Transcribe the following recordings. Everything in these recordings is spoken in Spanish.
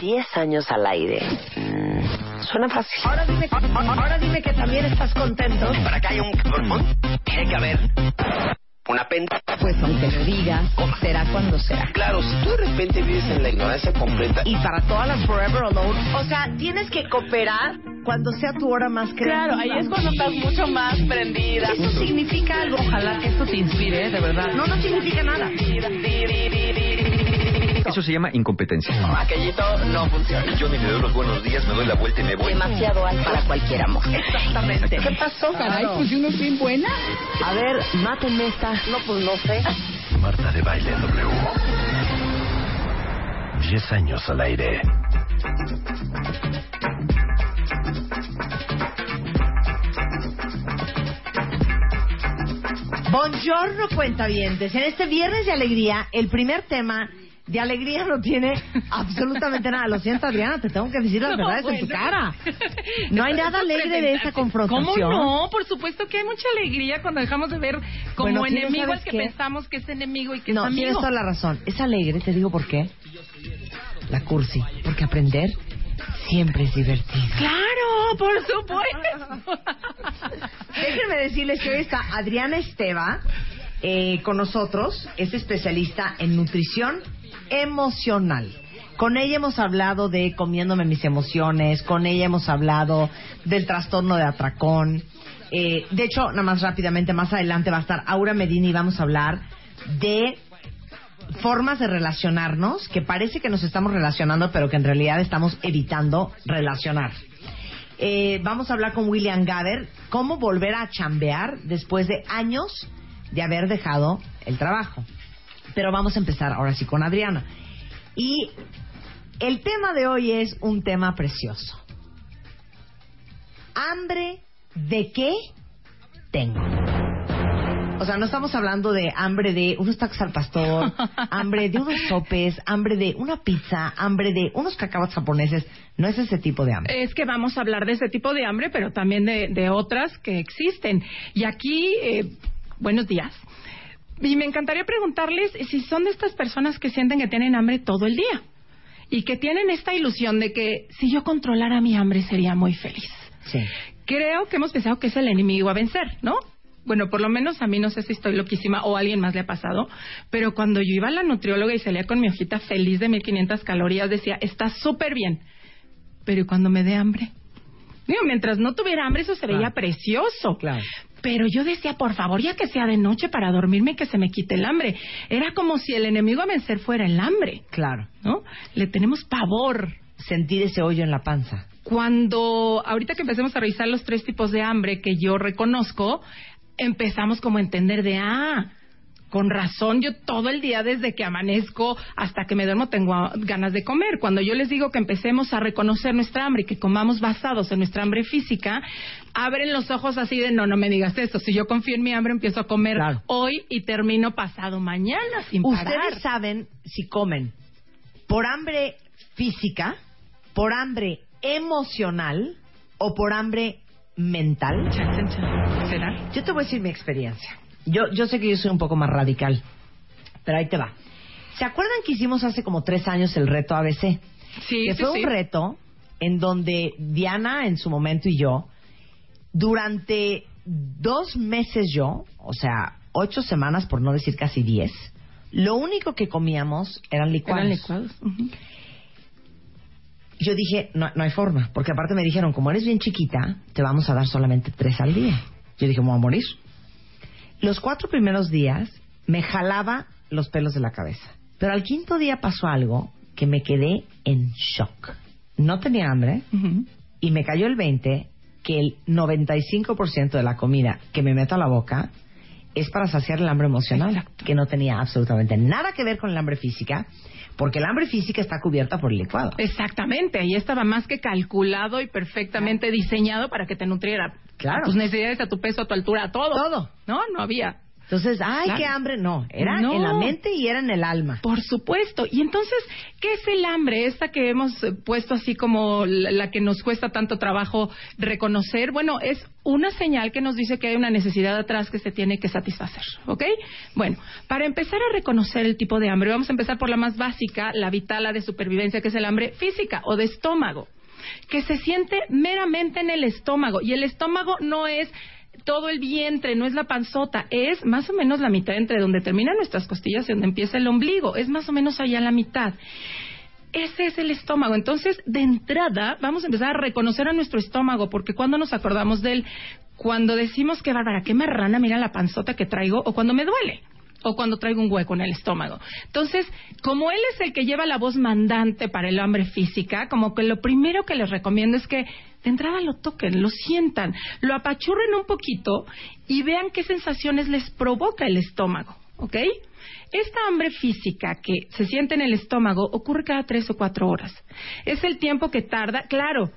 10 años al aire. Mm, suena fácil. Ahora dime, ahora dime que también estás contento. Para que haya un cabrón, tiene que haber una penta. Pues aunque lo digas, será cuando será. Claro, si tú de repente vives en la ignorancia completa. Y para todas las Forever Alone, o sea, tienes que cooperar cuando sea tu hora más creativa. Claro, ahí es cuando estás mucho más prendida. Eso significa algo. Ojalá que esto te inspire, de verdad. No, no significa nada. Eso se llama incompetencia. Aquellito no funciona. Yo ni le doy los buenos días, me doy la vuelta y me voy. Demasiado alto para cualquier amor. Exactamente. ¿Qué pasó, Caray, carajo? pues uno es bien buena. A ver, mátenme esta. No, pues no sé. Marta de Baile W. 10 años al aire. Buongiorno, cuentavientes. En este viernes de alegría, el primer tema de alegría no tiene absolutamente nada. Lo siento, Adriana, te tengo que decir las No, verdades en tu bueno. cara. No hay nada alegre de esta confrontación. ¿Cómo no? Por supuesto que hay mucha alegría cuando dejamos de ver como Bueno, ¿sí no enemigo al que qué? pensamos que es enemigo y que No, es tienes amigo. toda la razón. Es alegre, te digo por qué. La cursi. Porque aprender siempre es divertido. Claro, por supuesto. Déjenme decirles que hoy está Adriana Esteva eh, con nosotros. Es especialista en nutrición emocional. Con ella hemos hablado de comiéndome mis emociones, con ella hemos hablado del trastorno de atracón. Eh, de hecho, nada más rápidamente, más adelante va a estar Aura Medina y vamos a hablar de formas de relacionarnos que parece que nos estamos relacionando, pero que en realidad estamos evitando relacionar. Eh, vamos a hablar con William Gaber cómo volver a chambear después de años de haber dejado el trabajo. Pero vamos a empezar ahora sí con Adriana. Y el tema de hoy es un tema precioso. ¿Hambre de qué tengo? O sea, no estamos hablando de hambre de unos tacos al pastor, hambre de unos sopes, hambre de una pizza, hambre de unos cacahuates japoneses. No es ese tipo de hambre. Es que vamos a hablar de ese tipo de hambre, pero también de, de otras que existen. Y aquí, eh, buenos días. Y me encantaría preguntarles si son de estas personas que sienten que tienen hambre todo el día y que tienen esta ilusión de que si yo controlara mi hambre sería muy feliz. Sí. Creo que hemos pensado que es el enemigo a vencer, ¿no? Bueno, por lo menos a mí no sé si estoy loquísima o a alguien más le ha pasado, pero cuando yo iba a la nutrióloga y salía con mi hojita feliz de 1500 calorías, decía, está súper bien, pero ¿y cuando me dé hambre? Digo, mientras no tuviera hambre eso se veía Claro. precioso. Claro. Pero yo decía, por favor, ya que sea de noche para dormirme, que se me quite el hambre. Era como si el enemigo a vencer fuera el hambre, Claro. ¿no? Le tenemos pavor Sentir ese hoyo en la panza. cuando ahorita que empecemos a revisar los tres tipos de hambre que yo reconozco, empezamos como a entender de, ah, con razón, yo todo el día desde que amanezco hasta que me duermo tengo ganas de comer. Cuando yo les digo que empecemos a reconocer nuestra hambre y que comamos basados en nuestra hambre física, abren los ojos así de, no, no me digas esto. Si yo confío en mi hambre, empiezo a comer Claro. hoy y termino pasado mañana sin parar. Ustedes saben si comen por hambre física, por hambre emocional o por hambre mental. Yo te voy a decir mi experiencia. Yo, yo sé que yo soy un poco más radical, pero ahí te va. ¿Se acuerdan que hicimos hace como tres años el reto ABC? Sí, que sí, fue sí. un reto en donde Diana en su momento y yo, durante dos meses yo, o sea, ocho semanas por no decir casi diez, lo único que comíamos eran licuados. Eran licuados. Yo dije, no, no hay forma, porque aparte me dijeron, como eres bien chiquita, te vamos a dar solamente tres al día. Yo dije, me voy a morir. Los cuatro primeros días me jalaba los pelos de la cabeza. Pero al quinto día pasó algo que me quedé en shock. No tenía hambre y me cayó el 20 que el 95% de la comida que me meto a la boca es para saciar el hambre emocional, Exacto. que no tenía absolutamente nada que ver con el hambre física, porque el hambre física está cubierta por el licuado. Exactamente, ahí estaba más que calculado y perfectamente diseñado para que te nutriera Claro. a tus necesidades, a tu peso, a tu altura, a todo. Todo. No, no había. Entonces, ay, Claro. qué hambre. No, era No. en la mente y era en el alma. Por supuesto. Y entonces, ¿qué es el hambre? Esta que hemos eh, puesto así como la, la que nos cuesta tanto trabajo reconocer. Bueno, es una señal que nos dice que hay una necesidad atrás que se tiene que satisfacer. ¿Ok? Bueno, para empezar a reconocer el tipo de hambre, vamos a empezar por la más básica, la vital, la de supervivencia, que es el hambre física o de estómago, que se siente meramente en el estómago. Y el estómago no es todo el vientre, no es la panzota, es más o menos la mitad entre donde terminan nuestras costillas y donde empieza el ombligo, es más o menos allá la mitad. Ese es el estómago. Entonces, de entrada, vamos a empezar a reconocer a nuestro estómago, porque cuando nos acordamos de él, cuando decimos que bárbara, qué marrana, mira la panzota que traigo, o cuando me duele, o cuando traigo un hueco en el estómago. Entonces, como él es el que lleva la voz mandante para el hambre física, como que lo primero que les recomiendo es que de entrada lo toquen, lo sientan, lo apachurren un poquito y vean qué sensaciones les provoca el estómago, ¿ok? Esta hambre física que se siente en el estómago ocurre cada tres o cuatro horas. Es el tiempo que tarda, claro,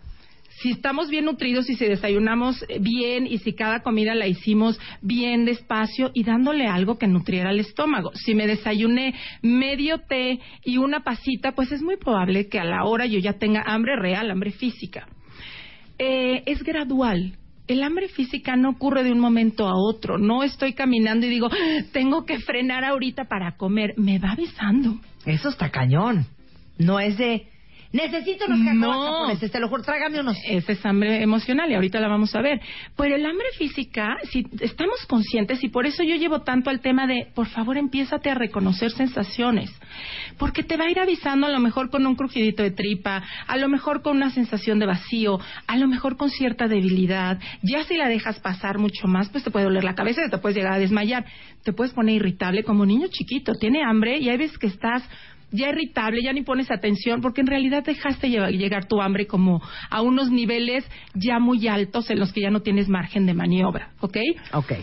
si estamos bien nutridos y si desayunamos bien y si cada comida la hicimos bien despacio y dándole algo que nutriera el estómago. Si me desayuné medio té y una pasita, pues es muy probable que a la hora yo ya tenga hambre real, hambre física. Eh, es gradual. El hambre física no ocurre de un momento a otro. No estoy caminando y digo, "Ah, tengo que frenar ahorita para comer. Me va avisando. Eso está cañón. No es de, necesito unos cacahuates No. japoneses, te lo juro, trágame unos. Esa es hambre emocional y ahorita la vamos a ver. Pero el hambre física, si estamos conscientes y por eso yo llevo tanto al tema de, por favor, empiézate a reconocer sensaciones. Porque te va a ir avisando a lo mejor con un crujidito de tripa, a lo mejor con una sensación de vacío, a lo mejor con cierta debilidad. Ya si la dejas pasar mucho más, pues te puede doler la cabeza y te puedes llegar a desmayar. Te puedes poner irritable como niño chiquito. Tiene hambre y hay veces que estás ya irritable, ya ni pones atención, porque en realidad dejaste llegar tu hambre como a unos niveles ya muy altos en los que ya no tienes margen de maniobra, ¿ok? Ok.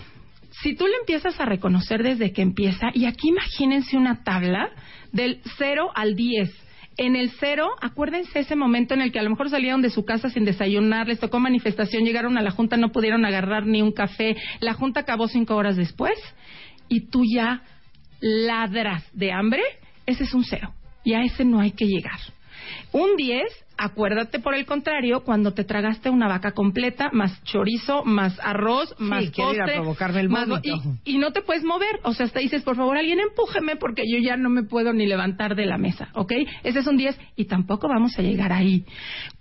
Si tú le empiezas a reconocer desde que empieza, y aquí imagínense una tabla del 0 al 10. En el 0, acuérdense ese momento en el que a lo mejor salieron de su casa sin desayunar, les tocó manifestación, llegaron a la junta, no pudieron agarrar ni un café, la junta acabó cinco horas después, y tú ya ladras de hambre, ese es un 0. Y a ese no hay que llegar. Un 10, acuérdate por el contrario, cuando te tragaste una vaca completa, más chorizo, más arroz, más quiero ir a postre, provocarme el más- y, y no te puedes mover, o sea, hasta dices, por favor, alguien empújeme porque yo ya no me puedo ni levantar de la mesa, ¿ok? Ese es un 10 y tampoco vamos a llegar ahí.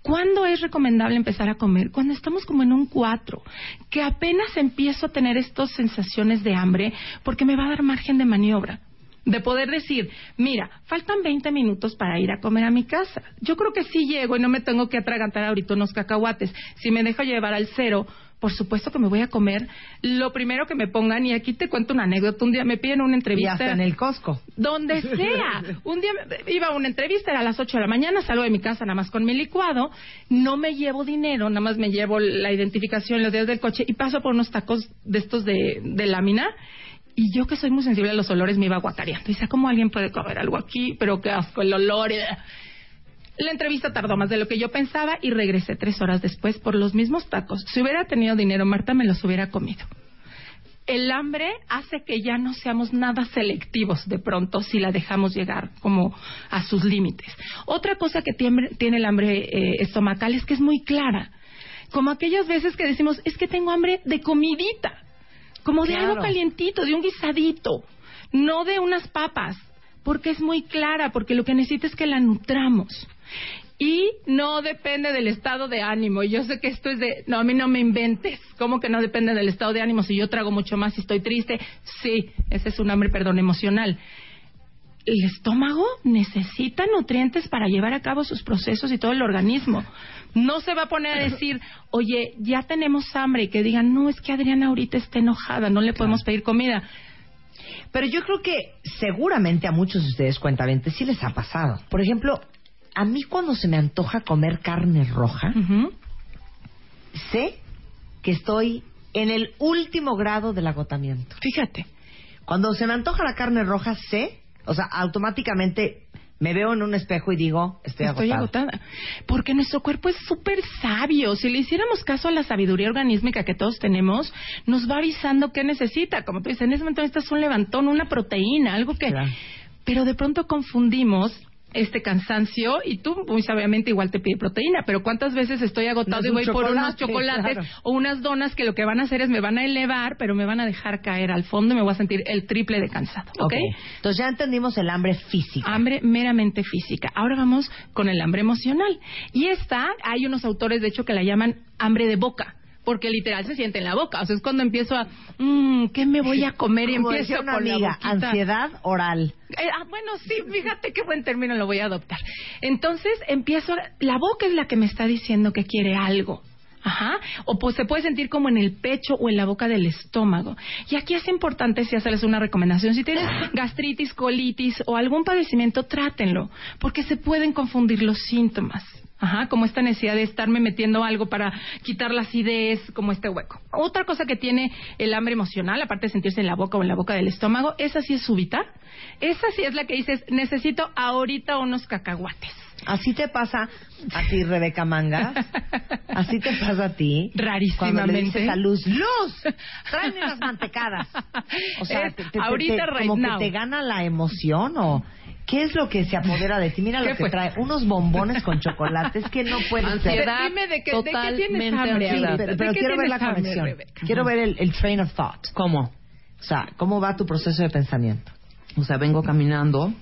¿Cuándo es recomendable empezar a comer? Cuando estamos como en un 4, que apenas empiezo a tener estas sensaciones de hambre porque me va a dar margen de maniobra de poder decir, mira, faltan 20 minutos para ir a comer a mi casa. Yo creo que sí llego y no me tengo que atragantar ahorita unos cacahuates. Si me dejo llevar al cero, por supuesto que me voy a comer lo primero que me pongan. Y aquí te cuento una anécdota. Un día me piden una Y entrevista. hasta en el Costco. Donde sea. Un día iba a una entrevista, era a las 8 de la mañana, salgo de mi casa nada más con mi licuado, no me llevo dinero, nada más me llevo la identificación, los días del coche y paso por unos tacos de estos de, de lámina. Y yo que soy muy sensible a los olores me iba guacareando. Dice, ¿cómo alguien puede comer algo aquí? Pero qué asco el olor. eh". La entrevista tardó más de lo que yo pensaba y regresé tres horas después por los mismos tacos. Si hubiera tenido dinero, Marta me los hubiera comido el hambre hace que ya no seamos nada selectivos de pronto si la dejamos llegar como a sus límites. Otra cosa que tiene el hambre eh, estomacal es que es muy clara. Como aquellas veces que decimos, es que tengo hambre de comidita, como de Claro. algo calientito, de un guisadito, no de unas papas, porque es muy clara, porque lo que necesita es que la nutramos. Y no depende del estado de ánimo. Y Yo sé que esto es de, no, a mí no me inventes. ¿Cómo que no depende del estado de ánimo? Si yo trago mucho más y estoy triste, sí, ese es un hambre, perdón, emocional. El estómago necesita nutrientes para llevar a cabo sus procesos y todo el organismo. No se va a poner a decir, oye, ya tenemos hambre y que digan, no, es que Adriana ahorita está enojada, no le podemos pedir comida. Pero yo creo que seguramente a muchos de ustedes cuentamente sí les ha pasado. Por ejemplo, a mí cuando se me antoja comer carne roja, sé que estoy en el último grado del agotamiento. Fíjate. Cuando se me antoja la carne roja, sé, o sea, automáticamente Me veo en un espejo y digo, estoy, Estoy agotada. agotada. Porque nuestro cuerpo es súper sabio. Si le hiciéramos caso a la sabiduría organísmica que todos tenemos, nos va avisando qué necesita. Como tú dices, en ese momento necesitas un levantón, una proteína, algo que... Claro. Pero de pronto confundimos este cansancio y tú muy sabiamente igual te pide proteína, pero cuántas veces estoy agotado No es y voy por unos chocolate, chocolates claro. o unas donas que lo que van a hacer es me van a elevar, pero me van a dejar caer al fondo y me voy a sentir el triple de cansado, ¿ok? Ok. Entonces ya entendimos el hambre física. Hambre meramente física. Ahora vamos con el hambre emocional. Y esta, hay unos autores, de hecho, que la llaman hambre de boca. Porque literal se siente en la boca. O sea, es cuando empiezo a, mmm, ¿qué me voy a comer? Y Como empiezo una con la amiga, boquita. ansiedad oral. Eh, ah, bueno, sí, fíjate qué buen término lo voy a adoptar. Entonces empiezo, a- la boca es la que me está diciendo que quiere algo. Ajá. O pues se puede sentir como en el pecho o en la boca del estómago. Y aquí es importante si hacerles una recomendación. Si tienes gastritis, colitis o algún padecimiento, trátenlo. Porque se pueden confundir los síntomas. Ajá, como esta necesidad de estarme metiendo algo para quitar la acidez, como este hueco. Otra cosa que tiene el hambre emocional, aparte de sentirse en la boca o en la boca del estómago, esa sí es súbita. Esa sí es la que dices, necesito ahorita unos cacahuates. Así te pasa a ti, Rebeca Mangas. Así te pasa a ti. Cuando le dices Rarísimamente. a Luz, Luz, tráeme unas mantecadas. O sea, Es te- te- te- ahorita, te- right como now. que te gana la emoción o... ¿Qué es lo que se apodera de ti? Mira lo ¿Qué que fue? trae. Unos bombones con chocolates que no pueden ser. Dime de qué- de qué tienes totalmente hambre, Sí, pero, ¿De pero quiero ver la hambre, conexión. Quiero ver el, el train of thought. ¿Cómo? O sea, ¿cómo va tu proceso de pensamiento? O sea, vengo caminando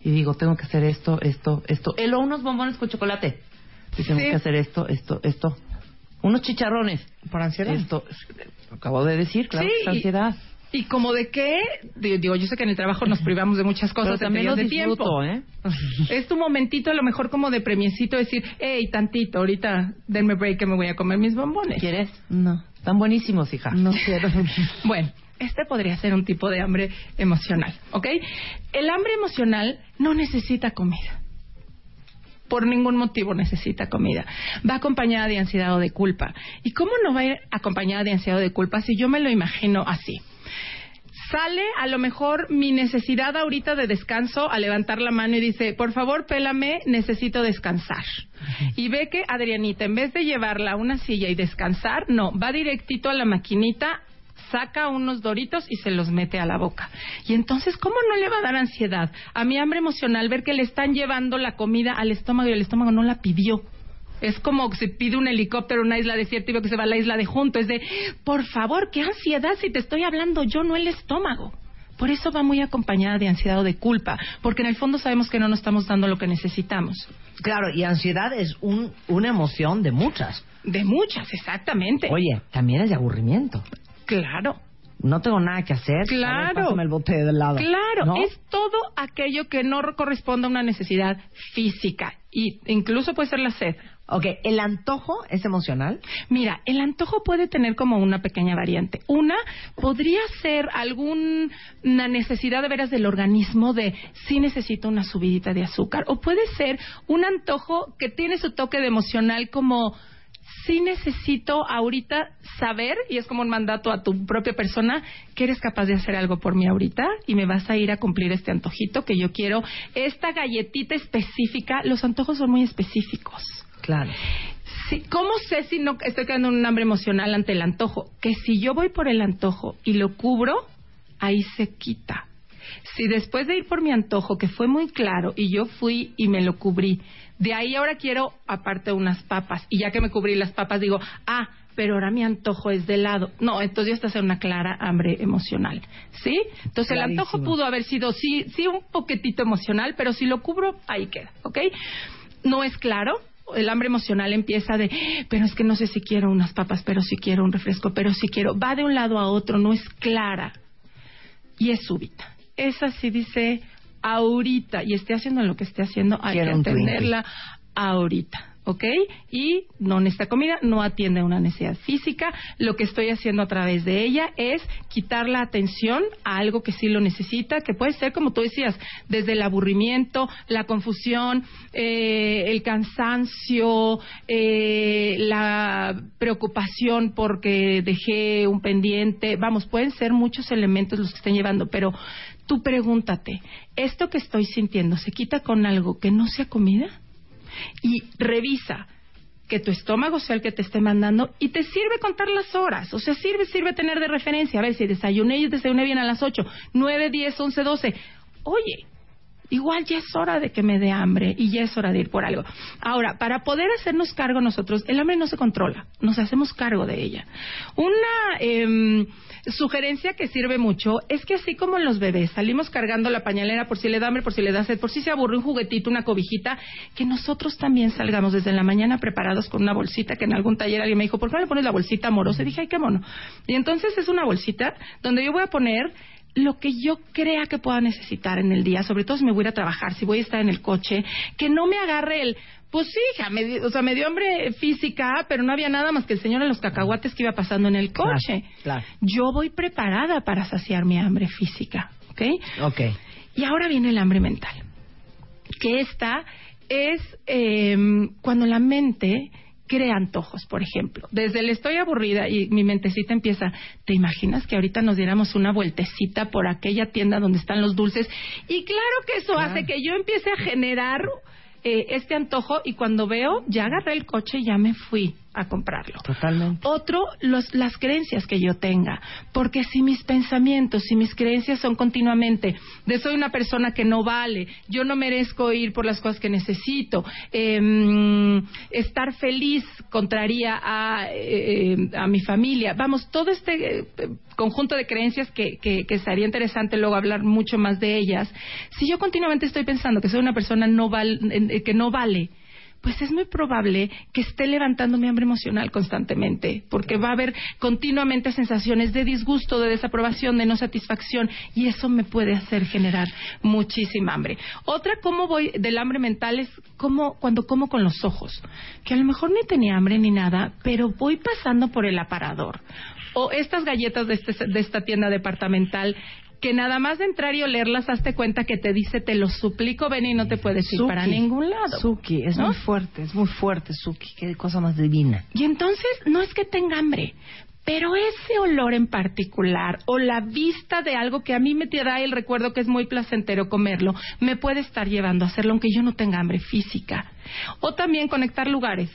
y digo, tengo que hacer esto, esto, esto. El o unos bombones con chocolate. Y tengo Sí. que hacer esto, esto, esto. Unos chicharrones. ¿Por ansiedad? Esto, lo acabo de decir, claro, Sí, que es ansiedad. Y como de qué, digo, yo sé que en el trabajo nos privamos de muchas cosas Pero también lo de tiempo. ¿eh? Es tu momentito, a lo mejor como de premiecito, decir, hey, tantito, ahorita denme break que me voy a comer mis bombones. ¿Quieres? No, Están buenísimos, hija. no quiero. Bueno, este podría ser un tipo de hambre emocional, ¿ok? El hambre emocional no necesita comida. Por ningún motivo necesita comida. Va acompañada de ansiedad o de culpa. ¿Y cómo no va a ir acompañada de ansiedad o de culpa si yo me lo imagino así? Sale a lo mejor mi necesidad ahorita de descanso a levantar la mano y dice, por favor, pélame, necesito descansar. Y ve que Adrianita, en vez de llevarla a una silla y descansar, no, va directito a la maquinita, saca unos doritos y se los mete a la boca. Y entonces, ¿cómo no le va a dar ansiedad a mi hambre emocional ver que le están llevando la comida al estómago y el estómago no la pidió? Es como que se pide un helicóptero a una isla desierta y veo que se va a la isla de junto. Es de, por favor, qué ansiedad si te estoy hablando yo, no el estómago. Por eso va muy acompañada de ansiedad o de culpa, porque en el fondo sabemos que no nos estamos dando lo que necesitamos. Claro, y ansiedad es un, una emoción de muchas. De muchas, exactamente. Oye, también es de aburrimiento. Claro. No tengo nada que hacer. Ver, Claro. pásame el bote de helado. Claro, ¿No? es todo aquello que no corresponde a una necesidad física. Y incluso puede ser la sed. Ok, ¿el antojo es emocional? Mira, el antojo puede tener como una pequeña variante. Una podría ser alguna necesidad de veras del organismo de si necesito una subidita de azúcar. O puede ser un antojo que tiene su toque de emocional como sí necesito ahorita saber, y es como un mandato a tu propia persona, que eres capaz de hacer algo por mí ahorita y me vas a ir a cumplir este antojito que yo quiero. Esta galletita específica, los antojos son muy específicos. Claro. Sí, ¿Cómo sé si no estoy quedando en un hambre emocional ante el antojo? Que si yo voy por el antojo y lo cubro, ahí se quita. Si después de ir por mi antojo, que fue muy claro, y yo fui y me lo cubrí, de ahí ahora quiero aparte unas papas, y ya que me cubrí las papas digo, ah, pero ahora mi antojo es de helado. No, entonces ya estás en una clara hambre emocional, ¿sí? Entonces el antojo pudo haber sido, sí, sí, un poquitito emocional, pero si lo cubro, ahí queda, ¿ok? No es claro, el hambre emocional empieza de, pero es que no sé si quiero unas papas, pero si quiero un refresco, pero si quiero, va de un lado a otro, no es clara y es súbita. Esa sí dice ahorita y esté haciendo lo que esté haciendo, hay Quiero que atenderla ahorita. ¿Ok? Y no necesita comida, no atiende a una necesidad física. Lo que estoy haciendo a través de ella es quitar la atención a algo que sí lo necesita, que puede ser, como tú decías, desde el aburrimiento, la confusión, eh, el cansancio, eh, la preocupación porque dejé un pendiente. Vamos, pueden ser muchos elementos los que estén llevando, pero tú pregúntate, ¿esto que estoy sintiendo se quita con algo que no sea comida? Y revisa que tu estómago sea el que te esté mandando y te sirve contar las horas. O sea, sirve, sirve tener de referencia. A ver, si desayuné y desayuné bien a las 8, 9, 10, 11, 12. Oye, igual ya es hora de que me dé hambre y ya es hora de ir por algo. Ahora, para poder hacernos cargo nosotros, el hambre no se controla, nos hacemos cargo de ella. Una em, sugerencia que sirve mucho es que así como en los bebés salimos cargando la pañalera por si le da hambre, por si le da sed, por si se aburre un juguetito, una cobijita, que nosotros también salgamos desde la mañana preparados con una bolsita que en algún taller alguien me dijo, ¿por qué no le pones la bolsita amorosa? Y dije, ay, qué mono. Y entonces es una bolsita donde yo voy a poner lo que yo crea que pueda necesitar en el día, sobre todo si me voy a ir a trabajar, si voy a estar en el coche, que no me agarre el, pues sí, hija, me, o sea, me dio hambre física, pero no había nada más que el señor en los cacahuates que iba pasando en el coche. claro. Yo voy preparada para saciar mi hambre física, ¿ok? Ok. Y ahora viene el hambre mental, que esta es eh, cuando la mente crea antojos, por ejemplo. Desde el estoy aburrida y mi mentecita empieza, ¿te imaginas que ahorita nos diéramos una vueltecita por aquella tienda donde están los dulces? Y claro que eso hace que yo empiece a generar eh, este antojo y cuando veo, ya agarré el coche y ya me fui a comprarlo. Totalmente. Otro, los, las creencias que yo tenga. Porque si mis pensamientos, si mis creencias son continuamente de soy una persona que no vale, yo no merezco ir por las cosas que necesito, em, estar feliz contraría a, eh, a mi familia. Vamos, todo este eh, conjunto de creencias que, que, que sería interesante luego hablar mucho más de ellas. Si yo continuamente estoy pensando que soy una persona no val- eh, que no vale, pues es muy probable que esté levantando mi hambre emocional constantemente, porque va a haber continuamente sensaciones de disgusto, de desaprobación, de no satisfacción, y eso me puede hacer generar muchísima hambre. Otra, cómo voy del hambre mental es como cuando como con los ojos, que a lo mejor ni tenía hambre ni nada, pero voy pasando por el aparador. O estas galletas de, este- de esta tienda departamental que nada más de entrar y olerlas, hazte cuenta que te dice, te lo suplico, ven y no te puedes ir para ningún lado. Suki, es ¿no? muy fuerte, es muy fuerte, Suki. Qué cosa más divina. Y entonces no es que tenga hambre, pero ese olor en particular o la vista de algo que a mí me te da el recuerdo que es muy placentero comerlo, me puede estar llevando a hacerlo aunque yo no tenga hambre física. O también conectar lugares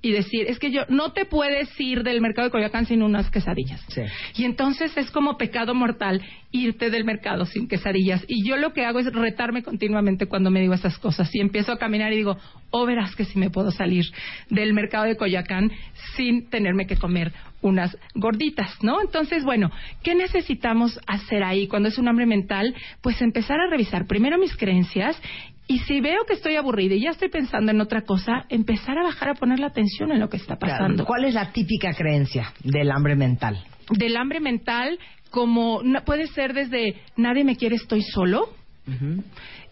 y decir, es que yo no te puedes ir del mercado de Coyoacán sin unas quesadillas. Sí. Y entonces es como pecado mortal irte del mercado sin quesadillas. Y yo lo que hago es retarme continuamente cuando me digo esas cosas. Y empiezo a caminar y digo, oh, verás que si me puedo salir del mercado de Coyoacán sin tenerme que comer unas gorditas, ¿no? Entonces, bueno, ¿qué necesitamos hacer ahí cuando es un hambre mental? Pues empezar a revisar primero mis creencias y si veo que estoy aburrida y ya estoy pensando en otra cosa, empezar a bajar a poner la atención en lo que está pasando. ¿Cuál es la típica creencia del hambre mental? Del hambre mental, como puede ser desde nadie me quiere, estoy solo.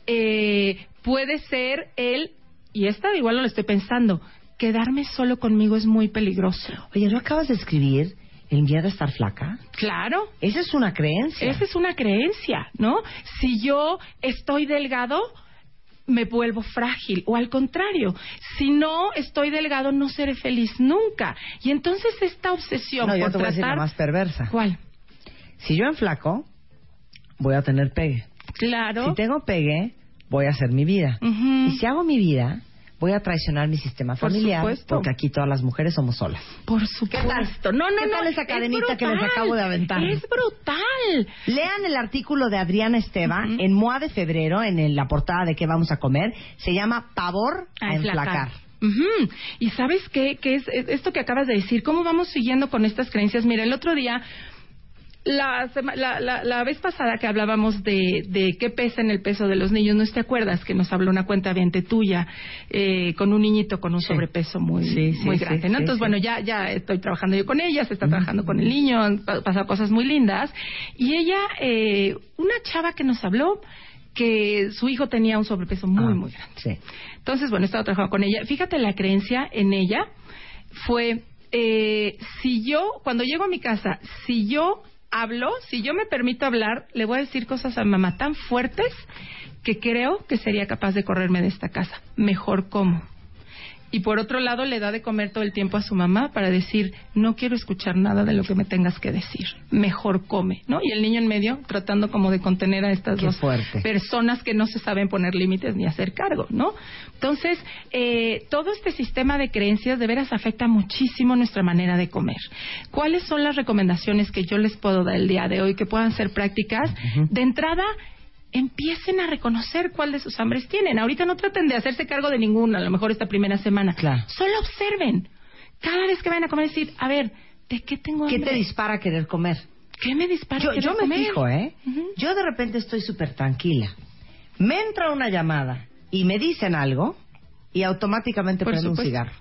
Eh, puede ser el, y esta igual no lo estoy pensando, quedarme solo conmigo es muy peligroso. Oye, ¿no acabas de escribir el miedo a estar flaca? Claro, Esa es una creencia. esa es una creencia, ¿no? Si yo estoy delgado, me vuelvo frágil. O al contrario, si no estoy delgado, no seré feliz nunca. Y entonces esta obsesión No, yo por te voy a decir la tratar... más perversa. ¿Cuál? Si yo enflaco, voy a tener pegue. Claro. Si tengo pegue, voy a hacer mi vida. Y si hago mi vida, voy a traicionar mi sistema Por familiar supuesto. porque aquí todas las mujeres somos solas. Por supuesto. No, no, ¿Qué no. tal esa es cadenita que les acabo de aventar? Es brutal. Lean el artículo de Adriana Esteva en MOA de febrero, en el- la portada de qué vamos a comer. Se llama Pavor a, enflacar. Ujú. Y sabes qué, ¿Qué es esto que acabas de decir, cómo vamos siguiendo con estas creencias. Mira, el otro día, la, la, la, la vez pasada que hablábamos de, de qué pesa en el peso de los niños, ¿no te acuerdas que nos habló una cuenta viente tuya eh, con un niñito con un Sí. sobrepeso muy, Sí, muy sí, grande? ¿no? Entonces, bueno, ya, ya estoy trabajando yo con ella, se está trabajando con el niño, han pa- pasado cosas muy lindas. Y ella, eh, una chava que nos habló que su hijo tenía un sobrepeso muy, Ah, muy grande. Sí. Entonces, bueno, he estado trabajando con ella. Fíjate, la creencia en ella fue, eh, si yo, cuando llego a mi casa, si yo hablo, si yo me permito hablar, le voy a decir cosas a mamá tan fuertes que creo que sería capaz de correrme de esta casa. Mejor como. Y por otro lado le da de comer todo el tiempo a su mamá para decir, no quiero escuchar nada de lo que me tengas que decir, mejor come, ¿no? Y el niño en medio tratando como de contener a estas Qué dos fuerte. personas que no se saben poner límites ni hacer cargo, ¿no? Entonces, eh, todo este sistema de creencias de veras afecta muchísimo nuestra manera de comer. ¿Cuáles son las recomendaciones que yo les puedo dar el día de hoy que puedan ser prácticas? De entrada, empiecen a reconocer cuál de sus hambres tienen. Ahorita no traten de hacerse cargo de ninguna, a lo mejor esta primera semana. Claro. Solo observen. Cada vez que vayan a comer, decir, a ver, ¿de qué tengo ¿Qué hambre? te dispara a querer comer? ¿Qué me dispara? Yo, querer yo me comer? fijo, ¿eh? Yo de repente estoy súper tranquila. Me entra una llamada y me dicen algo y automáticamente Por prendo un cigarro.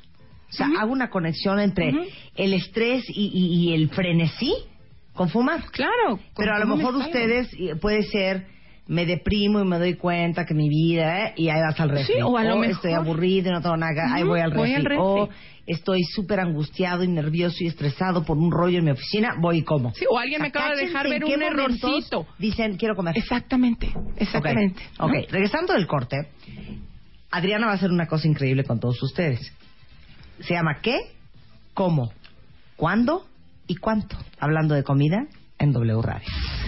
O sea, hago una conexión entre el estrés y, y- y el frenesí con fumar. Claro. Pero a lo ¿cómo me mejor ustedes puede ser me deprimo y me doy cuenta que mi vida ¿eh? y ahí vas al refri. Sí, o a lo estoy mejor- aburrido y no tengo nada, ahí voy al refri. voy al refri. O estoy súper angustiado y nervioso y estresado por un rollo en mi oficina, voy y como. Sí, o alguien me acaba de dejar ver un errorcito. Dicen, quiero comer. Exactamente, exactamente. Ok, ¿no? ok. regresando del corte, Adriana va a hacer una cosa increíble con todos ustedes. Se llama ¿Qué? ¿Cómo? ¿Cuándo? ¿Y cuánto? Hablando de comida en W Radio.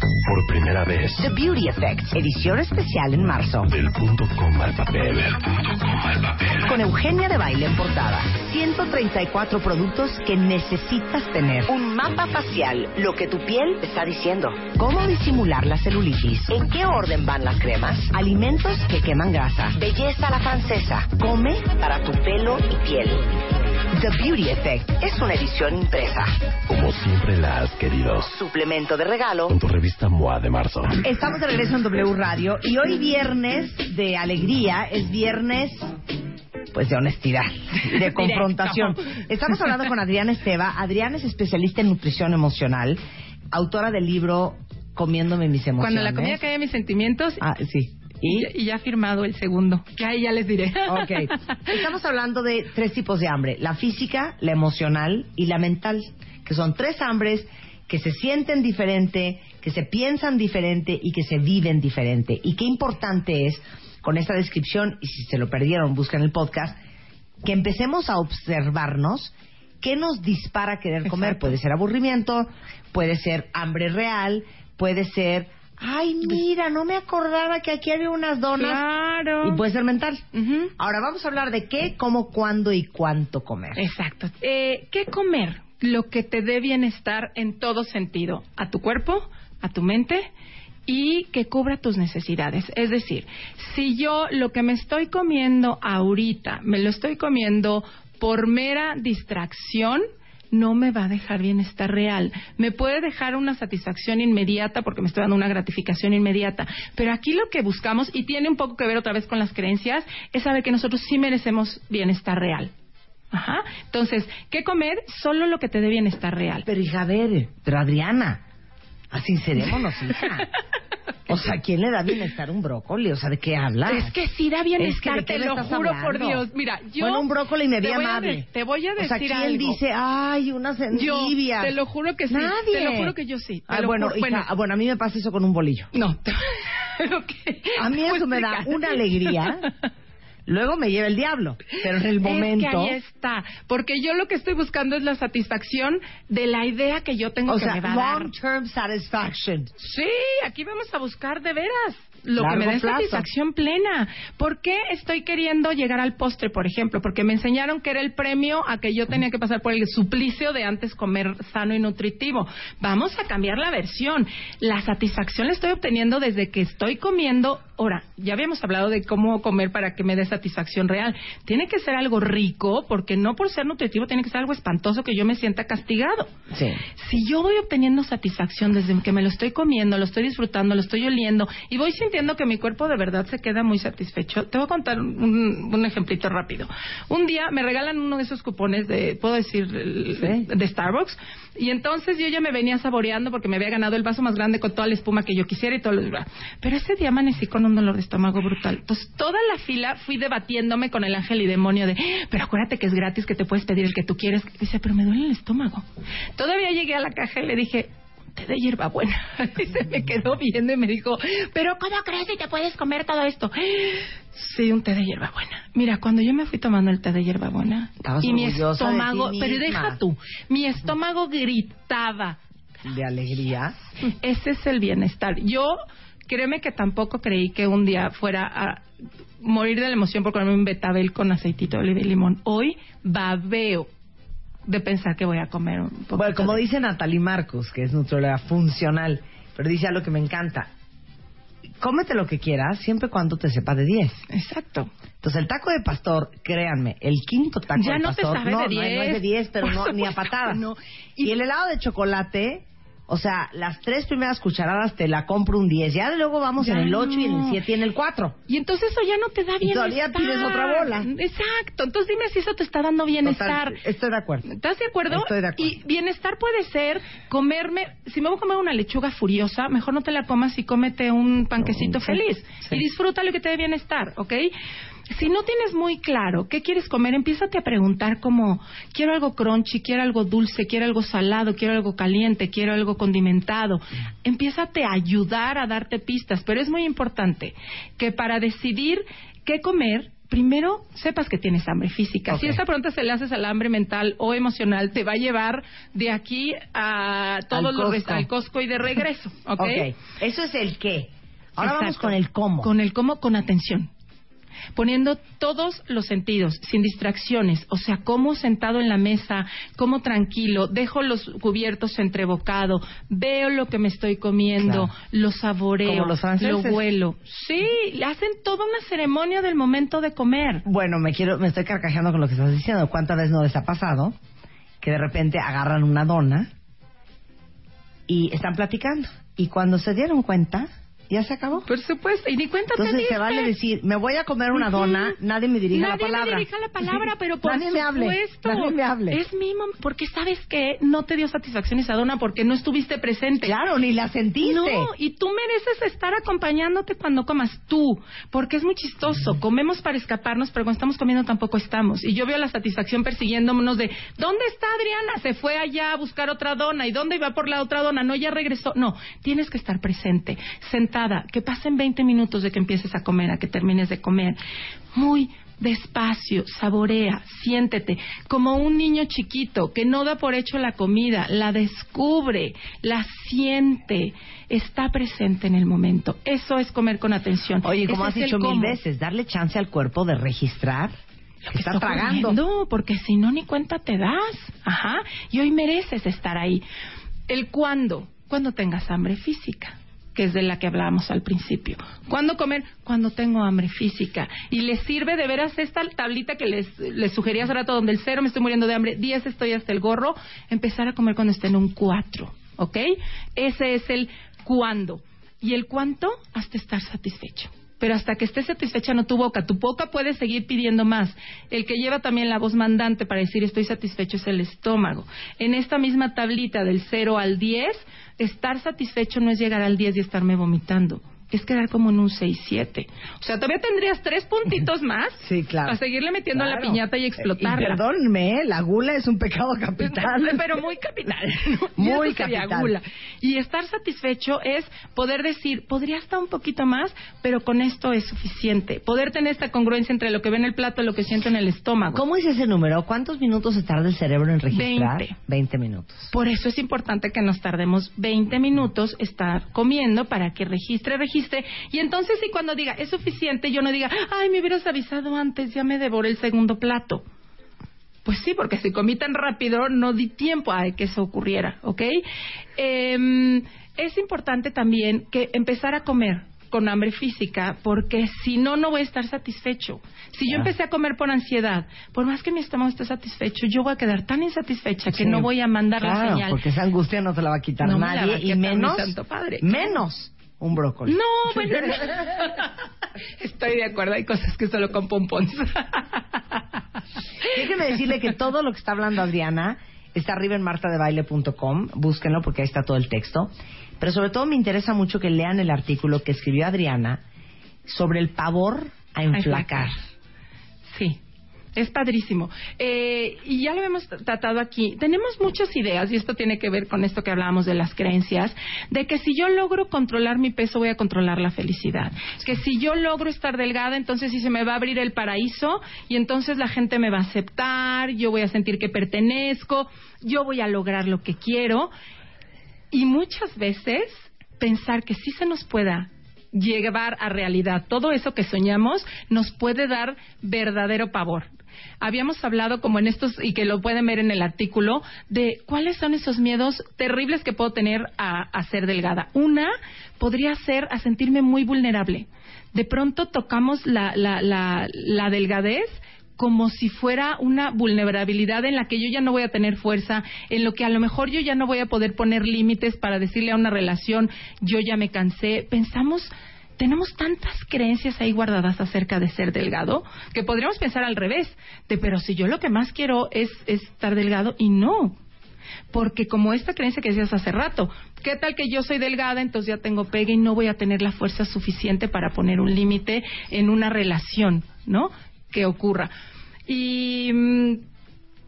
por primera vez, The Beauty Effect, edición especial en marzo. del punto coma al papel. Del punto coma al papel. Con Eugenia de Baile en portada. 134 productos que necesitas tener. Un mapa facial, lo que tu piel te está diciendo. Cómo disimular la celulitis. En qué orden van las cremas. Alimentos que queman grasa. Belleza a la francesa. Come para tu pelo y piel. The Beauty Effect es una edición impresa. Como siempre la has querido. Suplemento de regalo. Con tu revista MOA de marzo. Estamos de regreso en W Radio y hoy viernes de alegría es viernes pues de honestidad, de confrontación. Estamos hablando con Adriana Esteva. Adriana es especialista en nutrición emocional, autora del libro Comiéndome mis emociones. Cuando la comida cae en mis sentimientos Ah, sí. Y, ya ha firmado el segundo. Que ahí ya les diré. Ok. Estamos hablando de tres tipos de hambre: la física, la emocional y la mental, que son tres hambres que se sienten diferente, que se piensan diferente y que se viven diferente. Y qué importante es, con esta descripción, y si se lo perdieron, busquen el podcast, que empecemos a observarnos qué nos dispara querer comer. Exacto. Puede ser aburrimiento, puede ser hambre real, puede ser, ay, mira, no me acordaba que aquí había unas donas. Claro. Y puede ser mental. Ahora vamos a hablar de qué, cómo, cuándo y cuánto comer. Exacto. Eh, ¿Qué comer? Lo que te dé bienestar en todo sentido, a tu cuerpo, a tu mente y que cubra tus necesidades. Es decir, si yo lo que me estoy comiendo ahorita me lo estoy comiendo por mera distracción, no me va a dejar bienestar real. Me puede dejar una satisfacción inmediata porque me estoy dando una gratificación inmediata. Pero aquí lo que buscamos, y tiene un poco que ver otra vez con las creencias, es saber que nosotros sí merecemos bienestar real. Ajá. Entonces, ¿qué comer? Solo lo que te dé bienestar real. Pero hija, a ver, pero Adriana, así sincerémonos, hija. O sea, ¿quién le da bienestar un brócoli? O sea, ¿de qué hablas? Es que sí da bienestar, Es que, ¿de qué te lo juro hablando? por Dios. Mira, yo... Bueno, un brócoli me te ve amable. te voy a decir O sea, ¿quién algo. dice, ay, unas Yo, envidias? te lo juro que sí. Nadie. Te lo juro que yo sí. Te Ah, bueno, juro- hija, bueno. ah, bueno, a mí me pasa eso con un bolillo. No. Ok. A mí eso me da una alegría. Luego me lleva el diablo. Pero en el Es que momento... ahí está. Porque yo lo que estoy buscando es la satisfacción de la idea que yo tengo O que sea, me va a dar. long-term satisfaction. Sí, aquí vamos a buscar de veras lo que me dé satisfacción plena. ¿Por qué estoy queriendo llegar al postre, por ejemplo? Porque me enseñaron que era el premio a que yo tenía que pasar por el suplicio de antes comer sano y nutritivo. Vamos a cambiar la versión. La satisfacción la estoy obteniendo desde que estoy comiendo. Ahora, ya habíamos hablado de cómo comer para que me dé satisfacción real. Tiene que ser algo rico, porque no por ser nutritivo tiene que ser algo espantoso que yo me sienta castigado. Sí. Si yo voy obteniendo satisfacción desde que me lo estoy comiendo, lo estoy disfrutando, lo estoy oliendo y voy sintiendo que mi cuerpo de verdad se queda muy satisfecho, te voy a contar un, un ejemplito rápido. Un día me regalan uno de esos cupones de, puedo decir, el- Sí. de Starbucks Y entonces yo ya me venía saboreando porque me había ganado el vaso más grande con toda la espuma que yo quisiera y todo lo demás. Pero ese día amanecí con un dolor de estómago brutal. Entonces toda la fila fui debatiéndome con el ángel y demonio de, pero acuérdate que es gratis, que te puedes pedir el que tú quieres. Dice, pero me duele el estómago. Todavía llegué a la caja y le dije, té de hierbabuena. Y se me quedó viendo y me dijo, pero ¿cómo crees que te puedes comer todo esto? Sí, un té de hierbabuena. Mira, cuando yo me fui tomando el té de hierbabuena Estabas y mi estómago, pero deja tú, mi estómago gritaba. De alegría. Ese es el bienestar. Yo, créeme que tampoco creí que un día fuera a morir de la emoción por comerme un betabel con aceitito de oliva y limón. Hoy babeo de pensar que voy a comer un poco. Bueno, como dice Natalie Marcos, que es nutrióloga funcional, pero dice algo que me encanta. Cómete lo que quieras, siempre cuando te sepa de 10. Exacto. Entonces, el taco de pastor, créanme, el quinto taco Ya de no te pastor... sabe no, de no, no es 10. de 10, pero no, ni a patadas. no. Y, Y- el helado de chocolate, o sea, las tres primeras cucharadas te la compro un 10. Ya luego vamos Ya en el 8 y en el no. 7 y en el 4. Y entonces eso ya no te da Y bienestar. todavía pides otra bola. Exacto. Entonces dime si eso te está dando bienestar. Total, estoy de acuerdo. ¿Estás de acuerdo? Estoy de acuerdo. Y bienestar puede ser comerme, si me voy a comer una lechuga furiosa, mejor no te la comas y cómete un panquecito Sí, feliz. sí. Y disfruta lo que te dé bienestar, ¿ok? Si no tienes muy claro qué quieres comer, empiézate a preguntar como, quiero algo crunchy, quiero algo dulce, quiero algo salado, quiero algo caliente, quiero algo condimentado. Empiézate a ayudar a darte pistas, pero es muy importante que para decidir qué comer, primero sepas que tienes hambre física. Si esa pregunta se le haces al hambre mental o emocional, te va a llevar de aquí a todos los Costco. al Costco y de regreso, ¿ok? ok, eso es el qué. Ahora vamos con el cómo. Con el cómo, con atención. Poniendo todos los sentidos, sin distracciones, o sea, como sentado en la mesa, como tranquilo, dejo los cubiertos entrebocado, veo lo que me estoy comiendo, Claro. lo saboreo, los lo huelo. Sí, hacen toda una ceremonia del momento de comer. Bueno, me quiero, me estoy carcajeando con lo que estás diciendo. ¿Cuántas veces no les ha pasado que de repente agarran una dona y están platicando y cuando se dieron cuenta ya se acabó? Por supuesto, y ni cuenta te Entonces se diste. vale decir, me voy a comer una dona, nadie me dirija Nadie la palabra. me dirija la palabra, pero por nadie me hable, supuesto. nadie me hable. Es mi mom- porque sabes que no te dio satisfacción esa dona porque no estuviste presente. Claro, ni la sentiste. No, y tú mereces estar acompañándote cuando comas tú, porque es muy chistoso. Comemos para escaparnos, pero cuando estamos comiendo tampoco estamos. Y yo veo la satisfacción persiguiéndonos de, ¿dónde está Adriana? Se fue allá a buscar otra dona. ¿Y dónde iba por la otra dona? No, ya regresó. No, tienes que estar presente, sentada, que pasen 20 minutos de que empieces a comer a que termines de comer. Muy despacio, saborea, siéntete, como un niño chiquito que no da por hecho la comida, la descubre, la siente, está presente en el momento. Eso es comer con atención. Oye, como has dicho mil veces, darle chance al cuerpo de registrar Lo que está tragando. comiendo, porque si no ni cuenta te das. Ajá. Y hoy mereces estar ahí. El cuándo, cuando tengas hambre física que es de la que hablábamos al principio. ¿Cuándo comer? Cuando tengo hambre física. Y les sirve de veras esta tablita que les, les hace rato, donde el cero me estoy muriendo de hambre, 10 estoy hasta el gorro, empezar a comer cuando esté en un 4, ¿ok? Ese es el cuándo. Y el cuánto, hasta estar satisfecho. Pero hasta que estés satisfecha no tu boca. Tu boca puede seguir pidiendo más. El que lleva también la voz mandante para decir estoy satisfecho es el estómago. En esta misma tablita del 0 al 10, estar satisfecho no es llegar al 10 y estarme vomitando. Es quedar como en un 6-7. O sea, todavía tendrías tres puntitos más Sí, claro. para seguirle metiendo a la piñata y explotarla. Y perdónme, ¿eh? la gula es un pecado capital. Pero muy capital. Muy capital. gula. Y estar satisfecho es poder decir, podría estar un poquito más, pero con esto es suficiente. Poder tener esta congruencia entre lo que ve en el plato y lo que siento en el estómago. ¿Cómo es ese número? ¿Cuántos minutos se tarda el cerebro en registrar? 20. 20 minutos. Por eso es importante que nos tardemos 20 minutos estar comiendo para que registre, registre. Y entonces, si cuando diga es suficiente, yo no diga, ay, me hubieras avisado antes, ya me devoré el segundo plato. Pues sí, porque si comí tan rápido, no di tiempo a que eso ocurriera, ¿ok? Em, es importante también que empezar a comer con hambre física, porque si no, no voy a estar satisfecho. Si yo Ah. empecé a comer por ansiedad, por más que mi estómago esté satisfecho, yo voy a quedar tan insatisfecha que Sí. no voy a mandar la señal. porque esa angustia no te la va a quitar No me la va nadie a y quitar menos, santo padre. menos un brócoli. No, bueno, no. estoy de acuerdo, hay cosas que solo con pompons. Déjeme decirle que todo lo que está hablando Adriana Está arriba en martadebaile.com, búsquenlo porque ahí está todo el texto. Pero sobre todo me interesa mucho que lean el artículo que escribió Adriana sobre el pavor a enflacar. Sí. Es padrísimo. Eh, y ya lo hemos tratado aquí. Tenemos muchas ideas, y esto tiene que ver con esto que hablábamos de las creencias, de que si yo logro controlar mi peso, voy a controlar la felicidad. Que si yo logro estar delgada, entonces sí se me va a abrir el paraíso, y entonces la gente me va a aceptar, yo voy a sentir que pertenezco, yo voy a lograr lo que quiero. Y muchas veces pensar que sí se nos pueda llevar a realidad todo eso que soñamos nos puede dar verdadero pavor. Habíamos hablado como en estos y que lo pueden ver en el artículo de cuáles son esos miedos terribles que puedo tener a, ser delgada. Una podría ser a sentirme muy vulnerable. De pronto tocamos la, la, la, la delgadez como si fuera una vulnerabilidad en la que yo ya no voy a tener fuerza, en lo que a lo mejor yo ya no voy a poder poner límites para decirle a una relación, yo ya me cansé. Pensamos, tenemos tantas creencias ahí guardadas acerca de ser delgado, que podríamos pensar al revés, de pero si yo lo que más quiero es, es estar delgado y no. Porque como esta creencia que decías hace rato, ¿qué tal que yo soy delgada, entonces ya tengo pegue y no voy a tener la fuerza suficiente para poner un límite en una relación, ¿no? Que ocurra. Y mm,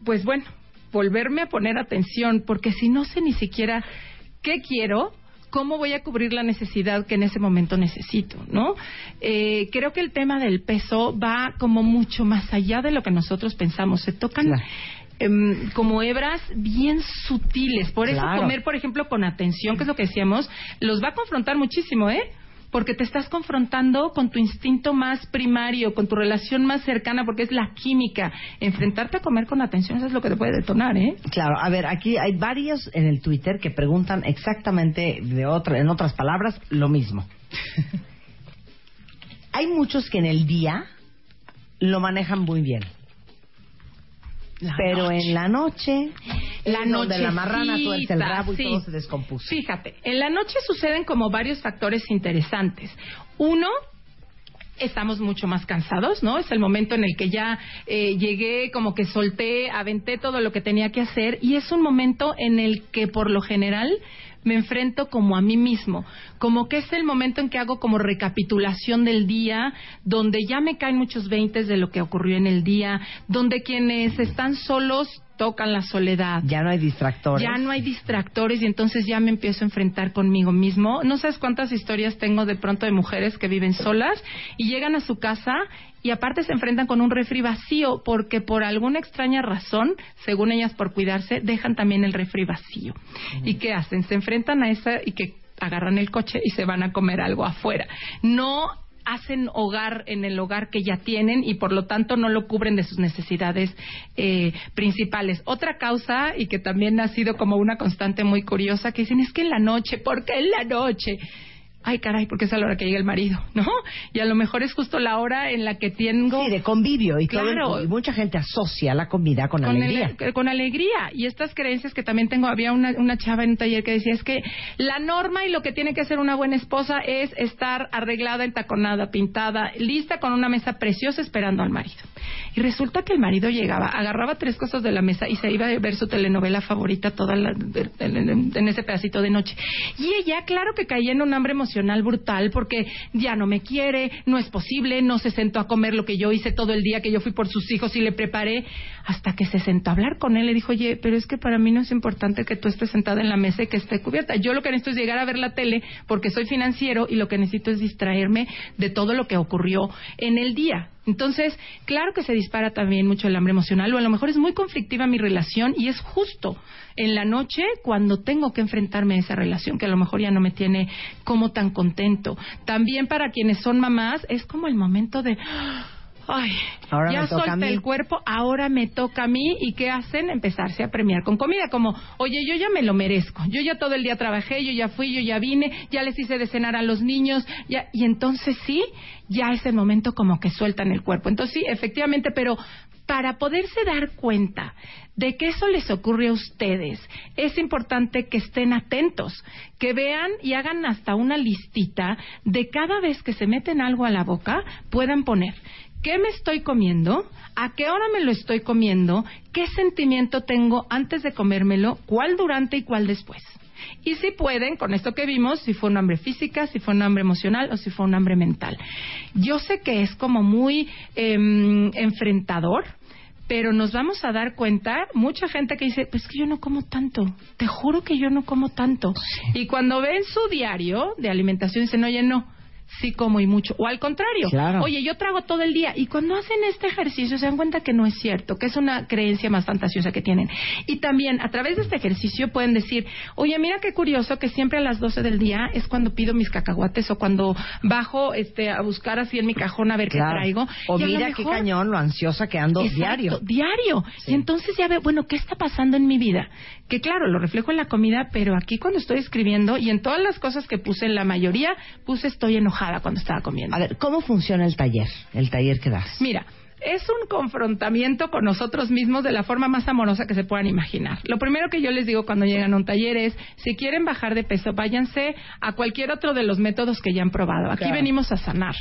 pues bueno, volverme a poner atención, porque si no sé ni siquiera qué quiero, ¿cómo voy a cubrir la necesidad que en ese momento necesito? ¿no? Eh, creo que el tema del peso va como mucho más allá de lo que nosotros pensamos. Se tocan em, como hebras bien sutiles. Por eso Claro. comer, por ejemplo, con atención, que es lo que decíamos, los va a confrontar muchísimo, ¿eh? Porque te estás confrontando con tu instinto más primario, con tu relación más cercana, porque es la química. Enfrentarte a comer con atención, eso es lo que te puede detonar, ¿eh? Claro, a ver, aquí hay varios en el Twitter que preguntan exactamente, de otra, en otras palabras, lo mismo. hay muchos que en el día lo manejan muy bien. La pero noche. en la noche, La es donde la marrana nochecita, tuerce el rabo y sí. todo se descompuso. Fíjate, en la noche suceden como varios factores interesantes. Uno, estamos mucho más cansados, ¿no? Es el momento en el que ya eh, llegué, como que solté, aventé todo lo que tenía que hacer y es un momento en el que por lo general me enfrento como a mí mismo, como que es el momento en que hago como recapitulación del día, donde ya me caen muchos veintes de lo que ocurrió en el día, donde quienes están solos tocan la soledad. Ya no hay distractores. Ya no hay distractores y entonces ya me empiezo a enfrentar conmigo mismo. No sabes cuántas historias tengo de pronto de mujeres que viven solas y llegan a su casa y aparte se enfrentan con un refri vacío porque por alguna extraña razón, según ellas por cuidarse, dejan también el refri vacío. ¿Y qué hacen? Se enfrentan a esa y que agarran el coche y se van a comer algo afuera. No hacen hogar en el hogar que ya tienen y por lo tanto no lo cubren de sus necesidades eh, principales. Otra causa y que también ha sido como una constante muy curiosa que dicen es que en la noche, ¿por qué en la noche? Ay, caray, porque es a la hora que llega el marido, ¿no? Y a lo mejor es justo la hora en la que tengo Sí, de convivio y todo Claro. el- y mucha gente asocia la comida con, con alegría. ele- con alegría. Y estas creencias que también tengo, había una, una chava en un taller que decía, es que la norma y lo que tiene que hacer una buena esposa es estar arreglada, entaconada, pintada, lista con una mesa preciosa esperando al marido. Y resulta que el marido llegaba, agarraba tres cosas de la mesa y se iba a ver su telenovela favorita toda la- en, en ese pedacito de noche. Y ella, claro que caía en un hambre emocional brutal porque ya no me quiere, no es posible, no se sentó a comer lo que yo hice todo el día que yo fui por sus hijos y le preparé, hasta que se sentó a hablar con él. Le dijo, oye, pero es que para mí no es importante que tú estés sentada en la mesa y que esté cubierta. Yo lo que necesito es llegar a ver la tele porque soy financiero y lo que necesito es distraerme de todo lo que ocurrió en el día. Entonces, claro que se dispara también mucho el hambre emocional o a lo mejor es muy conflictiva mi relación y es justo en la noche cuando tengo que enfrentarme a esa relación que a lo mejor ya no me tiene como tan contento. También para quienes son mamás es como el momento de Ay, Ahora ya me toca a solté el cuerpo, ahora me toca a mí. ¿Y qué hacen? Empezarse a premiar con comida. Como, oye, yo ya me lo merezco. Yo ya todo el día trabajé, yo ya fui, yo ya vine, ya les hice de cenar a los niños. Ya, y entonces sí, ya es el momento como que sueltan el cuerpo. Entonces sí, efectivamente, pero para poderse dar cuenta de que eso les ocurre a ustedes, es importante que estén atentos, que vean y hagan hasta una listita de cada vez que se meten algo a la boca, puedan poner ¿Qué me estoy comiendo? ¿A qué hora me lo estoy comiendo? ¿Qué sentimiento tengo antes de comérmelo? ¿Cuál durante y cuál después? Y si pueden, con esto que vimos, si fue un hambre física, si fue un hambre emocional o si fue un hambre mental. Yo sé que es como muy em, enfrentador, pero nos vamos a dar cuenta, mucha gente que dice, pues que yo no como tanto, te juro que yo no como tanto. Y cuando ven su diario de alimentación dicen, oye, no, sí como y mucho. O al contrario, Claro. oye, yo trago todo el día. Y cuando hacen este ejercicio se dan cuenta que no es cierto, que es una creencia más fantasiosa que tienen. Y también a través de este ejercicio pueden decir, oye, mira qué curioso que siempre a las 12 del día es cuando pido mis cacahuates o cuando bajo este, a buscar así en mi cajón a ver Claro. qué traigo. O Y mira qué cañón lo ansiosa que ando Exacto, diario. diario. Sí. Y entonces ya veo, bueno, ¿qué está pasando en mi vida? Que claro, lo reflejo en la comida, pero aquí cuando estoy escribiendo y en todas las cosas que puse, en la mayoría, puse estoy enojada cuando estaba comiendo. A ver, ¿cómo funciona el taller? El taller que das. Mira, es un confrontamiento con nosotros mismos de la forma más amorosa que se puedan imaginar. Lo primero que yo les digo cuando llegan a un taller es, si quieren bajar de peso, váyanse a cualquier otro de los métodos que ya han probado. Aquí Claro. venimos a sanar.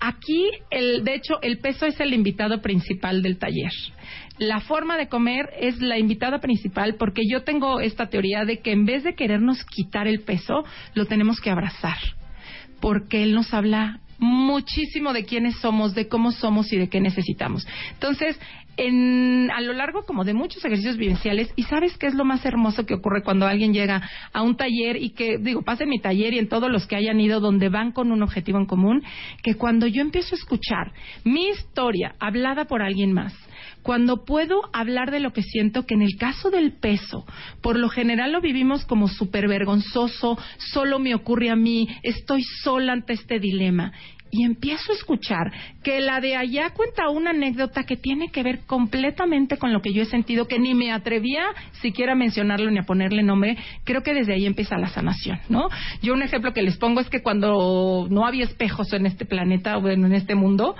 Aquí, el, de hecho, el peso es el invitado principal del taller. La forma de comer es la invitada principal porque yo tengo esta teoría de que en vez de querernos quitar el peso, lo tenemos que abrazar porque él nos habla muchísimo de quiénes somos, de cómo somos y de qué necesitamos. Entonces, en, a lo largo como de muchos ejercicios vivenciales, y sabes qué es lo más hermoso que ocurre cuando alguien llega a un taller y que, digo, pasa en mi taller y en todos los que hayan ido donde van con un objetivo en común, que cuando yo empiezo a escuchar mi historia hablada por alguien más, cuando puedo hablar de lo que siento, que en el caso del peso, por lo general lo vivimos como súper vergonzoso, solo me ocurre a mí, estoy sola ante este dilema. Y empiezo a escuchar que la de allá cuenta una anécdota que tiene que ver completamente con lo que yo he sentido, que ni me atrevía siquiera a mencionarlo ni a ponerle nombre. Creo que desde ahí empieza la sanación, ¿no? Yo un ejemplo que les pongo es que cuando no había espejos en este planeta o en este mundo,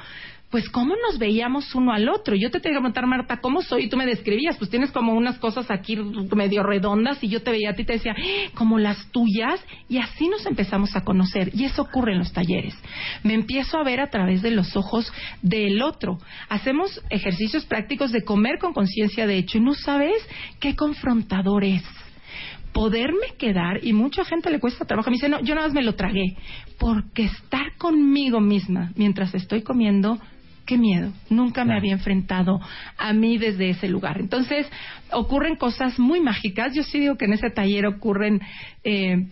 pues cómo nos veíamos uno al otro. Yo te tenía que preguntar, Marta, ¿cómo soy? Y tú me describías, pues tienes como unas cosas aquí medio redondas y yo te veía a ti y te decía, "Eh, como las tuyas, y así nos empezamos a conocer. Y eso ocurre en los talleres. Me empiezo a ver a través de los ojos del otro. Hacemos ejercicios prácticos de comer con conciencia de hecho y no sabes qué confrontador es poderme quedar, y mucha gente le cuesta trabajo, me dice, no, yo nada más me lo tragué, porque estar conmigo misma mientras estoy comiendo, qué miedo, nunca me había enfrentado a mí desde ese lugar. Entonces, ocurren cosas muy mágicas, yo sí digo que en ese taller ocurren... Eh,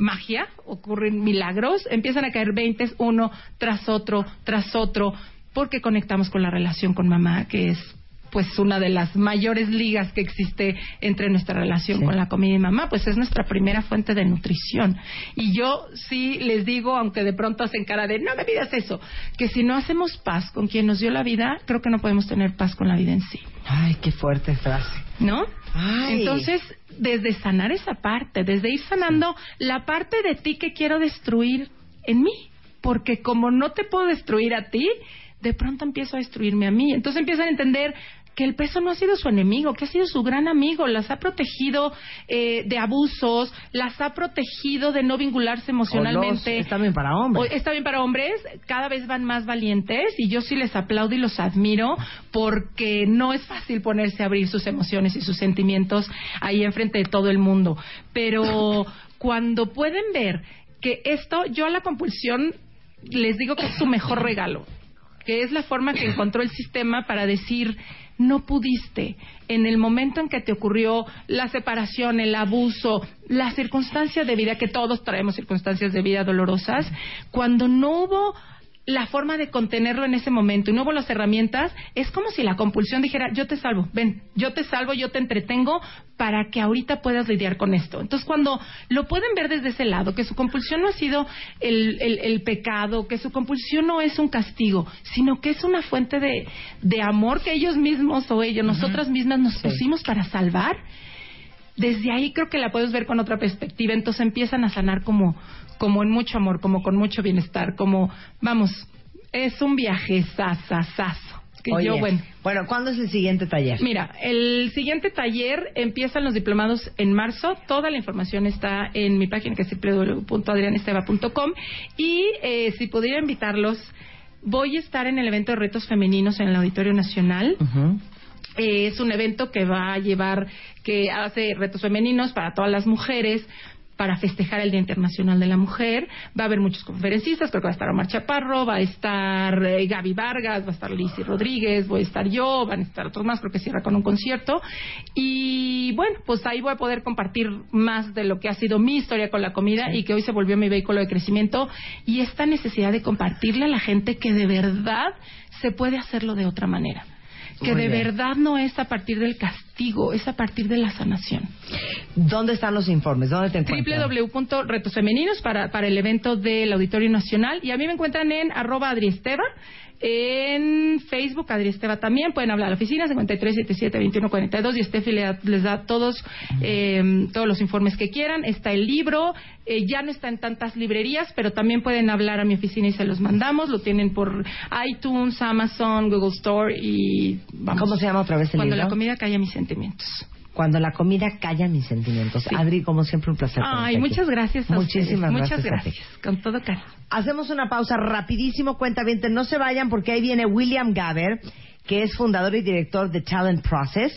magia, ocurren milagros, empiezan a caer veintes uno tras otro, tras otro, porque conectamos con la relación con mamá, que es pues una de las mayores ligas que existe entre nuestra relación Sí. con la comida y mamá, pues es nuestra primera fuente de nutrición. Y yo sí les digo, aunque de pronto hacen cara de, no me pidas eso, que si no hacemos paz con quien nos dio la vida, creo que no podemos tener paz con la vida en sí. Ay, qué fuerte frase. ¿no? Ay. Entonces, desde sanar esa parte, desde ir sanando la parte de ti que quiero destruir en mí, porque como no te puedo destruir a ti, de pronto empiezo a destruirme a mí. Entonces empiezan a entender que el peso no ha sido su enemigo, que ha sido su gran amigo, las ha protegido eh, de abusos, las ha protegido de no vincularse emocionalmente. Los- está bien para hombres. O- está bien para hombres, cada vez van más valientes y yo sí les aplaudo y los admiro porque no es fácil ponerse a abrir sus emociones y sus sentimientos ahí enfrente de todo el mundo. Pero cuando pueden ver que esto, yo a la compulsión les digo que es su mejor regalo, que es la forma que encontró el sistema para decir no pudiste. En el momento en que te ocurrió la separación, el abuso, las circunstancias de vida, que todos traemos circunstancias de vida dolorosas, cuando no hubo la forma de contenerlo en ese momento y no hubo las herramientas, es como si la compulsión dijera, yo te salvo, ven, yo te salvo, yo te entretengo para que ahorita puedas lidiar con esto. Entonces, cuando lo pueden ver desde ese lado, que su compulsión no ha sido el, el- el pecado, que su compulsión no es un castigo, sino que es una fuente de, de amor que ellos mismos o ellos, nosotras mismas nos pusimos para salvar, desde ahí creo que la puedes ver con otra perspectiva, entonces empiezan a sanar como, como en mucho amor, como con mucho bienestar, como, vamos, es un viaje sasasazo. Que Oye, yo, bueno, bueno, ¿cuándo es el siguiente taller? Mira, el siguiente taller empiezan los diplomados en marzo. Toda la información está en mi página que es www.adrianesteva.com. Y eh, si pudiera invitarlos, voy a estar en el evento de retos femeninos en el Auditorio Nacional. Eh, es un evento que va a llevar, que hace retos femeninos para todas las mujeres para festejar el Día Internacional de la Mujer. Va a haber muchos conferencistas, creo que va a estar Omar Chaparro, va a estar eh, Gaby Vargas, va a estar Lizzy Rodríguez, voy a estar yo, van a estar otros más, creo que cierra con un concierto. Y bueno, pues ahí voy a poder compartir más de lo que ha sido mi historia con la comida y que hoy se volvió mi vehículo de crecimiento y esta necesidad de compartirle a la gente que de verdad se puede hacerlo de otra manera que Muy de bien. verdad no es a partir del castigo, es a partir de la sanación. ¿Dónde están los informes? ¿Dónde te encuentran? www.retosfemeninos para, para el evento del Auditorio Nacional. Y a mí me encuentran en arroba adriesteva, en Facebook adriesteva también. Pueden hablar a la oficina 5377-2142 y Estefi le da- les da todos, eh, todos los informes que quieran. Está el libro, eh, ya no está en tantas librerías, pero también pueden hablar a mi oficina y se los mandamos. Lo tienen por iTunes, Amazon, Google Store y vamos. ¿Cómo se llama otra vez el Cuando libro? la comida calla mis sentimientos. Cuando la comida calla mis sentimientos. Sí. Adri, como siempre, un placer. Ay, aquí. muchas gracias a Muchísimas ustedes. Muchas gracias. ti. gracias. Con todo cariño. Hacemos una pausa rapidísimo, cuenta bien, no se vayan porque ahí viene William Gaber, que es fundador y director de Talent Process,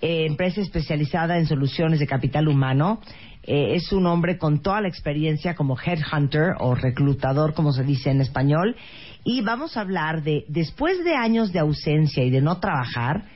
eh, empresa especializada en soluciones de capital humano. Eh, es un hombre con toda la experiencia como headhunter o reclutador, como se dice en español. Y vamos a hablar de, después de años de ausencia y de no trabajar,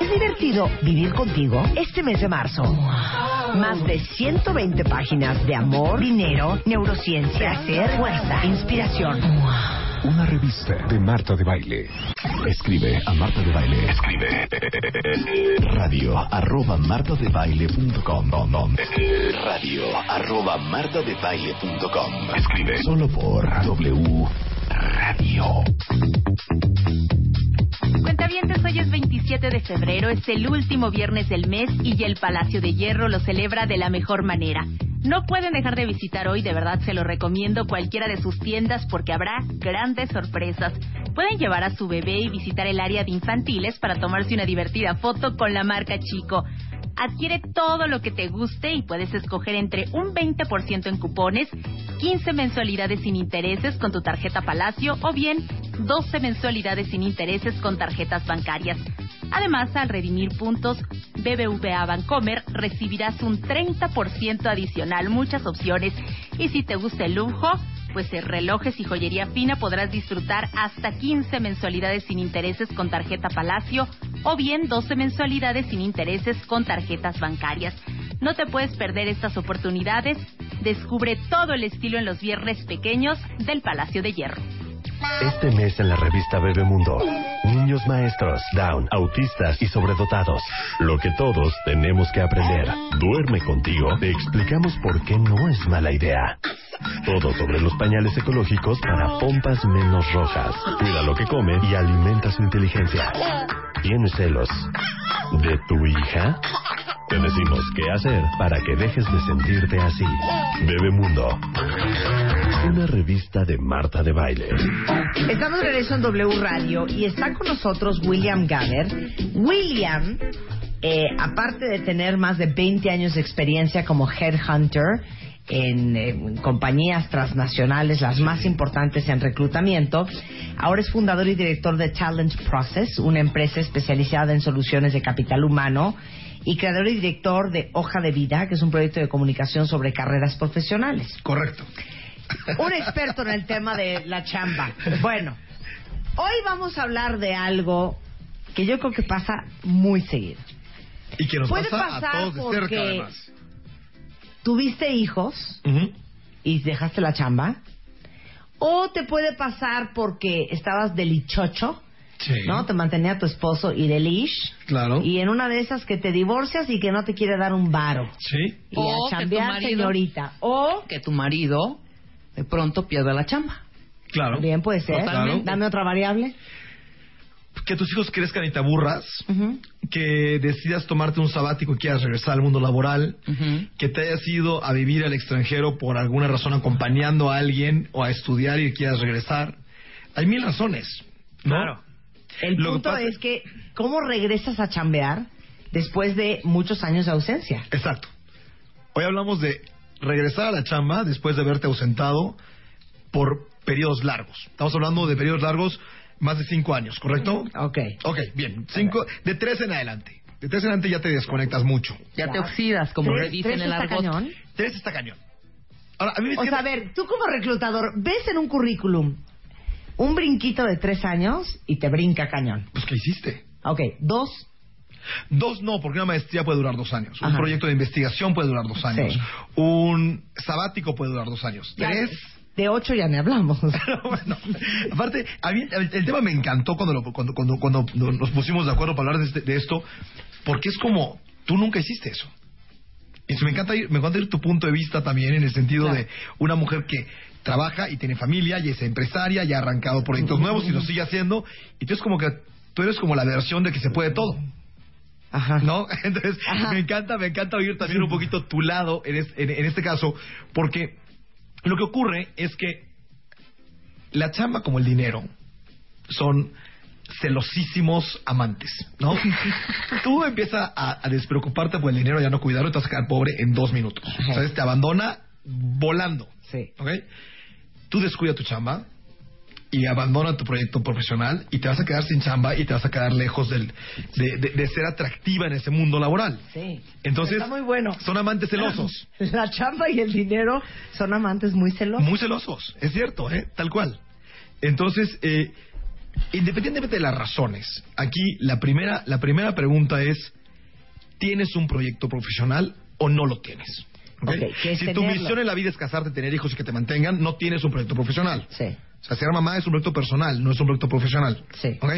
¿Es divertido vivir contigo este mes de marzo? Más de 120 páginas de amor, dinero, neurociencia, placer, fuerza, inspiración. Una revista de Marta de Baile. Escribe a Marta de Baile. Escribe radio arroba martadebaile.com radio arroba martadebaile.com Escribe solo por W Radio. Cuentavientes, hoy es 27 de febrero, es el último viernes del mes y el Palacio de Hierro lo celebra de la mejor manera. No pueden dejar de visitar hoy, de verdad se lo recomiendo cualquiera de sus tiendas porque habrá grandes sorpresas. Pueden llevar a su bebé y visitar el área de infantiles para tomarse una divertida foto con la marca Chico. Adquiere todo lo que te guste y puedes escoger entre un 20% en cupones, 15 mensualidades sin intereses con tu tarjeta Palacio o bien 12 mensualidades sin intereses con tarjetas bancarias. Además, al redimir puntos BBVA Bancomer recibirás un 30% adicional, muchas opciones. Y si te gusta el lujo, pues en relojes y joyería fina podrás disfrutar hasta 15 mensualidades sin intereses con tarjeta Palacio o bien 12 mensualidades sin intereses con tarjetas bancarias. No te puedes perder estas oportunidades. Descubre todo el estilo en los viernes pequeños del Palacio de Hierro. Este mes en la revista Bebemundo, niños maestros, down, autistas y sobredotados. Lo que todos tenemos que aprender. Duerme contigo. Te explicamos por qué no es mala idea. Todo sobre los pañales ecológicos para pompas menos rojas. Cuida lo que come y alimenta su inteligencia. ¿Tienes celos de tu hija? Te decimos qué hacer para que dejes de sentirte así. Bebemundo. Una revista de Marta de Baile. Estamos de regreso en W Radio y está con nosotros William Gaber. William, eh, aparte de tener más de 20 años de experiencia como headhunter en eh, compañías transnacionales, las más importantes en reclutamiento, ahora es fundador y director de Talent Process, una empresa especializada en soluciones de capital humano y creador y director de Hoja de Vida, que es un proyecto de comunicación sobre carreras profesionales. Correcto. Un experto en el tema de la chamba. Bueno, hoy vamos a hablar de algo que yo creo que pasa muy seguido. Y que nos Puede pasa pasar a todos de cerca, además. ¿Tuviste hijos y dejaste la chamba? ¿O te puede pasar porque estabas delichocho, Sí. ¿no? Te mantenía tu esposo y delish. Claro. Y en una de esas que te divorcias y que no te quiere dar un varo. Sí. Y O a que tu chambear, marido- señorita. O, que tu marido de pronto pierda la chamba. Claro. bien puede ser. Totalmente. Dame otra variable. que tus hijos crezcan y te aburras, que decidas tomarte un sabático y quieras regresar al mundo laboral, que te hayas ido a vivir al extranjero por alguna razón acompañando a alguien o a estudiar y quieras regresar. Hay mil razones, ¿no? Claro. El Lo que punto pasa- es que, ¿cómo regresas a chambear después de muchos años de ausencia? Exacto. Hoy hablamos de regresar a la chamba después de haberte ausentado por periodos largos. Estamos hablando de periodos largos más de cinco años, ¿correcto? Ok. Ok, bien. Cinco, de tres en adelante. De tres en adelante ya te desconectas mucho. Ya te oxidas, como ¿Tres- dicen tres en el está argot. cañón? Tres está cañón. Ahora, a mí me O sea, a ver, tú como reclutador, ves en un currículum un brinquito de tres años y te brinca cañón. Pues, ¿qué hiciste? Ok, dos, Dos no, porque una maestría puede durar dos años. Un proyecto de investigación puede durar dos años. Sí. Un sabático puede durar dos años. ya- Tres. de ocho ya ni hablamos. bueno, aparte, a mí el, el tema me encantó cuando, lo- cuando, cuando, cuando nos pusimos de acuerdo para hablar de, este- de esto, porque es como, tú nunca hiciste eso. Y me encanta ir, me encanta ir tu punto de vista también en el sentido Claro. de una mujer que trabaja y tiene familia y es empresaria y ha arrancado proyectos nuevos y lo sigue haciendo y tú es como que tú eres como la versión de que se puede todo. Ajá. ¿No? Entonces, Ajá. me encanta, me encanta oír también un poquito tu lado en, es- en- en este caso, porque lo que ocurre es que la chamba como el dinero son celosísimos amantes, ¿no? Tú empiezas a, a despreocuparte por el dinero, ya no cuidarlo, y te vas a quedar pobre en dos minutos. ¿Sabes? Te abandona volando. Sí. ¿Ok? Tú descuida tu chamba y abandona tu proyecto profesional y te vas a quedar sin chamba y te vas a quedar lejos del, de, de- de ser atractiva en ese mundo laboral. Sí. Entonces, Está muy bueno. son amantes celosos. La chamba y el dinero son amantes muy celosos. Muy celosos, es cierto, ¿eh? Tal cual. Entonces, eh, independientemente de las razones, aquí la primera, la primera pregunta es, ¿tienes un proyecto profesional o no lo tienes? ¿Ok? Ok, ¿qué es si tu misión en la vida es casarte, tener hijos y que te mantengan, no tienes un proyecto profesional. Sí. O sea, ser mamá es un proyecto personal, no es un proyecto profesional. Sí. ¿Ok?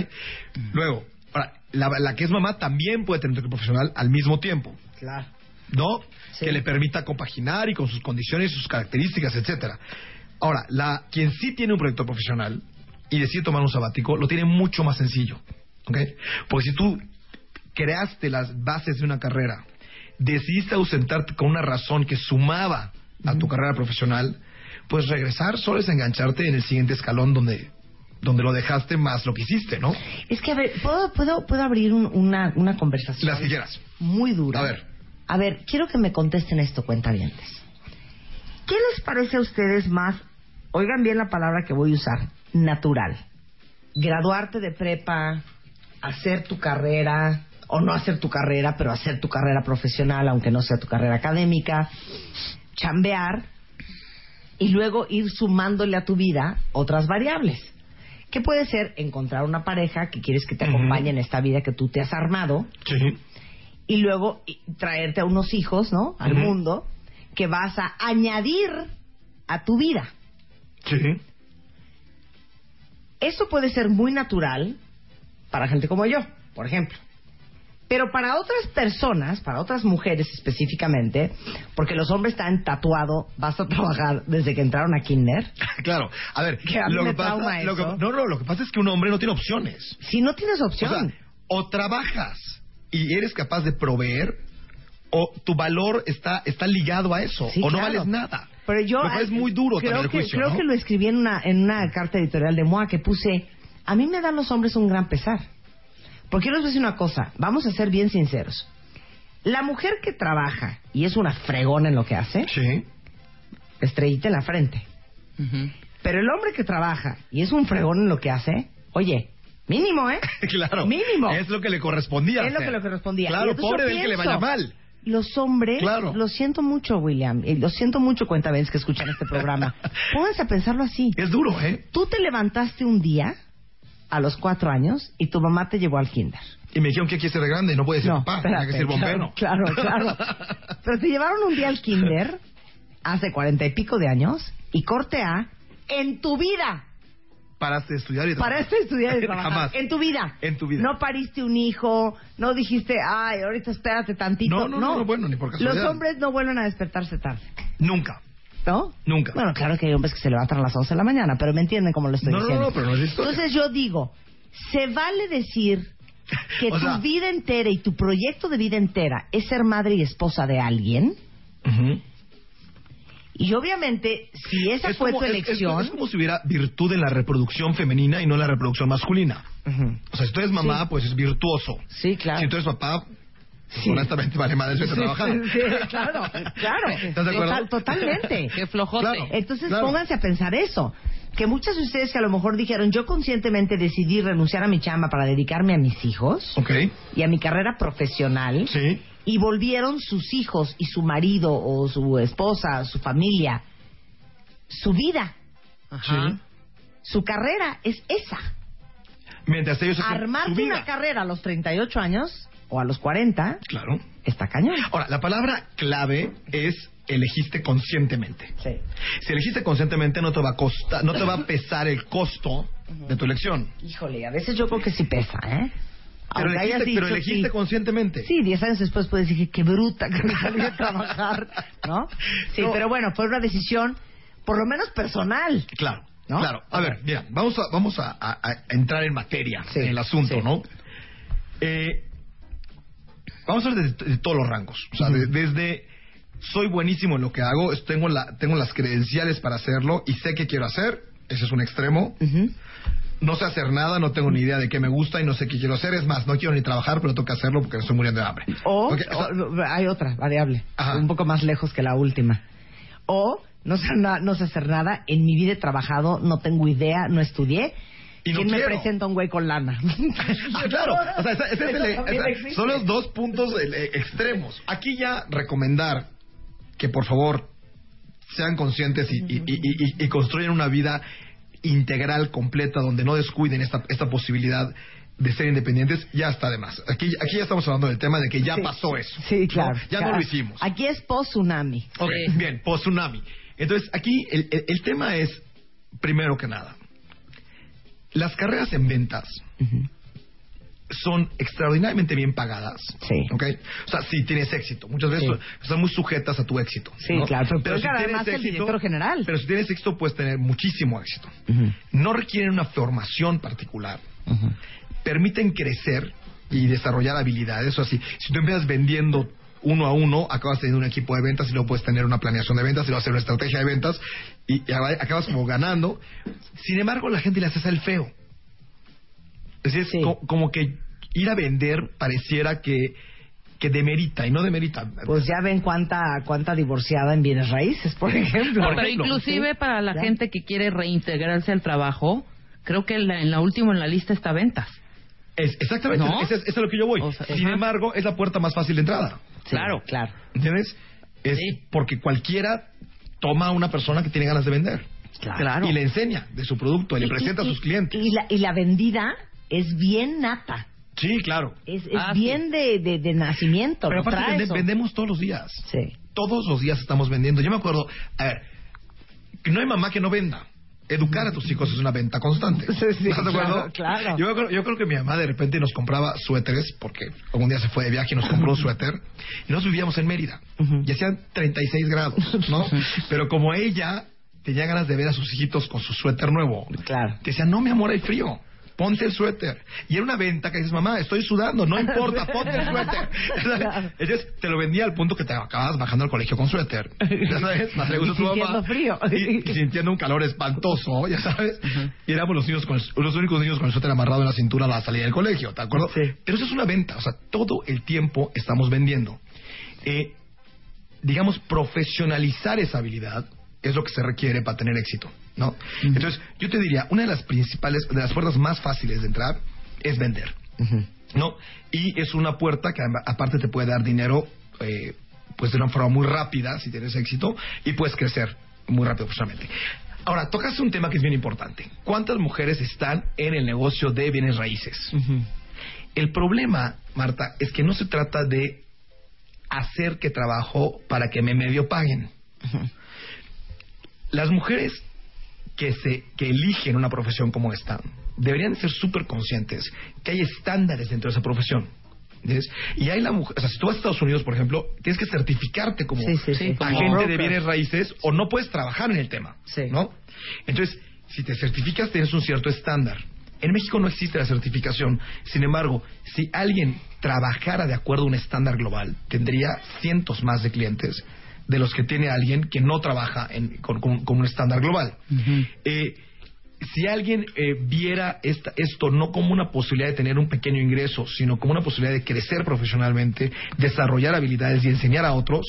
Luego, ahora, la, la que es mamá también puede tener un proyecto profesional al mismo tiempo. Claro. ¿no? Sí. Que le permita compaginar y con sus condiciones, sus características, etcétera. Ahora, la, quien sí tiene un proyecto profesional y decide tomar un sabático, lo tiene mucho más sencillo, ¿ok? Porque si tú creaste las bases de una carrera, decidiste ausentarte con una razón que sumaba a tu carrera profesional, pues regresar solo es engancharte en el siguiente escalón donde donde lo dejaste más lo que hiciste, ¿no? Es que, a ver, ¿puedo, puedo, puedo abrir un- una, una conversación? Las que quieras. Muy dura. A ver. A ver, quiero que me contesten esto, cuentavientes. ¿Qué les parece a ustedes más, oigan bien la palabra que voy a usar, natural? Graduarte de prepa, hacer tu carrera, o no hacer tu carrera, pero hacer tu carrera profesional, aunque no sea tu carrera académica, chambear, y luego ir sumándole a tu vida otras variables. Que puede ser encontrar una pareja que quieres que te acompañe en esta vida que tú te has armado, Sí. y luego traerte a unos hijos, ¿no? Al mundo que vas a añadir a tu vida. Sí. Eso puede ser muy natural para gente como yo, por ejemplo. Pero para otras personas, para otras mujeres específicamente, porque los hombres están tatuado, vas a trabajar desde que entraron a kinder. Claro, a ver, Que a mí lo que pasa, lo que- no, no, lo que pasa es que un hombre no tiene opciones. Si no tienes O opción, sea, o trabajas y eres capaz de proveer, o tu valor está está ligado a eso, Sí, o no claro. vales nada. Pero yo Lo cual es muy duro creo también el que, juicio, creo ¿no? que lo escribí en una, en una carta editorial de MOA que puse, a mí me dan los hombres un gran pesar. Porque yo les voy a decir una cosa, vamos a ser bien sinceros. La mujer que trabaja y es una fregona en lo que hace, Sí. estrellita en la frente. Pero el hombre que trabaja y es un fregón en lo que hace, oye, mínimo, ¿eh? claro. Mínimo. Es lo que le correspondía. Es lo hacer. que le correspondía. Y Claro, pobre del que le pienso, vaya mal. Los hombres, Claro. lo siento mucho, William, y lo siento mucho, cuenta que escuchan este programa. Pónganse a pensarlo así. Es duro, ¿eh? Tú te levantaste un día a los cuatro años y tu mamá te llevó al kinder. Y me dijeron que quiere ser grande, no puede ser No, papá, tiene que espérate, ser bombero. Claro, claro, claro. Pero te llevaron un día al kinder hace cuarenta y pico de años y corte A en tu vida. Paraste de estudiar y trabajar. Paraste de estudiar y trabajar. Jamás. En tu vida. En tu vida. No pariste un hijo, no dijiste, ay, ahorita espérate tantito. No, no, no, no, bueno, ni por casualidad. Los hombres no vuelven a despertarse tarde, Nunca. ¿No? Nunca. Bueno, claro que hay hombres que se levantan a las 11 de la mañana, pero me entienden cómo lo estoy No, no, diciendo. no, pero no es historia. Entonces yo digo, ¿Se vale decir que O tu sea- vida entera y tu proyecto de vida entera es ser madre y esposa de alguien? Y obviamente, si esa Es fue como- tu es- es- elección... Es, como si hubiera virtud en la reproducción femenina y no en la reproducción masculina. O sea, si tú eres mamá, Sí. pues es virtuoso. Sí, claro. Si tú eres papá, Sí. honestamente vale madre a Sí, trabajar. sí, claro, claro. ¿Estás de acuerdo? Total- totalmente. Qué flojote. Claro. Entonces Claro. pónganse a pensar eso. Que muchas de ustedes que a lo mejor dijeron, yo conscientemente decidí renunciar a mi chamba para dedicarme a mis hijos y a mi carrera profesional. Sí. Y volvieron sus hijos y su marido o su esposa, su familia, su vida, Ajá. Sí. su carrera es esa. Mientras ellos Armarte vida. una carrera a los 38 años o a los 40 Claro. está cañón. Ahora, la palabra clave es elegiste conscientemente. Sí. Si elegiste conscientemente no te va a costar, no te va a pesar el costo de tu elección. Híjole, a veces yo creo que sí pesa, ¿eh? Pero Aunque elegiste, pero dicho elegiste sí. conscientemente. Sí, diez años después puedes decir qué bruta que me salí a trabajar, ¿no? Sí, No. pero bueno, fue una decisión por lo menos personal. Claro, ¿No? claro. A ver, mira, vamos a, vamos a, a- a entrar en materia, Sí, en el asunto, sí. ¿no? Eh, vamos a hablar de, de todos los rangos. O sea, de- desde soy buenísimo en lo que hago, tengo, la, tengo las credenciales para hacerlo y sé qué quiero hacer. Ese es un extremo. Ujú. No sé hacer nada, no tengo ni idea de qué me gusta y no sé qué quiero hacer. Es más, no quiero ni trabajar, pero tengo que hacerlo porque me estoy muriendo de hambre. O, hay otra variable, Ajá. un poco más lejos que la última. O no sé, no sé hacer nada, en mi vida he trabajado, no tengo idea, no estudié. Y no ¿Quién me presenta un güey con lana? Ah, claro. O sea, ese- ese es el- son los dos puntos eh, extremos. Aquí ya recomendar que por favor sean conscientes y, y- y- y- y construyan una vida integral, completa, donde no descuiden esta, esta posibilidad de ser independientes, ya está de más. Aquí, aquí ya estamos hablando del tema de que ya Sí. pasó eso. Sí, ¿no? claro. Ya claro. no lo hicimos. Aquí es post-tsunami. Ok, bien, post-tsunami. Entonces, aquí el, el- el tema es, primero que nada, las carreras en ventas son extraordinariamente bien pagadas. Sí. ¿ok? O sea, si tienes éxito. Muchas veces Sí. están muy sujetas a tu éxito. Sí, ¿no? claro, pero puedes si tienes el director general. Pero si tienes éxito, puedes tener muchísimo éxito. No requieren una formación particular. Permiten crecer y desarrollar habilidades. O así, si tú empiezas vendiendo uno a uno, acabas teniendo un equipo de ventas y luego puedes tener una planeación de ventas y luego hacer una estrategia de ventas y, acabas como ganando. Sin embargo, la gente le hace el feo. Es decir, es Sí. co- como que ir a vender pareciera que, que demerita y no demerita. Pues ya ven cuánta cuánta divorciada en bienes raíces, por ejemplo. Por Pero ejemplo, inclusive ¿sí? para la Ya. gente que quiere reintegrarse al trabajo, creo que en la, en la última en la lista está ventas. Es, exactamente, ¿No? eso es, a lo que yo voy. O sea, Sin ajá. embargo, es la puerta más fácil de entrada. Sí, Claro. claro. ¿Entiendes? Es Sí. porque cualquiera toma a una persona que tiene ganas de vender. Claro. Y le enseña de su producto, y le presenta y- a sus clientes. Y la, y la vendida es bien nata. Sí, claro. Es, es Ah, sí. bien de, de, de nacimiento. Pero aparte vende- vendemos todos los días. Sí. Todos los días estamos vendiendo. Yo me acuerdo, a ver, no hay mamá que no venda. Educar a tus hijos es una venta constante. Sí, sí, ¿Estás de acuerdo? claro, claro. Yo, creo- yo creo que mi mamá de repente nos compraba suéteres, porque algún día se fue de viaje y nos compró un suéter, y nos vivíamos en Mérida. Ujú. Y hacían 36 grados, ¿no? Pero como ella tenía ganas de ver a sus hijitos con su suéter nuevo, Claro. te decía, no, mi amor, hay frío. Ponte el suéter. Y era una venta que dices, mamá, estoy sudando, no importa, ponte el suéter. Claro. Entonces, te lo vendía al punto que te acabas bajando al colegio con suéter. Ya sabes, más le gusta tu mamá. sintiendo frío. Y, y sintiendo un calor espantoso, ya sabes. Y éramos los niños con el- los únicos niños con el suéter amarrado en la cintura a la salida del colegio, ¿te acuerdas? Sí. Pero eso es una venta, o sea, todo el tiempo estamos vendiendo. Eh, digamos, profesionalizar esa habilidad es lo que se requiere para tener éxito, ¿no? Entonces, yo te diría, una de las principales, de las puertas más fáciles de entrar es vender, ¿no? Y es una puerta que aparte te puede dar dinero, eh, pues de una forma muy rápida si tienes éxito y puedes crecer muy rápido profesionalmente. Ahora, tocas un tema que es bien importante. ¿Cuántas mujeres están en el negocio de bienes raíces? El problema, Marta, es que no se trata de hacer que trabajo para que me medio paguen. Las mujeres que se que eligen una profesión como esta deberían ser súper conscientes que hay estándares dentro de esa profesión. Y hay la mujer, o sea, si tú vas a Estados Unidos, por ejemplo, tienes que certificarte como Sí, sí, sí. Como agente de bienes raíces o no puedes trabajar en el tema, Sí. ¿no? Entonces, si te certificas tienes un cierto estándar. En México no existe la certificación. Sin embargo, si alguien trabajara de acuerdo a un estándar global, tendría cientos más de clientes de los que tiene alguien que no trabaja en- con, con- con un estándar global. Eh, si alguien eh, viera esta- esto no como una posibilidad de tener un pequeño ingreso, sino como una posibilidad de crecer profesionalmente, desarrollar habilidades y enseñar a otros,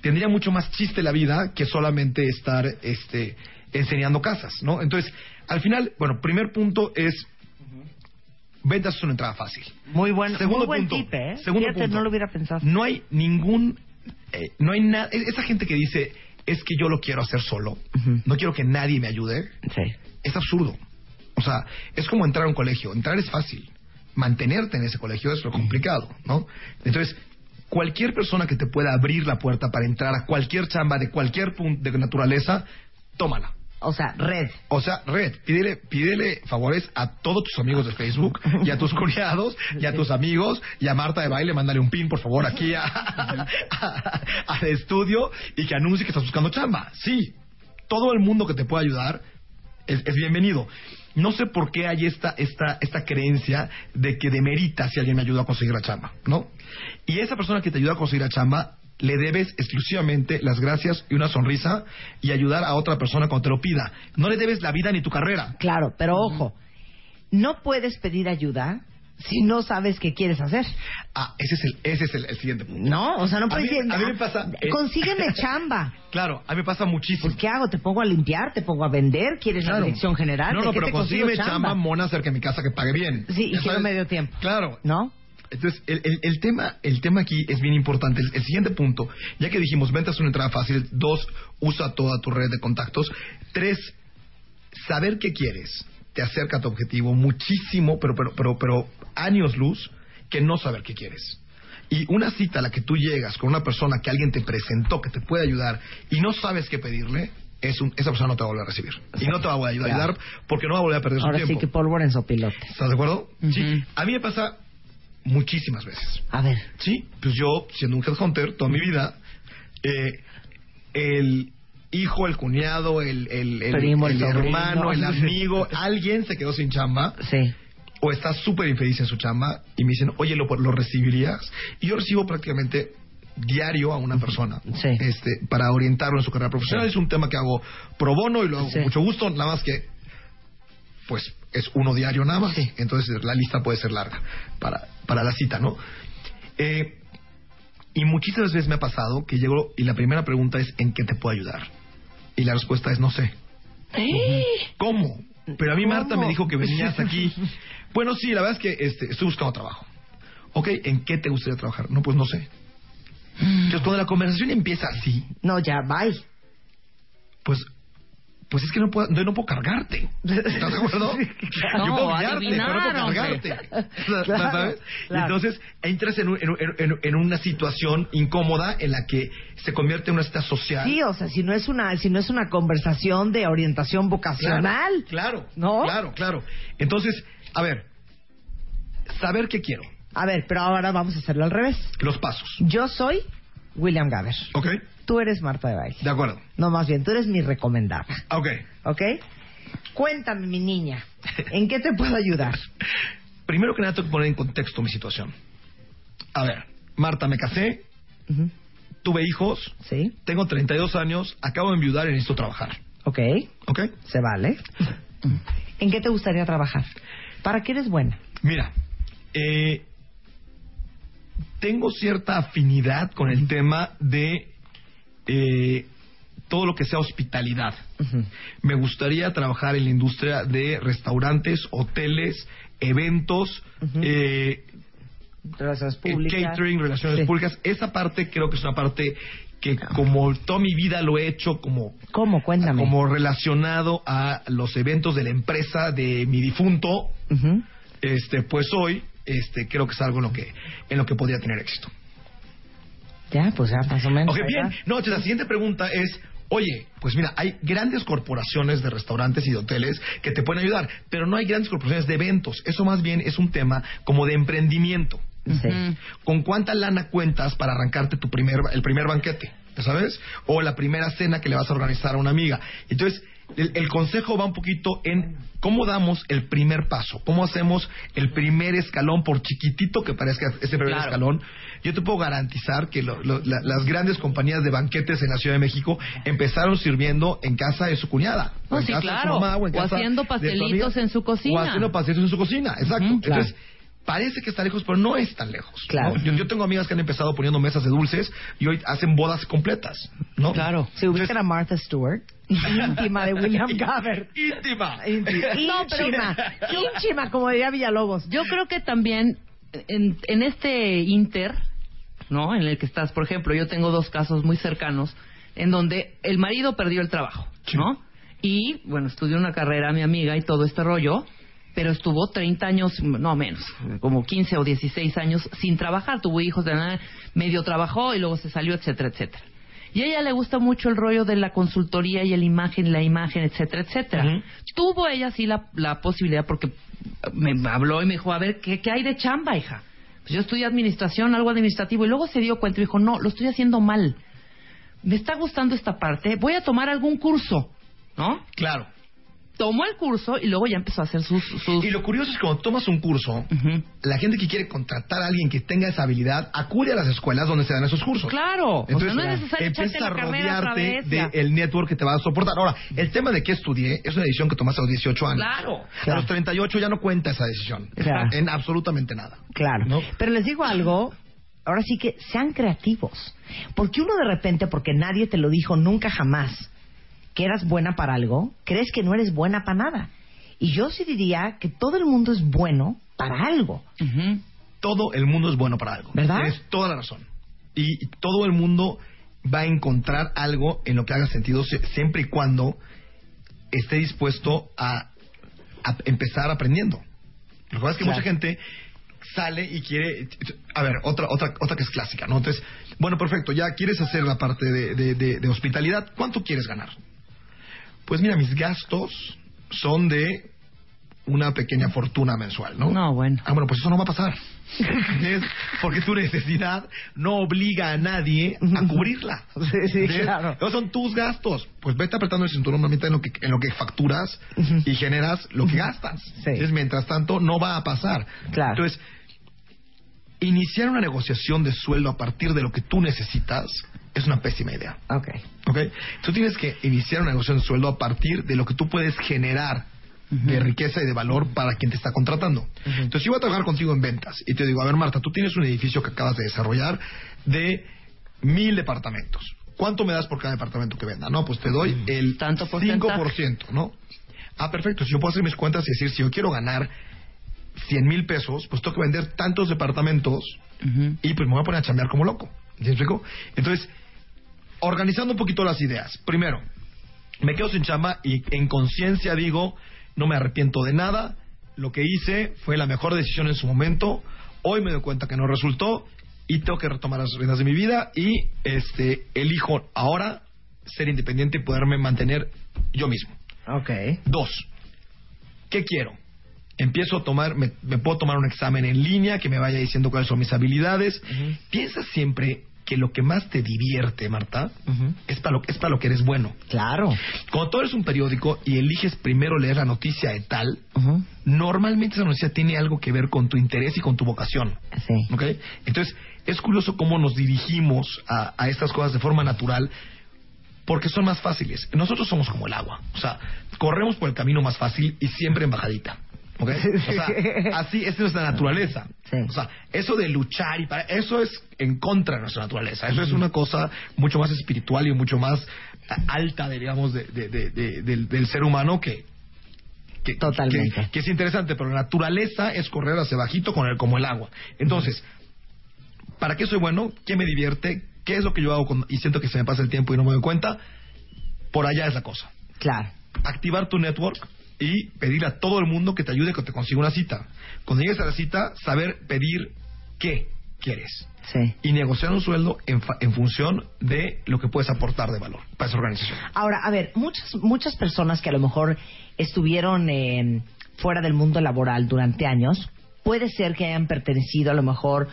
tendría mucho más chiste la vida que solamente estar este, enseñando casas, ¿no? Entonces, al final, bueno, primer punto es ventas es una entrada fácil. Muy buen, Segundo muy buen punto. tip, ¿eh? Segundo Fíjate, punto. no lo hubiera pensado. No hay ningún, eh, no hay nada, esa gente que dice es que yo lo quiero hacer solo, no quiero que nadie me ayude, Sí. es absurdo. O sea, es como entrar a un colegio. Entrar es fácil. Mantenerte en ese colegio es lo complicado, ¿no? Entonces, cualquier persona que te pueda abrir la puerta para entrar a cualquier chamba de cualquier punto de naturaleza, tómala. O sea, red. O sea, Red, pídele, pídele favores a todos tus amigos de Facebook y a tus cuñados y a tus amigos y a Marta de Baile, mándale un pin, por favor, aquí a- a- al estudio y que anuncie que estás buscando chamba. Sí, todo el mundo que te pueda ayudar es, es bienvenido. No sé por qué hay esta, esta, esta creencia de que demerita si alguien me ayuda a conseguir la chamba, ¿no? Y esa persona que te ayuda a conseguir la chamba, le debes exclusivamente las gracias y una sonrisa y ayudar a otra persona cuando te lo pida. No le debes la vida ni tu carrera. Claro, pero ojo, no puedes pedir ayuda si no sabes qué quieres hacer. Ah, ese es el, ese es el, el siguiente punto. No, o sea, no A puedes mí- decir, a mí me "Ah, pasa, eh, consígueme chamba. Claro, a mí me pasa muchísimo. Pues, ¿qué hago? ¿Te pongo a limpiar? ¿Te pongo a vender? ¿Quieres la Claro. dirección general? No, ¿De no, qué pero te consígueme chamba mona cerca de mi casa que pague bien. Sí, y Ya quiero sabes. medio tiempo. Claro. ¿No? Entonces, el, el- el tema, el tema aquí es bien importante. El, el siguiente punto, ya que dijimos, ventas una entrada fácil. Dos, usa toda tu red de contactos. Tres, saber qué quieres te acerca a tu objetivo muchísimo, pero, pero, pero, pero años luz, que no saber qué quieres. Y una cita a la que tú llegas con una persona que alguien te presentó, que te puede ayudar, y no sabes qué pedirle, es un- esa persona no te va a volver a recibir. Y no te va a volver a ayudar Claro. porque no va a volver a perder su Ahora tiempo. sí que pólvora en sopilote. ¿Estás de acuerdo? Sí. A mí me pasa muchísimas veces. A ver. Sí, pues yo, siendo un headhunter toda mi vida, eh, el hijo, el cuñado, el, el, el- Primo, hermano, el amigo, alguien se quedó sin chamba Sí. o está súper infeliz en su chamba y me dicen, oye, ¿lo, lo recibirías? Y yo recibo prácticamente diario a una persona Sí. este para orientarlo en su carrera profesional. Es un tema que hago pro bono y lo hago Sí. con mucho gusto, nada más que pues es uno diario nada más. Entonces la lista puede ser larga para, para la cita, ¿no? Eh, y muchísimas veces me ha pasado que llego y la primera pregunta es ¿en qué te puedo ayudar? Y la respuesta es no sé. ¿Cómo? Pero a mí Marta ¿Cómo? me dijo que venías aquí. Bueno, sí, la verdad es que este, estoy buscando trabajo. Ok, ¿en qué te gustaría trabajar? No, pues no sé. Entonces cuando la conversación empieza así, No, ya, bye. pues pues es que no puedo, no, no puedo cargarte. ¿Estás de acuerdo? No, Yo puedo guiarte, pero no puedo cargarte. Claro, ¿Sabes? Claro. entonces entras en, un- en, un- en- en una situación incómoda en la que se convierte en una cita social. Sí, o sea, si no es una, si no es una conversación de orientación vocacional. Claro, ¿No? claro, claro. Entonces, a ver, saber qué quiero. A ver, pero ahora vamos a hacerlo al revés. Los pasos. Yo soy William Gaber. ¿Ok? Tú eres Marta de Baile. De acuerdo. No, más bien, tú eres mi recomendada. Ok. ¿Ok? Cuéntame, mi niña, ¿en qué te puedo ayudar? Primero que nada tengo que poner en contexto mi situación. A ver, Marta, me casé, tuve hijos, ¿Sí? tengo 32 años, acabo de enviudar y necesito trabajar. ¿Ok? ¿Ok? Se vale. ¿En qué te gustaría trabajar? ¿Para qué eres buena? Mira, eh, tengo cierta afinidad con el tema de eh, todo lo que sea hospitalidad. Me gustaría trabajar en la industria de restaurantes, hoteles, eventos, eh, Relaciones eh, públicas. catering, relaciones Sí. públicas. Esa parte creo que es una parte que como toda mi vida lo he hecho como ¿Cómo? Cuéntame. como relacionado a los eventos de la empresa de mi difunto, este pues hoy este creo que es algo en lo que en lo que podría tener éxito. Ya, pues ya, más o menos. Ok, bien. No, entonces, la siguiente pregunta es, oye, pues mira, hay grandes corporaciones de restaurantes y de hoteles que te pueden ayudar, pero no hay grandes corporaciones de eventos. Eso más bien es un tema como de emprendimiento. Sí. ¿Con cuánta lana cuentas para arrancarte tu primer el primer banquete? ¿ya ¿sabes? O la primera cena que le vas a organizar a una amiga. Entonces, el, el consejo va un poquito en cómo damos el primer paso, cómo hacemos el primer escalón, por chiquitito que parezca ese primer Claro. escalón. Yo te puedo garantizar que lo- lo- la- las grandes compañías de banquetes en la Ciudad de México empezaron sirviendo en casa de su cuñada. O en sí, casa de su claro. mamá, o en O casa haciendo de tu amiga. pastelitos en su cocina. O haciendo pastelitos en su cocina, exacto. Claro. Entonces, parece que está lejos, pero no es tan lejos. Claro. ¿no? Yo, yo tengo amigas que han empezado poniendo mesas de dulces y hoy hacen bodas completas, ¿no? Claro. Se ubican a Martha Stewart, íntima de William Gabbert. íntima. Íntima, ínchima, ínchima, como diría Villalobos. Yo creo que también en, en este inter, ¿no? En el que estás, por ejemplo, yo tengo dos casos muy cercanos en donde el marido perdió el trabajo, ¿no? Y, bueno, estudió una carrera, mi amiga, y todo este rollo, pero estuvo 30 años, no menos, como 15 o 16 años sin trabajar, tuvo hijos de nada, medio trabajó y luego se salió, etcétera, etcétera. Y a ella le gusta mucho el rollo de la consultoría y el imagen, la imagen, etcétera, etcétera. Tuvo ella sí la, la posibilidad porque me habló y me dijo, a ver, ¿qué, qué hay de chamba, hija? Pues yo estudié administración, algo administrativo, y luego se dio cuenta y dijo, no, lo estoy haciendo mal. Me está gustando esta parte, voy a tomar algún curso, ¿no? Claro. Tomó el curso y luego ya empezó a hacer sus... sus... Y lo curioso es que cuando tomas un curso, la gente que quiere contratar a alguien que tenga esa habilidad acude a las escuelas donde se dan esos cursos. Claro, o sea, Entonces, no es necesario a rodearte del network que te va a soportar. Ahora, el tema de que estudié es una decisión que tomaste a los 18 años. Claro. A los 38 ya no cuenta esa decisión. Claro. En absolutamente nada. Claro. ¿No? Pero les digo algo, ahora sí que sean creativos. Porque uno de repente, porque nadie te lo dijo nunca jamás, que eras buena para algo, crees que no eres buena para nada. Y yo sí diría que todo el mundo es bueno para algo. Ujú. Todo el mundo es bueno para algo. ¿Verdad? Tienes toda la razón. Y, y todo el mundo va a encontrar algo en lo que haga sentido sie- siempre y cuando esté dispuesto a, a empezar aprendiendo. Lo que pasa es que Claro. mucha gente sale y quiere... A ver, otra, otra, otra que es clásica, ¿no? Entonces, bueno, perfecto, ya quieres hacer la parte de, de- de- de hospitalidad, ¿cuánto quieres ganar? Pues mira, mis gastos son de una pequeña fortuna mensual, ¿no? No, bueno. Ah, bueno, pues eso no va a pasar. Porque tu necesidad no obliga a nadie a cubrirla. Sí, sí, claro. Esos son tus gastos. Pues vete apretando el cinturón una mitad en lo que, en lo que facturas y generas lo que gastas. Entonces, mientras tanto, no va a pasar. Claro. Entonces, iniciar una negociación de sueldo a partir de lo que tú necesitas es una pésima idea. Ok. ¿Ok? Tú tienes que iniciar una negociación de sueldo a partir de lo que tú puedes generar de riqueza y de valor para quien te está contratando. Entonces, yo voy a trabajar contigo en ventas y te digo, a ver, Marta, tú tienes un edificio que acabas de desarrollar de mil departamentos. ¿Cuánto me das por cada departamento que venda? No, pues te doy el Tanto porcentaje. 5%, ¿no? Ah, perfecto. Si yo puedo hacer mis cuentas y decir, si yo quiero ganar 100 mil pesos, pues tengo que vender tantos departamentos y pues me voy a poner a chambear como loco. ¿Sí explico? Entonces, organizando un poquito las ideas. Primero, me quedo sin chamba y en conciencia digo, no me arrepiento de nada. Lo que hice fue la mejor decisión en su momento. Hoy me doy cuenta que no resultó y tengo que retomar las riendas de mi vida y este elijo ahora ser independiente y poderme mantener yo mismo. Ok. Dos, ¿qué quiero? Empiezo a tomar, me, me puedo tomar un examen en línea que me vaya diciendo cuáles son mis habilidades. Piensa siempre que lo que más te divierte, Marta, es para lo, es para lo que eres bueno. Claro. Cuando tú eres un periódico y eliges primero leer la noticia de tal, normalmente esa noticia tiene algo que ver con tu interés y con tu vocación. Sí. ¿Ok? Entonces, es curioso cómo nos dirigimos a, a estas cosas de forma natural porque son más fáciles. Nosotros somos como el agua. O sea, corremos por el camino más fácil y siempre en bajadita. O sea, así es nuestra naturaleza. O sea, eso de luchar y para eso es en contra de nuestra naturaleza. Eso es una cosa mucho más espiritual y mucho más alta, digamos, de- de- de- de- del, del ser humano que, que, Totalmente. que- que es interesante, pero la naturaleza es correr hacia bajito con el, como el agua. Entonces, ¿para qué soy bueno? ¿Qué me divierte? ¿Qué es lo que yo hago con- y siento que se me pasa el tiempo y no me doy cuenta? Por allá es la cosa. Claro. Activar tu network y pedirle a todo el mundo que te ayude que te consiga una cita. Cuando llegues a la cita, saber pedir qué quieres. Sí. Y negociar un sueldo en, fa- en función de lo que puedes aportar de valor para esa organización. Ahora, a ver, muchas, muchas personas que a lo mejor estuvieron eh, fuera del mundo laboral durante años, puede ser que hayan pertenecido a lo mejor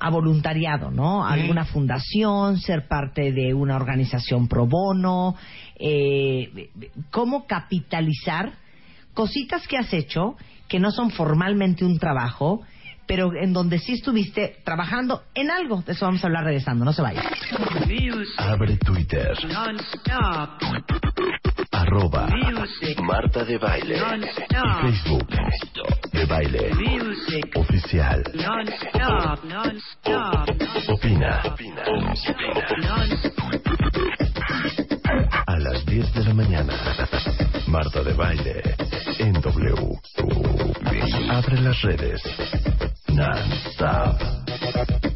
a voluntariado, ¿no? A alguna fundación, ser parte de una organización pro bono, eh, cómo capitalizar cositas que has hecho que no son formalmente un trabajo, pero en donde sí estuviste trabajando en algo. De eso vamos a hablar regresando, no se vayan. Abre Twitter. Arroba Marta de Baile. Y Facebook. De Baile. Oficial. Opina. A las 10 de la mañana. Marta de Baile. En W. Abre las redes. Non-stop.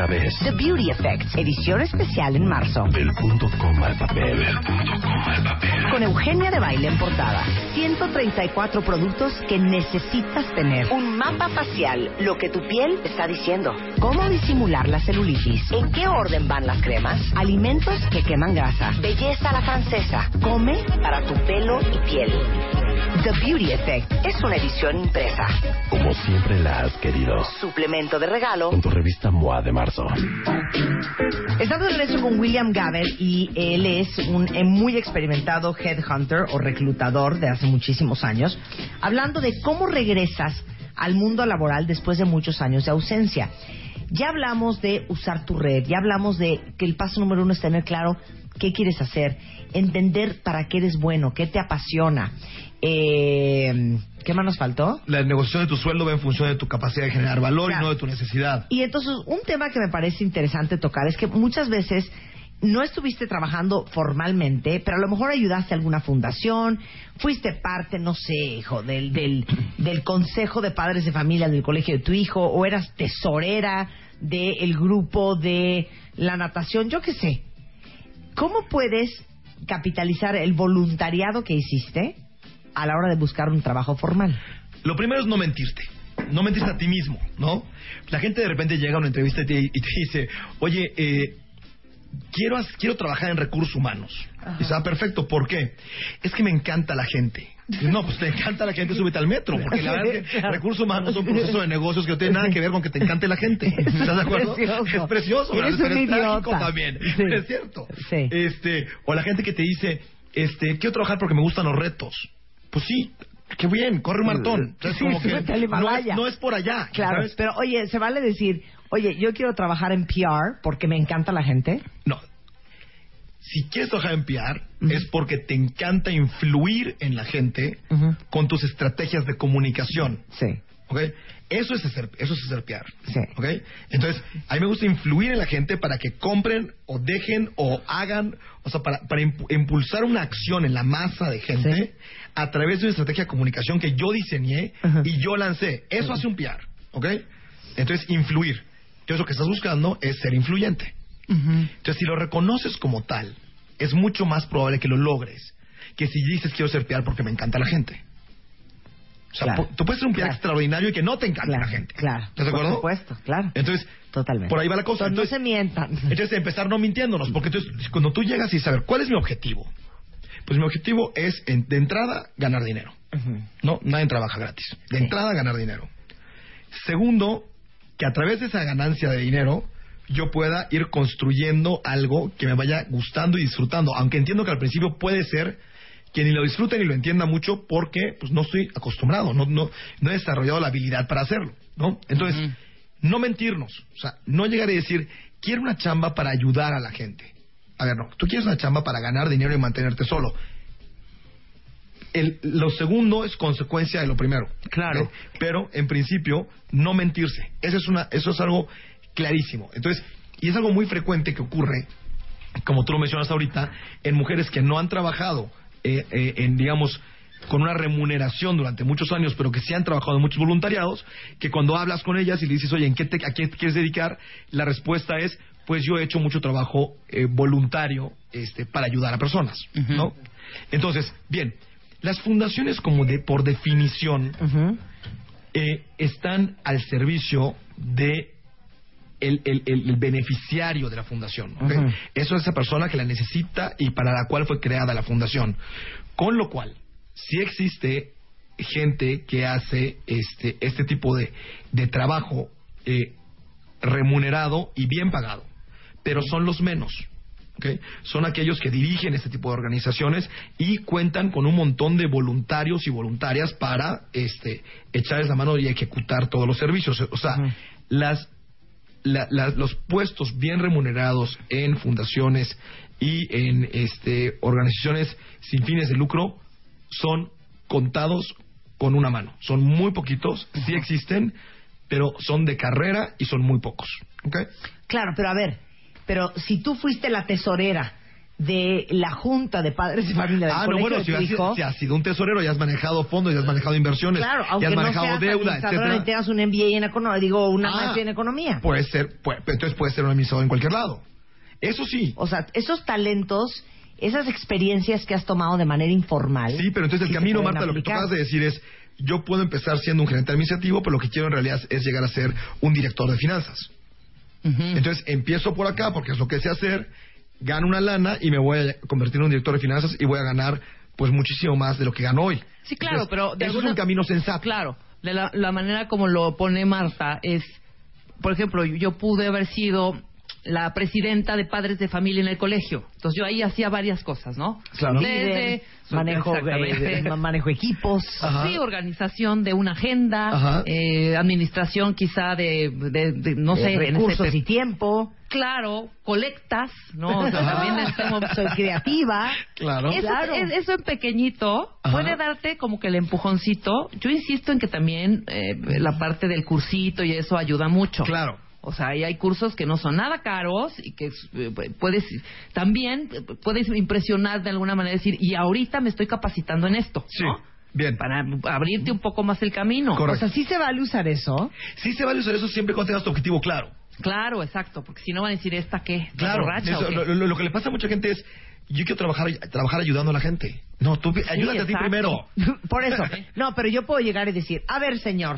Primera vez. The Beauty Effect, edición especial en marzo. Del punto coma al papel. Con Eugenia de Baile en portada. 134 productos que necesitas tener. Un mapa facial, lo que tu piel está diciendo. Cómo disimular la celulitis. En qué orden van las cremas. Alimentos que queman grasa. Belleza a la francesa. Come para tu pelo y piel. The Beauty Effect es una edición impresa. Como siempre la has querido. Suplemento de regalo. Con tu revista MOA de marzo. Estamos de regreso con William Gaber y él es un eh, muy experimentado headhunter o reclutador de hace muchísimos años, hablando de cómo regresas al mundo laboral después de muchos años de ausencia. Ya hablamos de usar tu red, ya hablamos de que el paso número uno es tener claro qué quieres hacer, entender para qué eres bueno, qué te apasiona. Eh, ¿Qué más nos faltó? La negociación de tu sueldo va en función de tu capacidad de generar valor Claro. y no de tu necesidad. Y entonces, un tema que me parece interesante tocar es que muchas veces no estuviste trabajando formalmente, pero a lo mejor ayudaste a alguna fundación, fuiste parte, no sé, hijo, del, del, del consejo de padres de familia del colegio de tu hijo, o eras tesorera del grupo de la natación, yo qué sé. ¿Cómo puedes capitalizar el voluntariado que hiciste a la hora de buscar un trabajo formal? Lo primero es no mentirte. No mentirte a ti mismo, ¿no? La gente de repente llega a una entrevista y te, y te dice, oye, eh, quiero, quiero trabajar en recursos humanos. Y ah, perfecto, ¿por qué? Es que me encanta la gente. No, pues te encanta la gente, súbete al metro. Porque la verdad es que recursos humanos son procesos de negocios que no tienen nada que ver con que te encante la gente. ¿Estás de acuerdo? Precioso. Es precioso, un pero es idiota. también. Sí. Es cierto. Sí. Este, o la gente que te dice, este, quiero trabajar porque me gustan los retos. Pues sí, qué bien, corre un maratón. Sí, como que súbete al no, es, no es por allá. Claro, ¿sabes? pero oye, ¿se vale decir, oye, yo quiero trabajar en PR porque me encanta la gente? No. Si quieres trabajar en PR, es porque te encanta influir en la gente con tus estrategias de comunicación. Sí. ¿Ok? Eso es hacer, eso es hacer PR. Sí. ¿Ok? Entonces, a mí me gusta influir en la gente para que compren o dejen o hagan, o sea, para, para impu- impulsar una acción en la masa de gente Sí. A través de una estrategia de comunicación que yo diseñé Ajá. y yo lancé. Eso hace un PR. ¿Ok? Entonces, influir. Entonces, lo que estás buscando es ser influyente. Entonces, si lo reconoces como tal, es mucho más probable que lo logres que si dices quiero ser PR porque me encanta la gente. O sea, Claro. tú puedes ser un PR Claro. extraordinario y que no te encante Claro, la gente. claro. ¿Estás de Por supuesto, claro. Entonces, Totalmente. por ahí va la cosa. Entonces, Entonces, no se mientan. entonces empezar no mintiéndonos, porque entonces cuando tú llegas y saber cuál es mi objetivo, pues mi objetivo es en- de entrada ganar dinero. No, nadie trabaja gratis. De Sí. entrada ganar dinero. Segundo, que a través de esa ganancia de dinero yo pueda ir construyendo algo que me vaya gustando y disfrutando, aunque entiendo que al principio puede ser que ni lo disfrute ni lo entienda mucho porque pues no estoy acostumbrado, no, no, no he desarrollado la habilidad para hacerlo, ¿no? Entonces, no mentirnos, o sea, no llegar y decir, quiero una chamba para ayudar a la gente. A ver, no, tú quieres una chamba para ganar dinero y mantenerte solo. El, lo segundo es consecuencia de lo primero. Claro. Pero, en principio, no mentirse. Eso es, una, eso es algo clarísimo. Entonces, y es algo muy frecuente que ocurre, como tú lo mencionas ahorita, en mujeres que no han trabajado eh, eh, en, digamos, con una remuneración durante muchos años, pero que sí han trabajado en muchos voluntariados, que cuando hablas con ellas y le dices, oye, ¿en qué te, ¿a qué te quieres dedicar? La respuesta es, pues yo he hecho mucho trabajo eh, voluntario este, para ayudar a personas. ¿no? Entonces, bien, las fundaciones como de por definición eh, están al servicio de el, el- el- el beneficiario de la fundación. Eso es esa persona que la necesita y para la cual fue creada la fundación. Con lo cual, sí existe gente que hace este, este tipo de, de trabajo eh, remunerado y bien pagado, pero son los menos. ¿ok? Son aquellos que dirigen este tipo de organizaciones y cuentan con un montón de voluntarios y voluntarias para este, echarles la mano y ejecutar todos los servicios. O sea, las, la- la- los puestos bien remunerados en fundaciones y en este, organizaciones sin fines de lucro son contados con una mano. Son muy poquitos, sí existen, pero son de carrera y son muy pocos. ¿ok? Claro, pero a ver, pero si tú fuiste la tesorera de la Junta de Padres de Familia del Ah, no, bueno, de si has, hijo, si has sido un tesorero, ya has manejado fondos, ya has manejado inversiones, claro, ya has no manejado seas deuda, etcétera. tengas un MBA en economía, digo, una Ah. maestría en economía. Puede ser, puede- entonces puede ser un administrador en cualquier lado. Eso sí. O sea, esos talentos, esas experiencias que has tomado de manera informal. Sí, pero entonces el sí camino, Marta, lo que tú acabas de decir es, yo puedo empezar siendo un gerente administrativo, pero lo que quiero en realidad es llegar a ser un director de finanzas. Entonces empiezo por acá porque es lo que sé hacer, gano una lana y me voy a convertir en un director de finanzas y voy a ganar pues muchísimo más de lo que gano hoy. Sí, claro, Entonces, pero de eso alguna- es un camino sensato. Claro, de la, la manera como lo pone Marta es, por ejemplo, yo pude haber sido la presidenta de padres de familia en el colegio. Entonces yo ahí hacía varias cosas, ¿no? Claro. Desde manejo, manejo equipos. Sí, organización de una agenda, Ajá. eh, administración quizá de, de- de, no De sé, en recursos ese- y tiempo. Claro, colectas, ¿no? O sea, también Soy creativa. Claro. Eso, Claro. es- eso en pequeñito Ajá. puede darte como que el empujoncito. Yo insisto en que también eh, la parte del cursito y eso ayuda mucho. Claro. O sea, ahí hay cursos que no son nada caros y que eh, puedes también puedes impresionar de alguna manera decir, y ahorita me estoy capacitando en esto, Sí. ¿no? Bien. Para abrirte un poco más el camino. Correcto. O sea, sí se vale usar eso. Sí se vale usar eso siempre cuando tengas tu objetivo claro. Claro, exacto, porque si no van a decir esta qué, ¿La Claro, borracha eso, o qué? lo, lo- lo que le pasa a mucha gente es, yo quiero trabajar, trabajar ayudando a la gente. No, tú Sí, ayúdate a ti primero. Por eso. No, pero yo puedo llegar y decir, a ver, señor,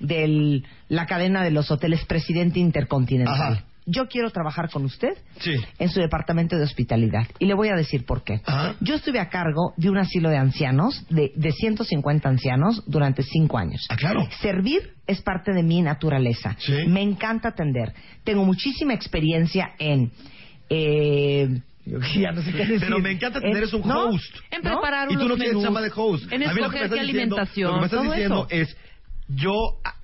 de la cadena de los hoteles Presidente Intercontinental. Ajá. Yo quiero trabajar con usted Sí. en su departamento de hospitalidad. Y le voy a decir por qué. Ajá. Yo estuve a cargo de un asilo de ancianos, de, de 150 ancianos, durante cinco años. Ah, claro. Servir es parte de mi naturaleza. Sí. Me encanta atender. Tengo muchísima experiencia en... Eh, ya no sé qué decir. Pero me encanta tener En- es un ¿no? host. En ¿No? preparar Y tú no tienes menús, chamba de host. En A mí lo que me escoger qué estás diciendo- alimentación, Lo que me estás diciendo eso. es, yo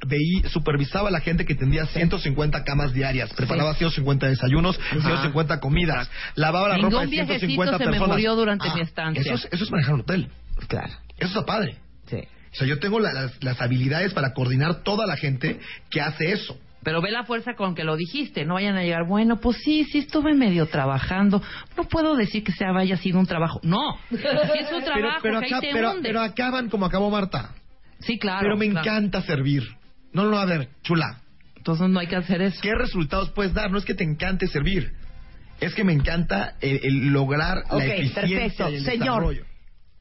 veí, supervisaba a la gente que tendría 150 camas diarias, preparaba 150 desayunos, 150 comidas, lavaba la Ningún ropa de viejecito 150 se me personas. murió durante Ah, mi estancia. Eso es, eso es manejar un hotel. Claro. Eso está padre. Sí. O sea, yo tengo la- las, las habilidades para coordinar toda la gente que hace eso. Pero ve la fuerza con que lo dijiste, no vayan a llegar, bueno, pues sí, sí estuve medio trabajando. No puedo decir que sea haya sido un trabajo. No, sí es un trabajo pero, que acá- ahí te pero- hunde. pero acaban como acabó Marta. Sí, claro. pero me claro. encanta servir. No, no, a ver, chula. Entonces no hay que hacer eso. ¿Qué resultados puedes dar? No es que te encante servir. Es que me encanta el, el lograr Ok, la eficiencia perfecto. y el Señor. desarrollo.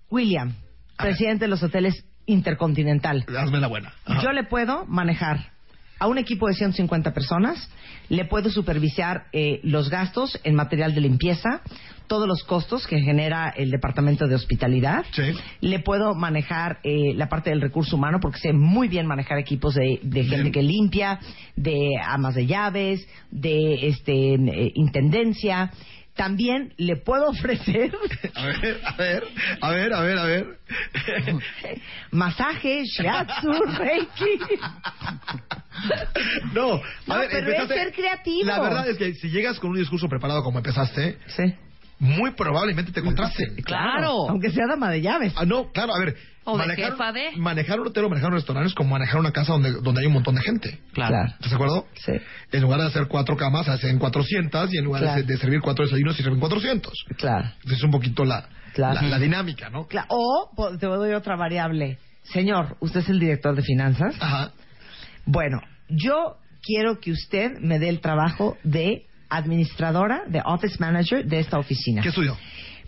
William, A ver. presidente de los hoteles Intercontinental. Hazme la buena. Ajá. Yo le puedo manejar a un equipo de 150 personas, le puedo supervisar eh, los gastos en material de limpieza, todos los costos que genera el departamento de hospitalidad. Sí. Le puedo manejar eh, la parte del recurso humano porque sé muy bien manejar equipos de, de gente que limpia, de amas de llaves, de este eh, intendencia. También le puedo ofrecer A ver, a ver, a ver, a ver, a ver. masaje, shiatsu, reiki. No, a No, ver, pero es ser creativo. La verdad es que si llegas con un discurso preparado como empezaste, Sí. muy probablemente te contrasten. Claro. Aunque sea dama de llaves. Ah, no, claro, a ver. O de jefa de. Manejar un hotel o manejar un restaurante es como manejar una casa donde, donde hay un montón de gente. Claro. ¿Estás de acuerdo? Sí. En lugar de hacer cuatro camas, hacen 400 y en lugar de Claro. ser- de, servir cuatro desayunos, sirven 400. Claro. Es un poquito la, Claro. la, la dinámica, ¿no? Cla- O te doy otra variable. Señor, usted es el director de finanzas. Ajá. Bueno, yo quiero que usted me dé el trabajo de administradora, de office manager de esta oficina. ¿Qué estudió?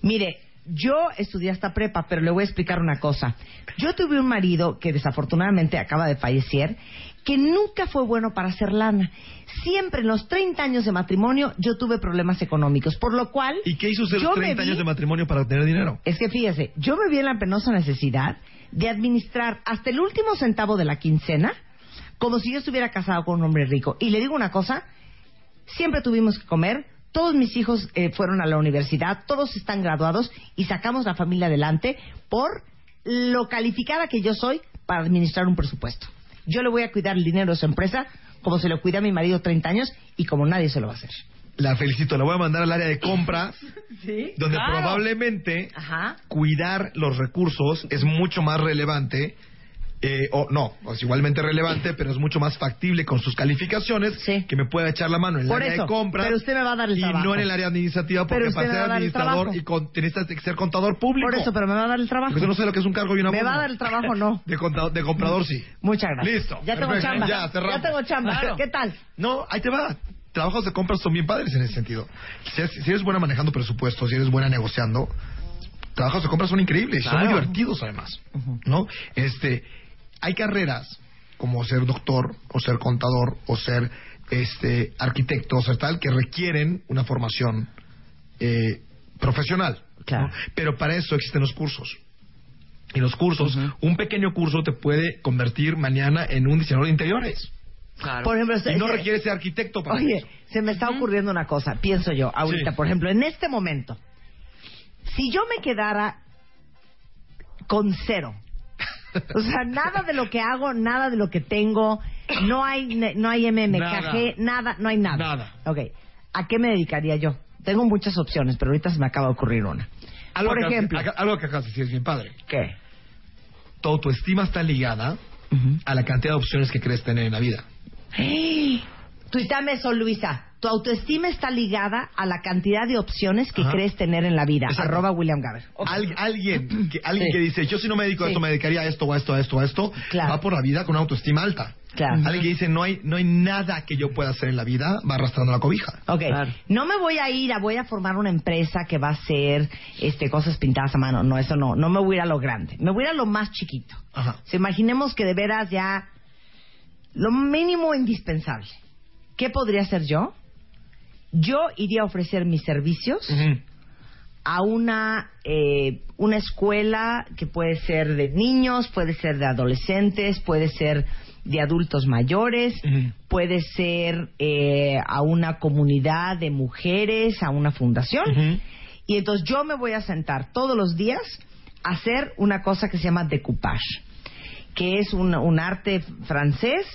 Mire, yo estudié hasta prepa, pero le voy a explicar una cosa. Yo tuve un marido que desafortunadamente acaba de fallecer que nunca fue bueno para hacer lana. Siempre en los 30 años de matrimonio yo tuve problemas económicos, por lo cual... ¿Y qué hizo usted los me 30 vi- años de matrimonio para tener dinero? Es que fíjese, yo me vi en la penosa necesidad de administrar hasta el último centavo de la quincena como si yo estuviera casado con un hombre rico. Y le digo una cosa, siempre tuvimos que comer, todos mis hijos eh, fueron a la universidad, todos están graduados y sacamos la familia adelante por lo calificada que yo soy para administrar un presupuesto. Yo le voy a cuidar el dinero de su empresa como se lo cuida a mi marido 30 años y como nadie se lo va a hacer. La felicito, la voy a mandar al área de compras, Sí. donde claro. probablemente Ajá. cuidar los recursos es mucho más relevante, eh, o no, es igualmente relevante, pero es mucho más factible con sus calificaciones que me pueda echar la mano en el Por área eso, de compras pero usted me va a dar el y trabajo. no en el área administrativa, porque para ser administrador y con, que ser contador público. Por eso, pero me va a dar el trabajo. Porque no sé lo que es un cargo y una ¿Me va a dar el trabajo no? De, contador, de comprador sí. Muchas gracias. Listo. Ya tengo chamba. Ya. Ya tengo chamba. Claro. ¿Qué tal? No, ahí te va. Trabajos de compras son bien padres en ese sentido. Si, si eres buena manejando presupuestos, si eres buena negociando, trabajos de compras son increíbles, son muy Claro. divertidos además, ¿no? Este, hay carreras como ser doctor o ser contador o ser este arquitecto o ser tal que requieren una formación eh, profesional. Claro. ¿no? Pero para eso existen los cursos. Y los cursos, un pequeño curso te puede convertir mañana en un diseñador de interiores. Por ejemplo, y no se- requiere ser arquitecto para Oye, eso. se me está ocurriendo una cosa, pienso yo, ahorita, Sí. por ejemplo, en este momento, si yo me quedara con cero, o sea, nada de lo que hago, nada de lo que tengo, no hay, no hay MMKG, nada, no hay nada. Nada. Ok, ¿a qué me dedicaría yo? Tengo muchas opciones, pero ahorita se me acaba de ocurrir una. Algo por que- ejemplo, acá- algo que acabas de decir es bien padre. ¿qué? Tu autoestima está ligada a la cantidad de opciones que crees tener en la vida. Tuitame eso, Luisa. Tu autoestima está ligada a la cantidad de opciones que Ajá. crees tener en la vida. Exacto. Arroba William Gaber. Al- alguien que, alguien Sí. que dice, yo si no me dedico a Sí. esto, me dedicaría a esto, o a esto, a esto, a esto, Claro. va por la vida con una autoestima alta. Claro. Alguien que dice, no hay, no hay nada que yo pueda hacer en la vida, va arrastrando la cobija. Ok, no me voy a ir a, voy a formar una empresa que va a hacer este, cosas pintadas a mano. No, eso no. No me voy a ir a lo grande. Me voy a ir a lo más chiquito. Ajá. Si imaginemos que de veras ya lo mínimo indispensable. ¿Qué podría hacer yo? Yo iría a ofrecer mis servicios a una, eh, una escuela que puede ser de niños, puede ser de adolescentes, puede ser de adultos mayores, puede ser eh, a una comunidad de mujeres, a una fundación. Y entonces yo me voy a sentar todos los días a hacer una cosa que se llama decoupage, que es un, un arte francés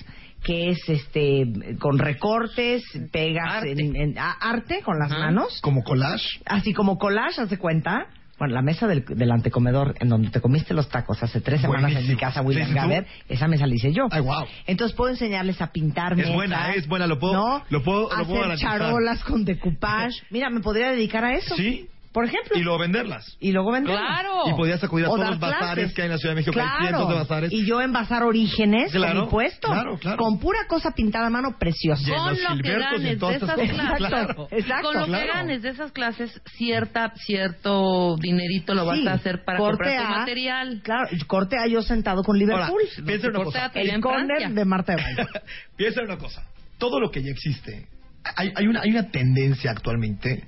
que es este con recortes, pegas en, en- a- arte con las manos Como collage. así como collage, haz de cuenta. Bueno, la mesa del, del antecomedor en donde te comiste los tacos hace tres semanas en mi casa, William. Gaber, esa mesa la hice yo. Ay, wow. Entonces puedo enseñarles a pintar Es mesas, buena, es buena, lo puedo- ¿no? lo puedo- lo hacer charolas con decoupage. Mira, me podría dedicar a eso. Sí. Por ejemplo. Y luego venderlas. Y luego venderlas. Claro. Y podías acudir a O todos los bazares clases. que hay en la Ciudad de México, que hay Claro. cientos de bazares. Y yo envasar orígenes Claro, con mi puesto. claro, claro. Con pura cosa pintada a mano preciosa. Y en Con los lo que en ganes de esas clases. Claro. Exacto, Con lo que ganes de esas clases, cierta, cierto dinerito lo vas Sí, a hacer para corte comprar tu A, material. Claro, corte a yo sentado con Liverpool. Ahora, piensa en una cosa. tu El en corner Francia. de Marta de. Piensa en una cosa. Todo lo que ya existe, hay, hay, una, hay una tendencia actualmente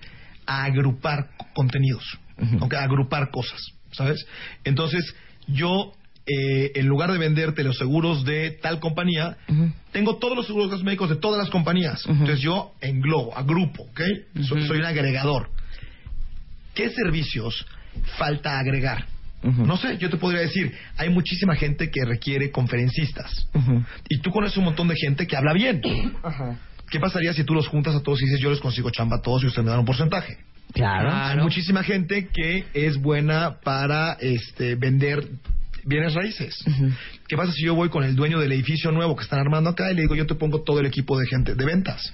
a agrupar contenidos, ¿ok? a agrupar cosas, ¿sabes? Entonces, yo, eh, en lugar de venderte los seguros de tal compañía, tengo todos los seguros médicos de todas las compañías. Entonces, yo englobo, agrupo, ¿ok? Soy- soy un agregador. ¿Qué servicios falta agregar? No sé, yo te podría decir, hay muchísima gente que requiere conferencistas. Y tú conoces un montón de gente que habla bien. ¿Qué pasaría si tú los juntas a todos y dices, yo les consigo chamba a todos y ustedes me dan un porcentaje? Claro. Hay muchísima gente que es buena para este, vender bienes raíces. ¿Qué pasa si yo voy con el dueño del edificio nuevo que están armando acá y le digo, yo te pongo todo el equipo de gente de ventas?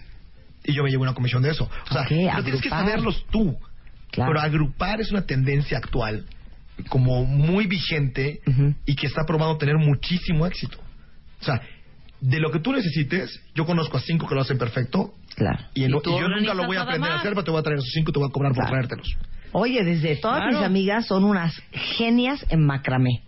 Y yo me llevo una comisión de eso. O sea, no tienes que saberlos tú. Claro. Pero agrupar es una tendencia actual como muy vigente y que está probando tener muchísimo éxito. O sea, de lo que tú necesites, yo conozco a cinco que lo hacen perfecto Claro. y, en Y y yo nunca lo voy a aprender a hacer, pero te voy a traer esos cinco y te voy a cobrar por traértelos. Oye, desde todas Claro. mis amigas son unas genias en macramé.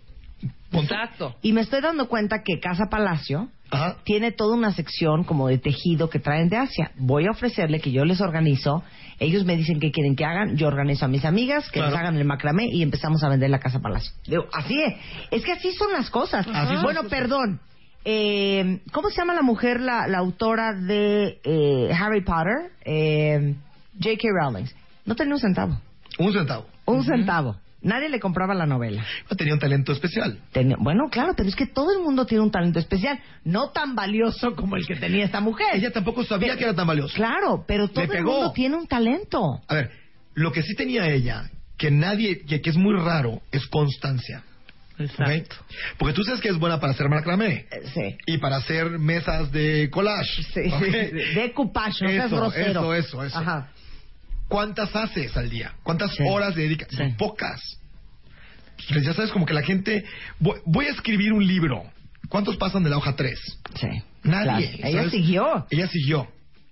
Punto. Exacto. Y me estoy dando cuenta que Casa Palacio Ajá. tiene toda una sección como de tejido que traen de Asia. Voy a ofrecerle que yo les organizo, ellos me dicen qué quieren que hagan, yo organizo a mis amigas que Claro. les hagan el macramé y empezamos a vender la casa palacio. Digo, así es, es que así son las cosas. Así son bueno, las cosas. perdón. Eh, ¿Cómo se llama la mujer, la, la autora de eh, Harry Potter? Eh, J.K. Rowling. No tenía un centavo. Un centavo. Un centavo. Nadie le compraba la novela. Tenía un talento especial. Tenía- bueno, claro, pero es que todo el mundo tiene un talento especial, no tan valioso como el que tenía esta mujer. Ella tampoco sabía que era tan valioso. Claro, pero todo el mundo tiene un talento. A ver, lo que sí tenía ella, que nadie, que, que es muy raro, es constancia. Exacto. ¿ok? Porque tú sabes que es buena para hacer macramé Eh, Sí. y para hacer mesas de collage. Sí, de coupage, no Eso, grosero. eso, eso, eso. Ajá. ¿Cuántas haces al día? ¿Cuántas Sí. horas dedicas? Sí. Pocas. Pues ya sabes, como que la gente... Voy, voy a escribir un libro. ¿Cuántos pasan de la hoja 3? Sí. Nadie. Claro. Ella siguió. Ella siguió.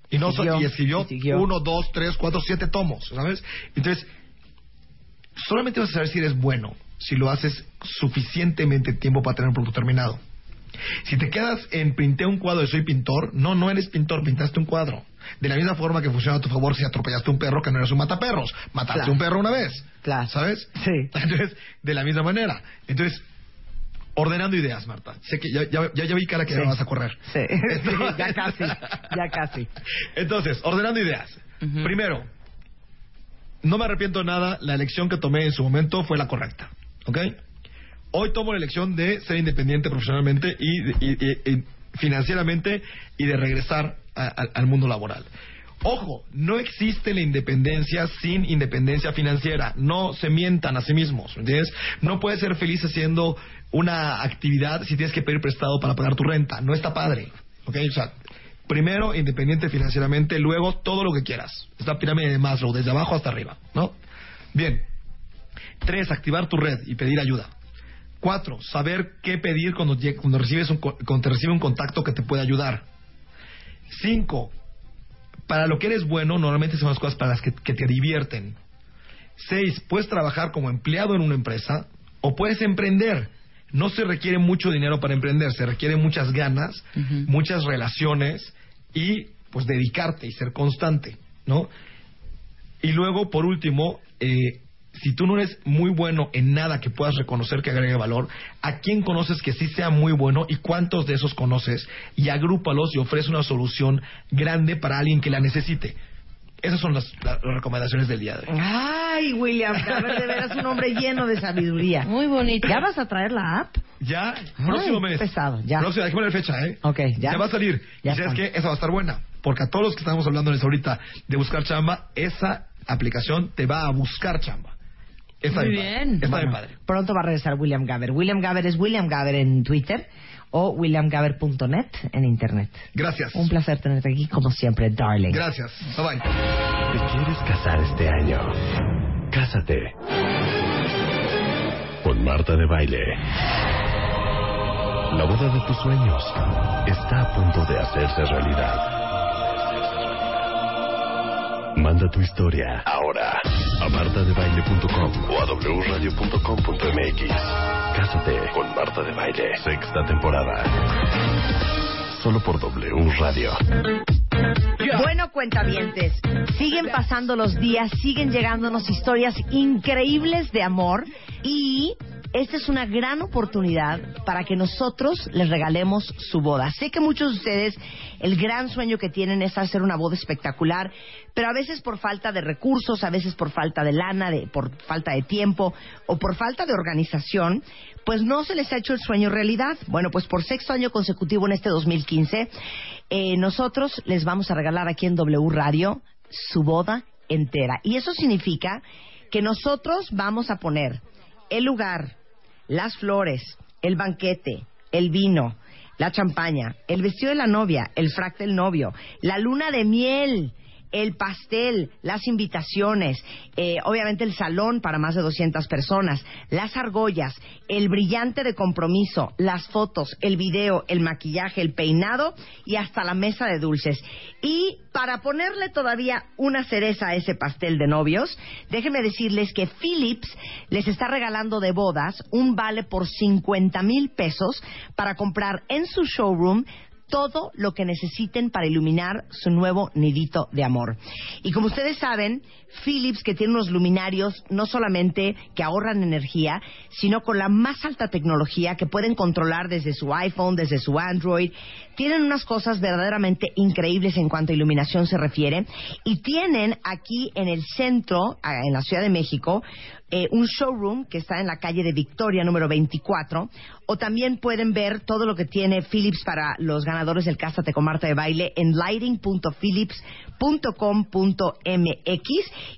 Y no Siguió, y escribió, y siguió. uno, dos, tres, cuatro, siete tomos, ¿sabes? Entonces, solamente vas a saber si eres bueno si lo haces suficientemente tiempo para tener un producto terminado. Si te quedas en pinté un cuadro de soy pintor, no, no eres pintor, pintaste un cuadro. De la misma forma que funciona a tu favor si atropellaste un perro, que no eres un mataperros. Mataste Claro. un perro una vez. Claro. ¿Sabes? Sí. Entonces, de la misma manera. Entonces, ordenando ideas, Marta. Sé que ya, ya, ya, ya vi cara que Sí. ya vas a correr. Sí. Ya casi, ya casi. Entonces, ordenando ideas. Primero, no me arrepiento de nada, la elección que tomé en su momento fue la correcta. ¿Ok? Hoy tomo la elección de ser independiente profesionalmente y, financieramente y de regresar al mundo laboral. Ojo, no existe la independencia sin independencia financiera. No se mientan a sí mismos, ¿me ¿entiendes? No puedes ser feliz haciendo una actividad si tienes que pedir prestado para pagar tu renta. No está padre, ¿ok? O sea, primero independiente financieramente, luego todo lo que quieras. Es la pirámide de Maslow, desde abajo hasta arriba, ¿no? Bien. Tres, activar tu red y pedir ayuda. Cuatro, saber qué pedir cuando, cuando, recibes un, cuando te recibe un contacto que te puede ayudar. Cinco, para lo que eres bueno, normalmente son las cosas para las que, que te divierten. Seis, puedes trabajar como empleado en una empresa o puedes emprender. No se requiere mucho dinero para emprender, se requiere muchas ganas, muchas relaciones y pues dedicarte y ser constante, ¿no? Y luego, por último, eh, si tú no eres muy bueno en nada que puedas reconocer que agregue valor, ¿a quién conoces que sí sea muy bueno y cuántos de esos conoces? Y agrúpalos y ofrece una solución grande para alguien que la necesite. Esas son las, las recomendaciones del día de hoy. Ay, William, a ver, de veras un hombre lleno de sabiduría. Muy bonito. ¿Ya vas a traer la app? Ya, Ay, próximo mes. pesado, ya. Próximo, hay que poner fecha, ¿eh? Ok, ya. va a salir. Ya y sabes qué, esa va a estar buena. Porque a todos los que estamos hablando ahorita de buscar chamba, esa aplicación te va a buscar chamba. Está Muy bien. bien. Está Bueno, bien padre. Pronto va a regresar William Gaber. William Gaber es William Gaber en Twitter o williamgaber.net en Internet. Gracias. Un placer tenerte aquí, como siempre, darling. Gracias. Bye bye. ¿Te quieres casar este año? Cásate. Con Marta de Baile. La boda de tus sueños está a punto de hacerse realidad. Manda tu historia ahora a martadebaile.com o a wradio.com.mx. Cásate con Marta de Baile. Sexta temporada. Solo por W Radio. Bueno, cuentavientes, siguen pasando los días, siguen llegándonos historias increíbles de amor y esta es una gran oportunidad para que nosotros les regalemos su boda. Sé que muchos de ustedes el gran sueño que tienen es hacer una boda espectacular, pero a veces por falta de recursos, a veces por falta de lana, de, por falta de tiempo o por falta de organización, pues no se les ha hecho el sueño realidad. Bueno, pues por sexto año consecutivo en este 2015, eh, nosotros les vamos a regalar aquí en W Radio su boda entera. Y eso significa que nosotros vamos a poner el lugar, las flores, el banquete, el vino, la champaña, el vestido de la novia, el frac del novio, la luna de miel, el pastel, las invitaciones, eh, obviamente el salón para más de 200 personas, las argollas, el brillante de compromiso, las fotos, el video, el maquillaje, el peinado y hasta la mesa de dulces. Y para ponerle todavía una cereza a ese pastel de novios, déjenme decirles que Philips les está regalando de bodas un vale por 50 mil pesos para comprar en su showroom todo lo que necesiten para iluminar su nuevo nidito de amor. Y como ustedes saben, Philips, que tiene unos luminarios no solamente que ahorran energía, sino con la más alta tecnología que pueden controlar desde su iPhone, desde su Android, tienen unas cosas verdaderamente increíbles en cuanto a iluminación se refiere. Y tienen aquí en el centro, en la Ciudad de México, eh, un showroom que está en la calle de Victoria número 24 o también pueden ver todo lo que tiene Philips para los ganadores del Cásate con de Baile en lighting.philips.com.mx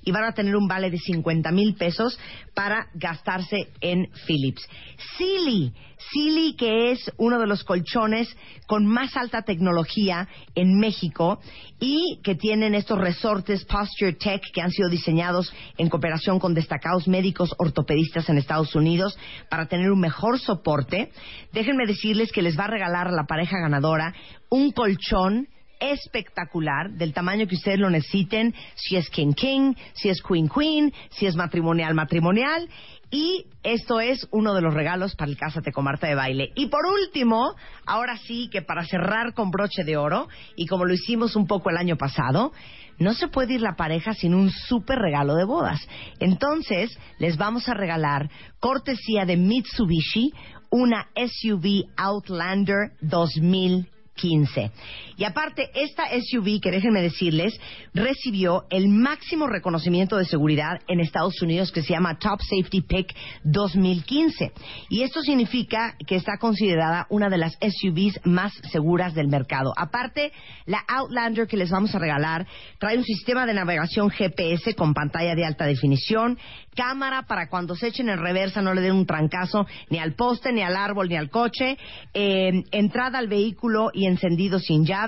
y van a tener un vale de 50 mil pesos para gastarse en Philips. Silly, Silly que es uno de los colchones con más alta tecnología en México y que tienen estos resortes Posture Tech que han sido diseñados en cooperación con destacados médicos ortopedistas en Estados Unidos para tener un mejor soporte. Déjenme decirles que les va a regalar la pareja ganadora un colchón espectacular, del tamaño que ustedes lo necesiten, si es King King, si es Queen Queen, si es matrimonial matrimonial. Y esto es uno de los regalos para el Cásate con Marta de Baile. Y por último, ahora sí que para cerrar con broche de oro, y como lo hicimos un poco el año pasado, no se puede ir la pareja sin un súper regalo de bodas. Entonces, les vamos a regalar, cortesía de Mitsubishi, una SUV Outlander 2015. Y aparte, esta SUV, que déjenme decirles, recibió el máximo reconocimiento de seguridad en Estados Unidos que se llama Top Safety Pick 2015. Y esto significa que está considerada una de las SUVs más seguras del mercado. Aparte, la Outlander que les vamos a regalar trae un sistema de navegación GPS con pantalla de alta definición, cámara para cuando se echen en reversa no le den un trancazo ni al poste, ni al árbol, ni al coche, eh, entrada al vehículo y encendido sin llave.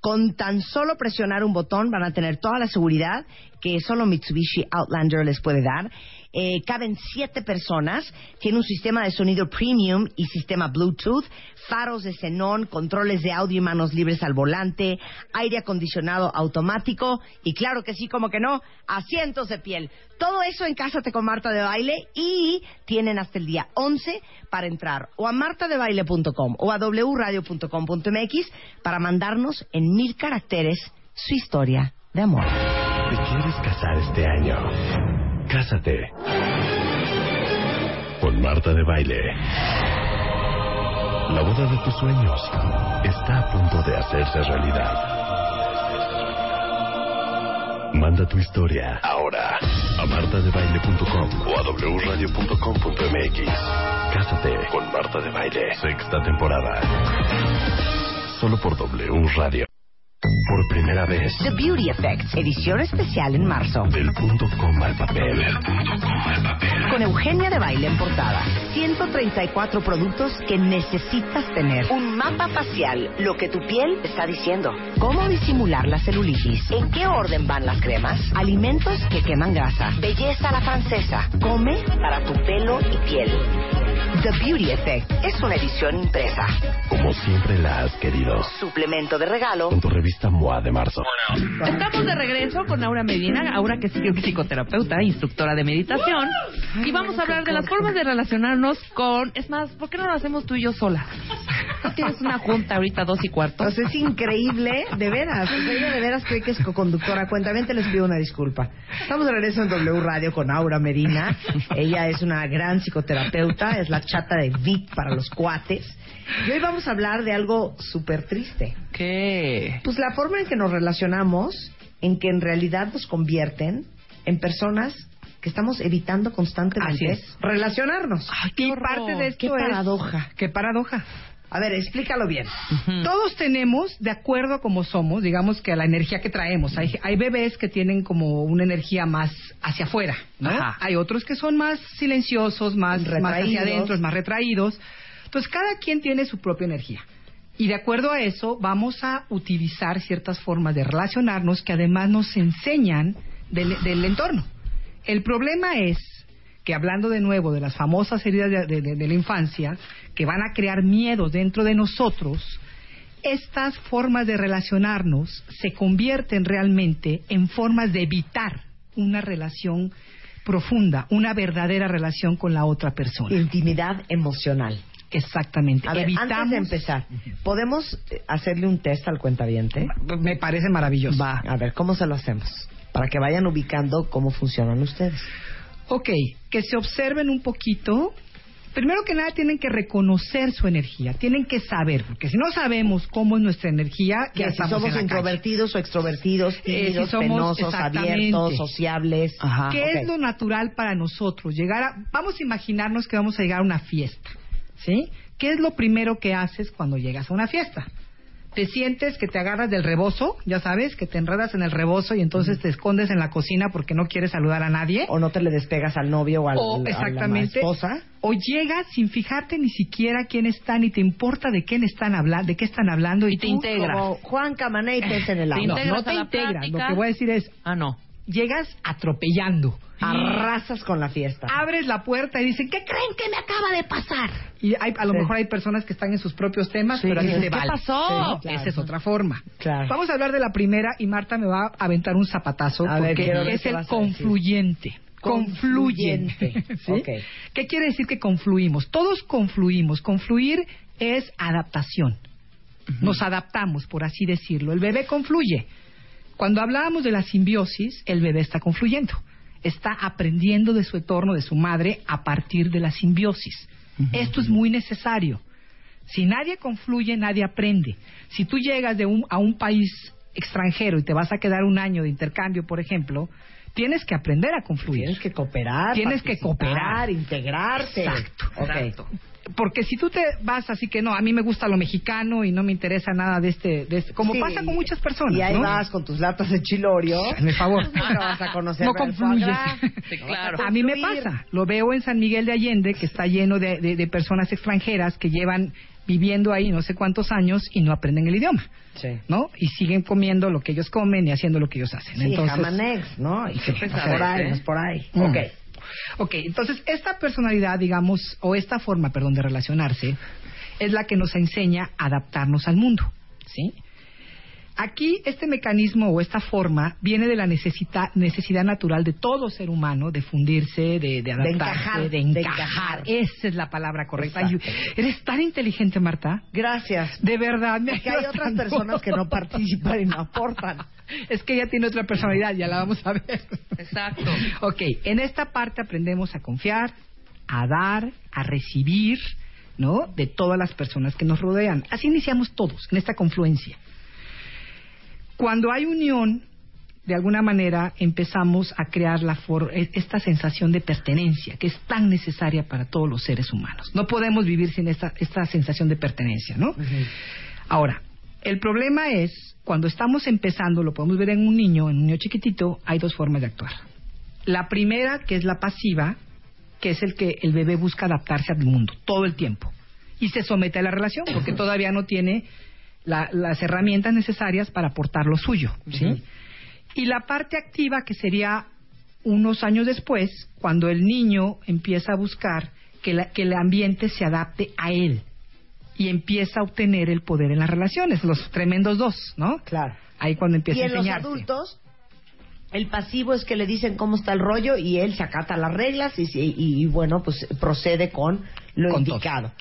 Con tan solo presionar un botón van a tener toda la seguridad que solo Mitsubishi Outlander les puede dar. Eh, caben siete personas, tiene un sistema de sonido premium y sistema Bluetooth, faros de xenón, controles de audio y manos libres al volante, aire acondicionado automático y claro que sí, como que no, asientos de piel. Todo eso en Cásate con Marta de Baile y tienen hasta el día 11 para entrar o a martadebaile.com o a wradio.com.mx para mandarnos en mil caracteres su historia de amor. ¿Te quieres casar este año? Cásate con Marta de Baile. La boda de tus sueños está a punto de hacerse realidad. Manda tu historia ahora a martadebaile.com o a wradio.com.mx. Cásate con Marta de Baile. Sexta temporada. Solo por W. Por primera vez. The Beauty Effect, edición especial en marzo. Del punto coma al papel. Con Eugenia de Baile en portada. 134 productos que necesitas tener. Un mapa facial, lo que tu piel está diciendo. Cómo disimular la celulitis. En qué orden van las cremas. Alimentos que queman grasa. Belleza a la francesa. Come para tu pelo y piel. The Beauty Effect es una edición impresa. Como siempre la has querido. Suplemento de regalo. Con tu revista MOA de marzo. Estamos de regreso con Aura Medina, Aura que es psicoterapeuta, instructora de meditación, y vamos a hablar de las formas de relacionarnos con... Es más, ¿por qué no lo hacemos tú y yo sola? Tienes una junta ahorita, dos y cuarto. O sea, es increíble, de veras. O sea, ella de veras cree que es co-conductora. Cuentamente les pido una disculpa. Estamos de regreso en W Radio con Aura Medina. Ella es una gran psicoterapeuta, es la chata de Vic para los cuates. Y hoy vamos a hablar de algo súper triste. ¿Qué? Pues la forma en que nos relacionamos, en que en realidad nos convierten en personas que estamos evitando constantemente Así es. relacionarnos. Ay, qué y horror. parte de esto Qué es- paradoja, qué paradoja. A ver, explícalo bien. Todos tenemos, de acuerdo a como somos, digamos que a la energía que traemos. Hay, hay bebés que tienen como una energía más hacia afuera, ¿no? Ajá. Hay otros que son más silenciosos, más, más hacia adentro, más retraídos. Entonces, cada quien tiene su propia energía. Y de acuerdo a eso, vamos a utilizar ciertas formas de relacionarnos que además nos enseñan del, del entorno. El problema es que hablando de nuevo de las famosas heridas de, de- la infancia, que van a crear miedos dentro de nosotros, estas formas de relacionarnos se convierten realmente en formas de evitar una relación profunda, una verdadera relación con la otra persona. Intimidad emocional. Exactamente. A ver, antes Evitamos- de empezar, ¿podemos eh, hacerle un test al cuentaviente? Me parece maravilloso. Va, a ver, ¿cómo se lo hacemos? Para que vayan ubicando cómo funcionan ustedes. Ok, que se observen un poquito. Primero que nada tienen que reconocer su energía, tienen que saber, porque si no sabemos cómo es nuestra energía, ya Que si estamos somos en la calle. introvertidos o extrovertidos, Eh, tímidos, si somos- penosos, abiertos, sociables. ¿Qué Ok. es lo natural para nosotros? Llegar a, vamos a imaginarnos que vamos a llegar a una fiesta, ¿sí? ¿Qué es lo primero que haces cuando llegas a una fiesta? Te sientes que te agarras del rebozo, ya sabes, que te enredas en el rebozo y entonces te escondes en la cocina porque no quieres saludar a nadie. O no te le despegas al novio o al, O, a la exactamente. esposa. O llegas sin fijarte ni siquiera quién está, ni te importa de quién están hablando, de qué están hablando y, te tú, integras. como Juan y en el agua. no te la integras. Lo que voy a decir es, Ah, no. Llegas atropellando. Arrasas con la fiesta. Abres la puerta y dicen, ¿qué creen que me acaba de pasar? Y hay, a lo Sí. mejor hay personas que están en sus propios temas, Sí, pero así se ¿qué vale. pasó? Sí, Esa es otra forma. Claro. Vamos a hablar de la primera y Marta me va a aventar un zapatazo A porque ver es qué el confluyente. Confluyen. Confluyente. ¿Sí? Ok. ¿Qué quiere decir que confluimos? Todos confluimos. Confluir es adaptación. Nos adaptamos, por así decirlo. El bebé confluye. Cuando hablábamos de la simbiosis, el bebé está confluyendo. Está aprendiendo de su entorno, de su madre, a partir de la simbiosis. Esto es muy necesario. Si nadie confluye, nadie aprende. Si tú llegas de un, a un país extranjero y te vas a quedar un año de intercambio, por ejemplo, tienes que aprender a confluir. Tienes que cooperar. Tienes que cooperar. integrarte. Exacto, Ok. exacto. Porque si tú te vas así que no, a mí me gusta lo mexicano y no me interesa nada de este, de este como Sí. pasa con muchas personas, Y ahí ¿no? vas con tus latas de chilorio. Hazme favor. Nunca vas a conocer No confluyes. Sí, No claro. A mí me pasa, lo veo en San Miguel de Allende, que está lleno de, de- de personas extranjeras que llevan viviendo ahí no sé cuántos años y no aprenden el idioma, Sí. ¿no? Y siguen comiendo lo que ellos comen y haciendo lo que ellos hacen. Sí, Entonces, Jamanex, ¿no? Y que pesado, por ahí, ¿eh? no es por ahí. Mm. Ok. Ok, entonces esta personalidad, digamos, o esta forma, perdón, de relacionarse, es la que nos enseña a adaptarnos al mundo, ¿sí? Aquí este mecanismo o esta forma viene de la necesita- necesidad natural de todo ser humano de fundirse, de, de adaptarse, encajar, de de encajar. Esa es la palabra correcta. Ay, Eres tan inteligente, Marta. Gracias. De verdad, me hay otras tanto. personas que no participan y no aportan. Es que ella tiene otra personalidad, ya la vamos a ver. Exacto. Ok, en esta parte aprendemos a confiar, a dar, a recibir, ¿no? De todas las personas que nos rodean. Así iniciamos todos, en esta confluencia. Cuando hay unión, de alguna manera empezamos a crear la for- e- esta sensación de pertenencia que es tan necesaria para todos los seres humanos. No podemos vivir sin esta, esta sensación de pertenencia, ¿no? Ahora, el problema es, cuando estamos empezando, lo podemos ver en un niño, en un niño chiquitito, hay dos formas de actuar. La primera, que es la pasiva, que es el que el bebé busca adaptarse al mundo todo el tiempo y se somete a la relación porque todavía no tiene la- las herramientas necesarias para aportar lo suyo, ¿sí? Y la parte activa, que sería unos años después, cuando el niño empieza a buscar que, la- que el ambiente se adapte a él y empieza a obtener el poder en las relaciones, los tremendos dos, ¿no? Claro. Ahí cuando empieza Y a en los enseñarse. adultos, el pasivo es que le dicen cómo está el rollo y él se acata las reglas y, y- y, bueno, pues procede con lo Con indicado.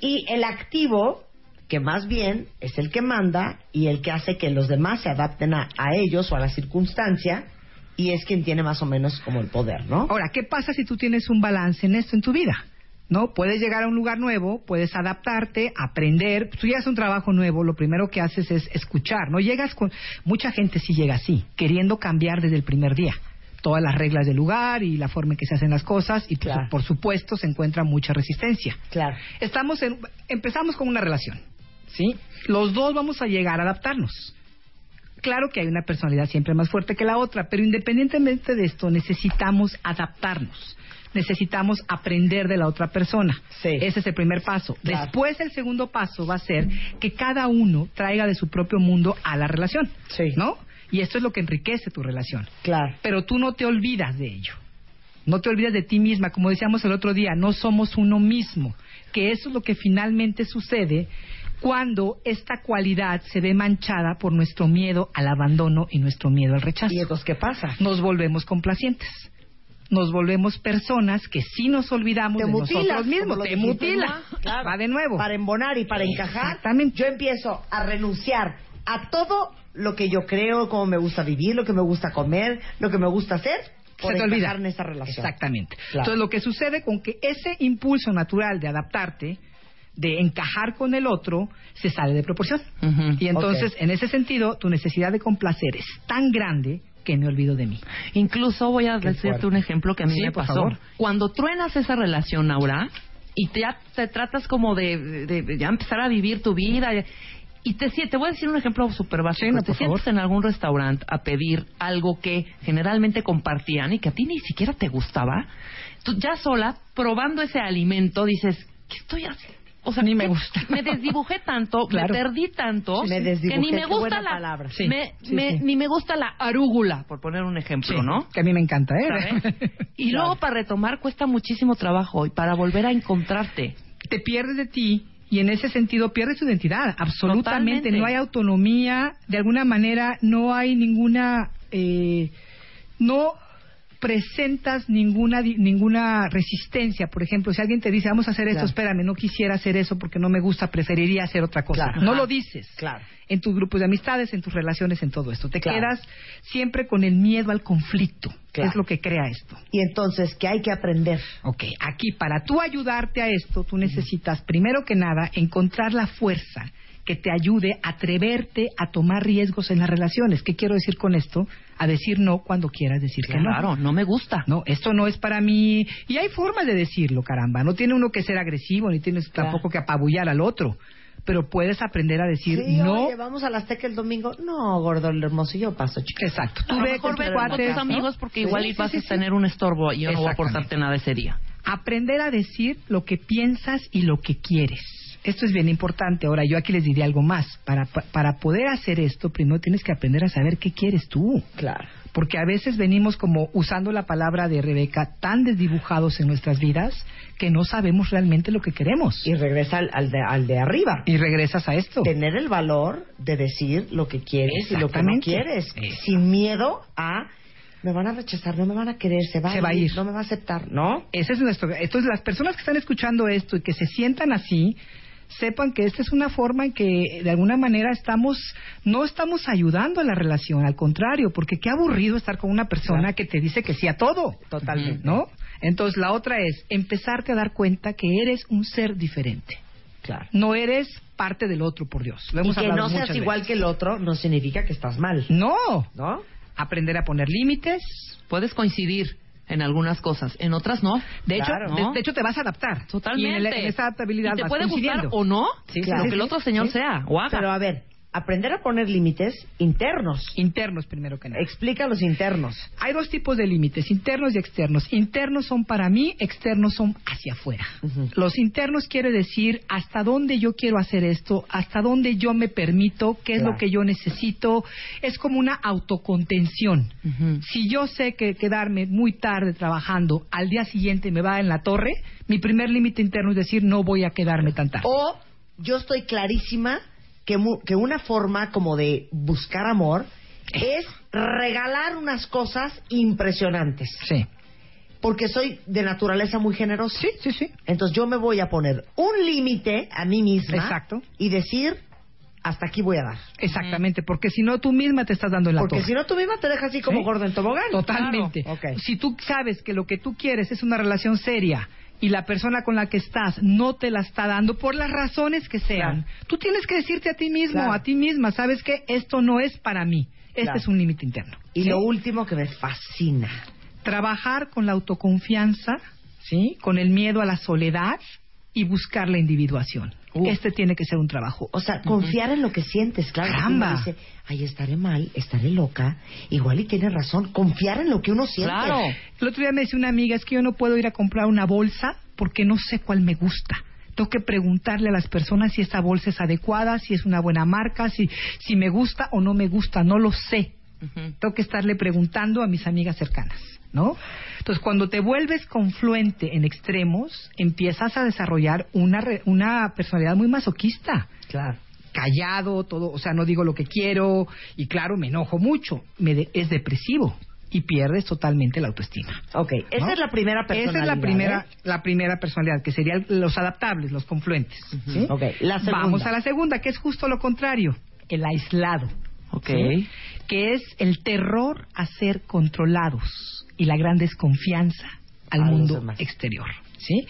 Y el activo, que más bien es el que manda y el que hace que los demás se adapten a, a ellos o a la circunstancia y es quien tiene más o menos como el poder, ¿no? Ahora, ¿qué pasa si tú tienes un balance en esto en tu vida? ¿No? Puedes llegar a un lugar nuevo, puedes adaptarte, aprender. Tú llegas a un trabajo nuevo, lo primero que haces es escuchar. No llegas con. Mucha gente sí llega así, queriendo cambiar desde el primer día. Todas las reglas del lugar y la forma en que se hacen las cosas, y Claro. por supuesto se encuentra mucha resistencia. Claro. Estamos en, empezamos con una relación, ¿sí? Los dos vamos a llegar a adaptarnos. Claro que hay una personalidad siempre más fuerte que la otra, pero independientemente de esto, necesitamos adaptarnos. Necesitamos aprender de la otra persona. Ese es el primer paso. Claro. Después, el segundo paso va a ser que cada uno traiga de su propio mundo a la relación. ¿No? Y esto es lo que enriquece tu relación. Claro. Pero tú no te olvidas de ello. No te olvides de ti misma, como decíamos el otro día, no somos uno mismo, que eso es lo que finalmente sucede cuando esta cualidad se ve manchada por nuestro miedo al abandono y nuestro miedo al rechazo. ¿Y entonces qué pasa? Nos volvemos complacientes. Nos volvemos personas que sí nos olvidamos Te de mutilas, nosotros mismos. Te mutila. Va de nuevo. Para embonar y para encajar, yo empiezo a renunciar a todo lo que yo creo, cómo me gusta vivir, lo que me gusta comer, lo que me gusta hacer, por se te olvida. en esa relación. Exactamente. Claro. Entonces, lo que sucede con que ese impulso natural de adaptarte, de encajar con el otro, se sale de proporción. Y entonces, en ese sentido, tu necesidad de complacer es tan grande que me olvido de mí. Incluso voy a Qué decirte fuerte. un ejemplo que a mí Sí, me pasó. Cuando truenas esa relación, Aura, y te, ya te tratas como de, de- de ya empezar a vivir tu vida, y te, te voy a decir un ejemplo súper básico. Sí, no, te sientes en algún restaurante a pedir algo que generalmente compartían y que a ti ni siquiera te gustaba, tú ya sola, probando ese alimento, dices, ¿qué estoy haciendo? O sea, Ni me ¿qué- gusta. Me desdibujé tanto, Claro. me perdí tanto, Me que desdibujé, ni me gusta la palabra. Sí, me- sí, me- sí. ni me gusta la arúgula, por poner un ejemplo, ¿no? Que a mí me encanta, ¿eh? ¿Sabes? Y luego para retomar cuesta muchísimo trabajo y para volver a encontrarte. te pierdes de ti y en ese sentido pierdes tu identidad. Absolutamente. Totalmente. No hay autonomía, de alguna manera no hay ninguna. eh, no presentas ninguna ninguna resistencia. Por ejemplo, si alguien te dice, vamos a hacer esto, Claro. espérame, no quisiera hacer eso porque no me gusta, preferiría hacer otra cosa. Claro. No Ajá. lo dices. Claro. En tus grupos de amistades, en tus relaciones, en todo esto. Te Claro. quedas siempre con el miedo al conflicto. Es lo que crea esto. Y entonces, ¿qué hay que aprender? Ok, aquí para tú ayudarte a esto, tú necesitas primero que nada encontrar la fuerza que te ayude a atreverte a tomar riesgos en las relaciones. ¿Qué quiero decir con esto? A decir no cuando quieras decir que no. Claro, no me gusta. No, esto no es para mí. Y hay formas de decirlo, caramba. No tiene uno que ser agresivo, ni tienes Claro. tampoco que apabullar al otro. Pero puedes aprender a decir Sí, no. oye, vamos a la Azteca el domingo. No, gordo, el hermoso, yo paso, chica. Exacto. a Tú lo ve mejor con amigos porque Sí, igual sí, y vas sí, a sí. tener un estorbo y yo no voy a aportarte nada ese día. aprender a decir lo que piensas y lo que quieres. Esto es bien importante. Ahora, yo aquí les diré algo más. Para, pa- para poder hacer esto, primero tienes que aprender a saber qué quieres tú. Claro. Porque a veces venimos como usando la palabra de Rebeca tan desdibujados en nuestras vidas que no sabemos realmente lo que queremos. Y regresa al, al de, al de arriba. Y regresas a esto. Tener el valor de decir lo que quieres y lo que no quieres. Sin miedo a me van a rechazar, no me van a querer, se va, Se va a ir. no me va a aceptar, ¿no? Ese es nuestro. Entonces, las personas que están escuchando esto y que se sientan así, sepan que esta es una forma en que de alguna manera estamos no estamos ayudando a la relación, al contrario, porque qué aburrido estar con una persona Claro. que te dice que sí a todo, Totalmente. ¿no? Entonces, la otra es empezarte a dar cuenta que eres un ser diferente. Claro. No eres parte del otro, por Dios. Lo Y hemos que hablado no seas igual que el otro no significa que estás mal, No, ¿no? aprender a poner límites. Puedes coincidir en algunas cosas, en otras no. De hecho, Claro, de, ¿no? de hecho te vas a adaptar. Totalmente. Y en, el- en esa adaptabilidad Y te vas puede gustar o no Sí, lo claro. que el otro señor Sí. sea o haga. Pero a ver, aprender a poner límites internos. Internos primero que nada. Explica los internos. Hay dos tipos de límites, internos y externos. Internos son para mí, externos son hacia afuera. Los internos quiere decir hasta dónde yo quiero hacer esto, hasta dónde yo me permito, qué es Claro. lo que yo necesito. Es como una autocontención. Si yo sé que quedarme muy tarde trabajando al día siguiente me va en la torre, mi primer límite interno es decir no voy a quedarme tan tarde. O yo estoy clarísima que, mu- que una forma como de buscar amor es regalar unas cosas impresionantes. Sí. Porque soy de naturaleza muy generosa. Sí, sí, sí. Entonces yo me voy a poner un límite a mí misma. Exacto. Y decir, hasta aquí voy a dar. Exactamente, porque si no tú misma te estás dando en la Porque torre. si no, tú misma te dejas así como Sí. gordo en tobogán. Totalmente. Claro. Si tú sabes que lo que tú quieres es una relación seria y la persona con la que estás no te la está dando por las razones que sean, tú tienes que decirte a ti mismo, Claro. a ti misma, sabes que esto no es para mí. Este Claro. es un límite interno. Y ¿Sí? lo último que me fascina. Trabajar con la autoconfianza, ¿sí? Con el miedo a la soledad y buscar la individuación. Este tiene que ser un trabajo. O sea, confiar en lo que sientes, claro. Caramba. dice, ay, estaré mal, estaré loca. Igual y tiene razón. Confiar en lo que uno siente. El otro día me decía una amiga, es que yo no puedo ir a comprar una bolsa porque no sé cuál me gusta. Tengo que preguntarle a las personas si esta bolsa es adecuada, si es una buena marca, si, si me gusta o no me gusta, no lo sé. Tengo que estarle preguntando a mis amigas cercanas, ¿no? Entonces, cuando te vuelves confluente en extremos, empiezas a desarrollar una, re- una personalidad muy masoquista. Claro. Callado, todo, o sea, no digo lo que quiero y claro, me enojo mucho. Me de- es depresivo y pierdes totalmente la autoestima. Ok, esa es la primera Esa es personalidad. la primera, ¿eh? la primera personalidad, que serían los adaptables, los confluentes. ¿sí? Ok, la segunda. Vamos a la segunda, que es justo lo contrario, el aislado. Ok. ¿sí? Que es el terror a ser controlados y la gran desconfianza al A mundo exterior. ¿Sí?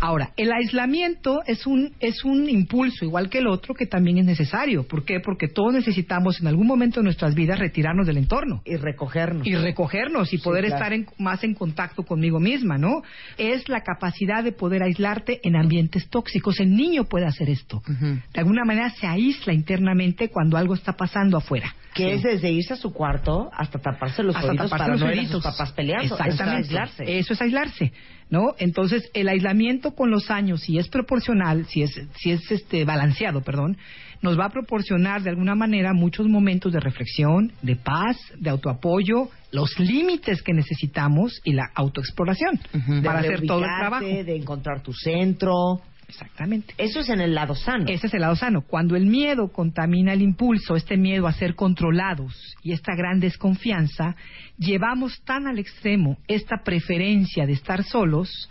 Ahora, el aislamiento es un, es un impulso, igual que el otro, que también es necesario. ¿Por qué? Porque todos necesitamos en algún momento de nuestras vidas retirarnos del entorno. Y recogernos. Y recogernos y Sí, poder claro. estar en- más en contacto conmigo misma, ¿no? Es la capacidad de poder aislarte en ambientes tóxicos. El niño puede hacer esto. De alguna manera se aísla internamente cuando algo está pasando afuera. Que es desde irse a su cuarto hasta taparse los Hasta oídos taparse para los no ver a oídos. sus papás peleando. Eso es Exactamente. aislarse. Eso es aislarse, ¿no? Entonces, el aislamiento con los años, si es proporcional, si es, si es este balanceado, perdón, nos va a proporcionar de alguna manera muchos momentos de reflexión, de paz, de autoapoyo, los límites que necesitamos y la autoexploración para De hacer todo el trabajo. De encontrar tu centro. Exactamente. Eso es en el lado sano. Ese es el lado sano. Cuando el miedo contamina el impulso, este miedo a ser controlados y esta gran desconfianza, llevamos tan al extremo esta preferencia de estar solos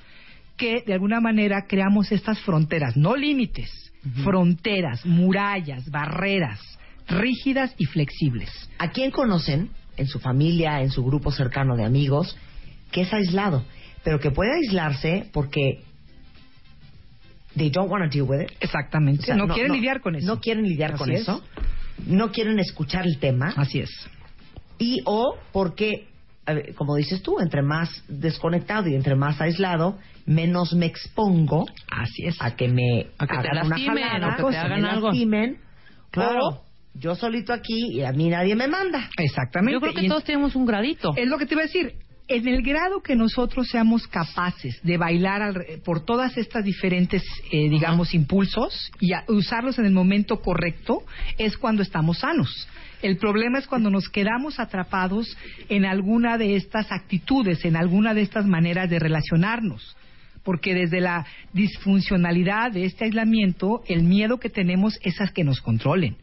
que de alguna manera creamos estas fronteras, no límites, fronteras, murallas, barreras rígidas y flexibles. ¿A quién conocen en su familia, en su grupo cercano de amigos, que es aislado? Pero que puede aislarse porque they don't want to deal with it. Exactamente. O sea, no, quieren lidiar con eso. No quieren lidiar Así con es. eso. No quieren escuchar el tema. Así es. Y o porque, ver, como dices tú, entre más desconectado y entre más aislado, menos me expongo Así es. a que me A que te hagan una lastimen, jalada, o que te me hagan algo. lastimen, Claro. o yo solito aquí y a mí nadie me manda. Exactamente. Yo creo que Y- todos tenemos un gradito. Es lo que te iba a decir. En el grado que nosotros seamos capaces de bailar alre- por todas estas diferentes, eh, digamos, impulsos y a- usarlos en el momento correcto, es cuando estamos sanos. El problema es cuando nos quedamos atrapados en alguna de estas actitudes, en alguna de estas maneras de relacionarnos. Porque desde la disfuncionalidad de este aislamiento, el miedo que tenemos es a que nos controlen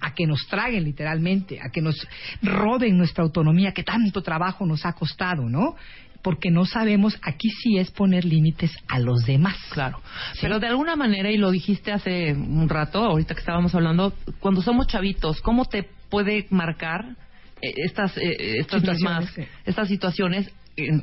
a que nos traguen literalmente, a que nos roben nuestra autonomía que tanto trabajo nos ha costado, ¿no? Porque no sabemos, aquí sí es poner límites a los demás. Claro. Pero de alguna manera, y lo dijiste hace un rato, ahorita que estábamos hablando, cuando somos chavitos, ¿cómo te puede marcar eh, estas, eh, estas mismas, sí. estas situaciones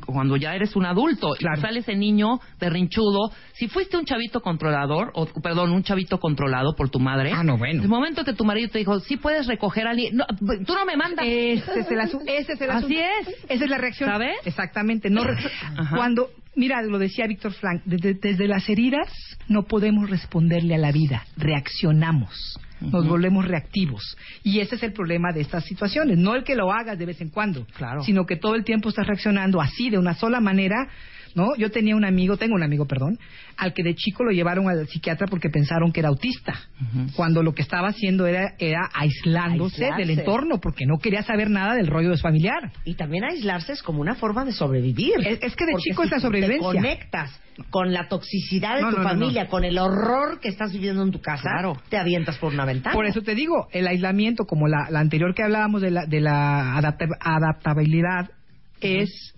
cuando ya eres un adulto y sale ese niño berrinchudo? Si fuiste un chavito controlador, o perdón, un chavito controlado por tu madre, Ah, no, bueno. el momento que tu marido te dijo, sí puedes recoger a alguien, no, tú no me mandas. Ese es el asunto. Ese es el Así es. Esa es la reacción. ¿Sabes? Exactamente. No re- Ajá. Cuando, mira, lo decía Víctor Frank, desde, desde las heridas no podemos responderle a la vida, reaccionamos. Nos volvemos reactivos. Y ese es el problema de estas situaciones. No el que lo hagas de vez en cuando, Claro. sino que todo el tiempo estás reaccionando así, de una sola manera. ¿No? Yo tenía un amigo, tengo un amigo, perdón, al que de chico lo llevaron al psiquiatra porque pensaron que era autista, cuando lo que estaba haciendo era, era aislándose Aislarse. del entorno porque no quería saber nada del rollo de su familiar. Y también aislarse es como una forma de sobrevivir. Es- es que de Porque chico si es la sobrevivencia. Te conectas con la toxicidad de No, tu no, no, familia, con el horror que estás viviendo en tu casa, te avientas por una ventana. Por eso te digo, el aislamiento, como la, la anterior que hablábamos de la, de la adapta- adaptabilidad, es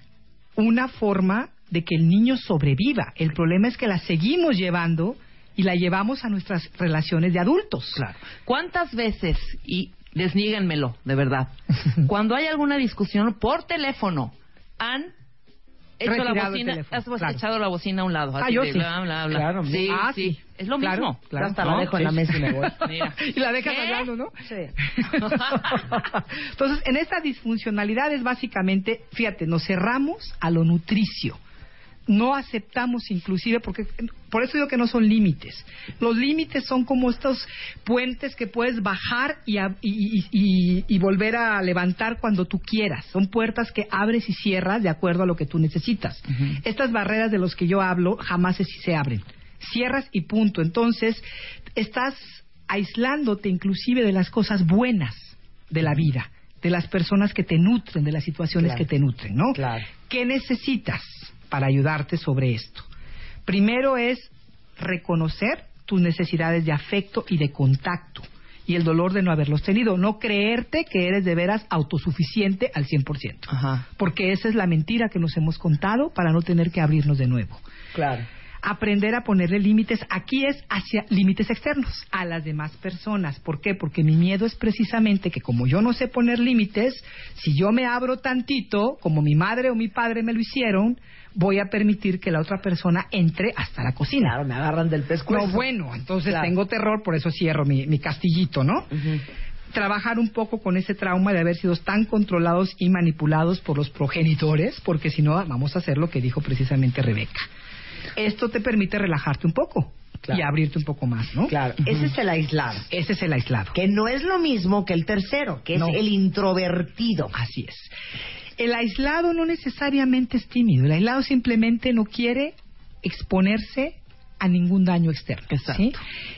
una forma de que el niño sobreviva. El problema es que la seguimos llevando y la llevamos a nuestras relaciones de adultos. Claro. ¿Cuántas veces, y desníguenmelo, de verdad, cuando hay alguna discusión por teléfono, han hecho la Retirado bocina, teléfono, has claro. echado la bocina a un lado? Ah, así yo de sí. bla, bla, bla. Claro, sí, ah, sí. sí. Es lo Claro, mismo. claro. Hasta la dejo en la mesa y me voy. Mira. y la dejas ¿Qué? hablando, ¿no? Sí. Entonces, en esta disfuncionalidad es básicamente, fíjate, nos cerramos a lo nutricio. No aceptamos inclusive, porque por eso digo que no son límites. Los límites son como estos puentes que puedes bajar y, a- y- y- y- y volver a levantar cuando tú quieras. Son puertas que abres y cierras de acuerdo a lo que tú necesitas. Estas barreras de los que yo hablo jamás se, se abren. Cierras y punto. Entonces, estás aislándote inclusive de las cosas buenas de la vida, de las personas que te nutren, de las situaciones Claro. que te nutren, ¿no? ¿Qué necesitas para ayudarte sobre esto? Primero es reconocer tus necesidades de afecto y de contacto y el dolor de no haberlos tenido. No creerte que eres de veras autosuficiente al 100%. Porque esa es la mentira que nos hemos contado para no tener que abrirnos de nuevo. Claro. Aprender a ponerle límites, aquí es hacia límites externos, a las demás personas. ¿Por qué? Porque mi miedo es precisamente que como yo no sé poner límites, si yo me abro tantito, como mi madre o mi padre me lo hicieron, voy a permitir que la otra persona entre hasta la cocina. Claro, me agarran del pescuezo. No, bueno, entonces Claro. tengo terror, por eso cierro mi, mi castillito, ¿no? Trabajar un poco con ese trauma de haber sido tan controlados y manipulados por los progenitores, porque si no, vamos a hacer lo que dijo precisamente Rebeca. Esto te permite relajarte un poco y abrirte un poco más, ¿no? Claro, ese es el aislado. Ese es el aislado. Que no es lo mismo que el tercero, que No. es el introvertido. Así es. El aislado no necesariamente es tímido. El aislado simplemente no quiere exponerse a ningún daño externo. ¿sí?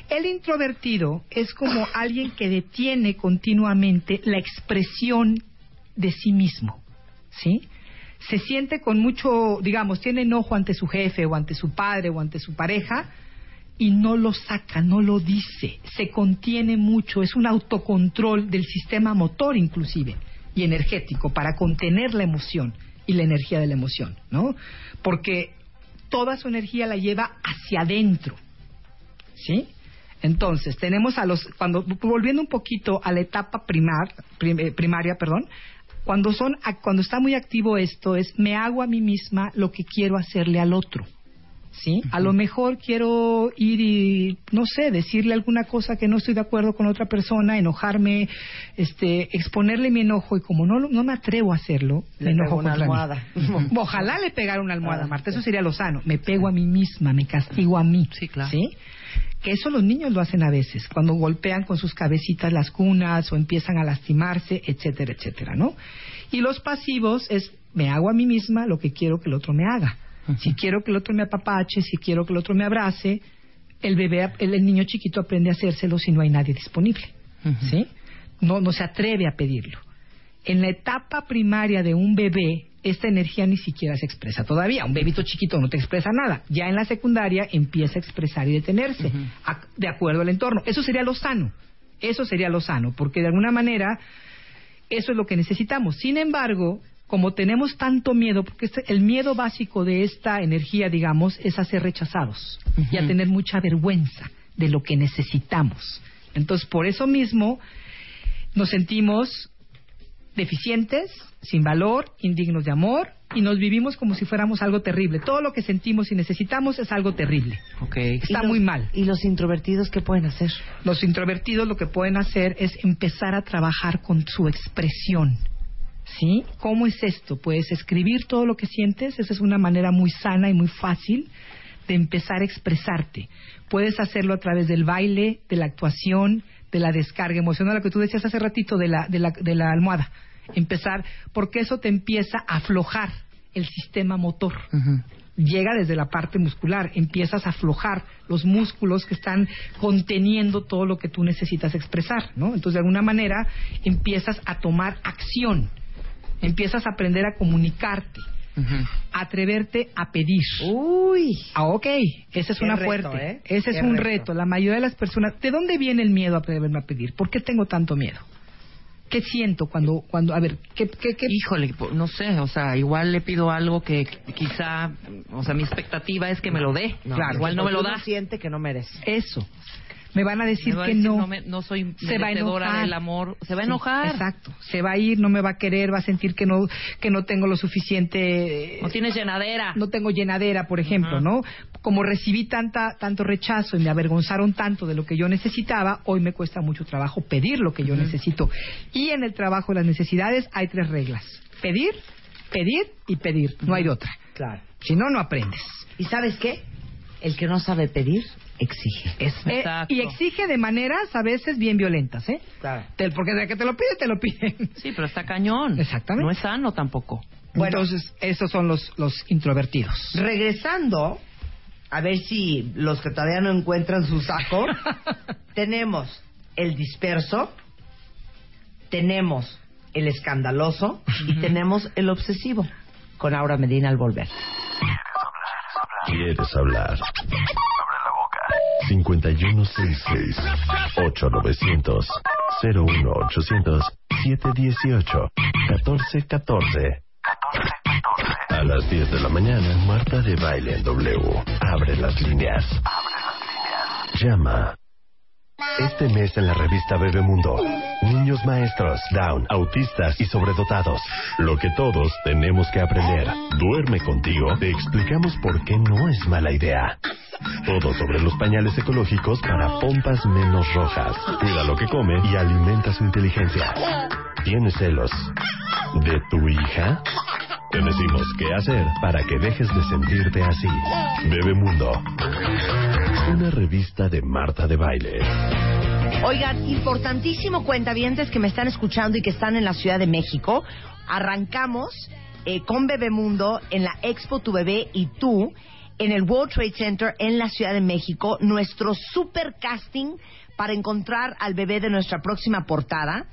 El introvertido es como alguien que detiene continuamente la expresión de sí mismo. ¿sí? Se siente con mucho, digamos, tiene enojo ante su jefe o ante su padre o ante su pareja y no lo saca, no lo dice, se contiene mucho, es un autocontrol del sistema motor inclusive y energético para contener la emoción y la energía de la emoción, ¿no? Porque toda su energía la lleva hacia adentro, ¿sí? Entonces, tenemos a los, cuando, volviendo un poquito a la etapa primar, prim- eh, primaria, perdón, cuando son, cuando está muy activo esto es, me hago a mí misma lo que quiero hacerle al otro. ¿Sí? A lo mejor quiero ir y, no sé, decirle alguna cosa que no estoy de acuerdo con otra persona, enojarme, este, exponerle mi enojo y como no, no me atrevo a hacerlo, Le me enojo una mí. almohada. Ojalá le pegara una almohada, Ah, Marta, eso sería lo sano. Me pego a mí misma, me castigo a mí. Sí, claro. ¿sí? Que eso los niños lo hacen a veces, cuando golpean con sus cabecitas las cunas o empiezan a lastimarse, etcétera, etcétera, ¿no? Y los pasivos es, me hago a mí misma lo que quiero que el otro me haga. Si quiero que el otro me apapache, si quiero que el otro me abrace, el bebé, el, el niño chiquito aprende a hacérselo si no hay nadie disponible, ¿sí? No, no se atreve a pedirlo. En la etapa primaria de un bebé, esta energía ni siquiera se expresa todavía. Un bebito chiquito no te expresa nada. Ya en la secundaria empieza a expresar y detenerse, a- de acuerdo al entorno. Eso sería lo sano. Eso sería lo sano, porque de alguna manera eso es lo que necesitamos. Sin embargo, como tenemos tanto miedo, porque este- el miedo básico de esta energía, digamos, es a ser rechazados y a tener mucha vergüenza de lo que necesitamos. Entonces, por eso mismo, nos sentimos deficientes, sin valor, indignos de amor y nos vivimos como si fuéramos algo terrible. Todo lo que sentimos y necesitamos es algo terrible. Está muy mal. ¿Y los introvertidos qué pueden hacer? Los introvertidos lo que pueden hacer es empezar a trabajar con su expresión. ¿Sí? ¿Cómo es esto? Puedes escribir todo lo que sientes. Esa es una manera muy sana y muy fácil de empezar a expresarte. Puedes hacerlo a través del baile, de la actuación, de la descarga emocional, lo que tú decías hace ratito de la, de la, de la almohada. Empezar, porque eso te empieza a aflojar el sistema motor llega desde la parte muscular, empiezas a aflojar los músculos que están conteniendo todo lo que tú necesitas expresar, ¿no? Entonces, de alguna manera, empiezas a tomar acción, empiezas a aprender a comunicarte, a atreverte a pedir. Uy. Ah, ok, esa es Qué una reto, fuerte. ¿eh? Ese es Qué un reto. reto. La mayoría de las personas, ¿de dónde viene el miedo a atreverme a pedir? ¿Por qué tengo tanto miedo? ¿Qué siento cuando, cuando, a ver, qué, qué, qué? Híjole, po- no sé, o sea, igual le pido algo que quizá, o sea, mi expectativa es que me lo dé. Claro. igual no me lo da. siente que no merece. Eso. Me van a decir Me va a que decir, no. me- no soy se va a enojar del amor. Se va a Sí, enojar. exacto se va a ir no me va a querer va a sentir que no que no tengo lo suficiente No tienes llenadera. no tengo llenadera por ejemplo no como recibí tanta tanto rechazo y me avergonzaron tanto de lo que yo necesitaba hoy me cuesta mucho trabajo pedir lo que yo necesito y en el trabajo de las necesidades hay tres reglas pedir pedir y pedir. No hay de otra. Claro. Si no, no aprendes. ¿Y sabes qué? El que no sabe pedir, exige. Eh, Exacto. y exige de maneras a veces bien violentas, ¿eh? Claro. Te- porque de que te lo pide, te lo piden. Sí, pero está cañón. Exactamente. No es sano tampoco. Bueno. Entonces, esos son los, los introvertidos. Regresando, a ver si los que todavía no encuentran su saco, tenemos el disperso, tenemos el escandaloso y tenemos el obsesivo. Con Aura Medina al volver. ¿Quieres hablar? 5166-8900 01800 718 1414 A las 10 de la mañana, Marta de Baile en W. Abre las líneas. Llama. Este mes en la revista Bebemundo. Niños maestros, down, autistas y sobredotados. Lo que todos tenemos que aprender. Duerme contigo. Te explicamos por qué no es mala idea. Todo sobre los pañales ecológicos para pompas menos rojas. Cuida lo que come y alimenta su inteligencia. ¿Tienes celos de tu hija? Te decimos qué hacer para que dejes de sentirte así. Bebemundo. Una revista de Marta de Baile. Oigan, importantísimo cuentavientes que me están escuchando y que están en la Ciudad de México. Arrancamos eh, con Bebemundo en la Expo Tu Bebé y Tú en el World Trade Center en la Ciudad de México. Nuestro super casting para encontrar al bebé de nuestra próxima portada.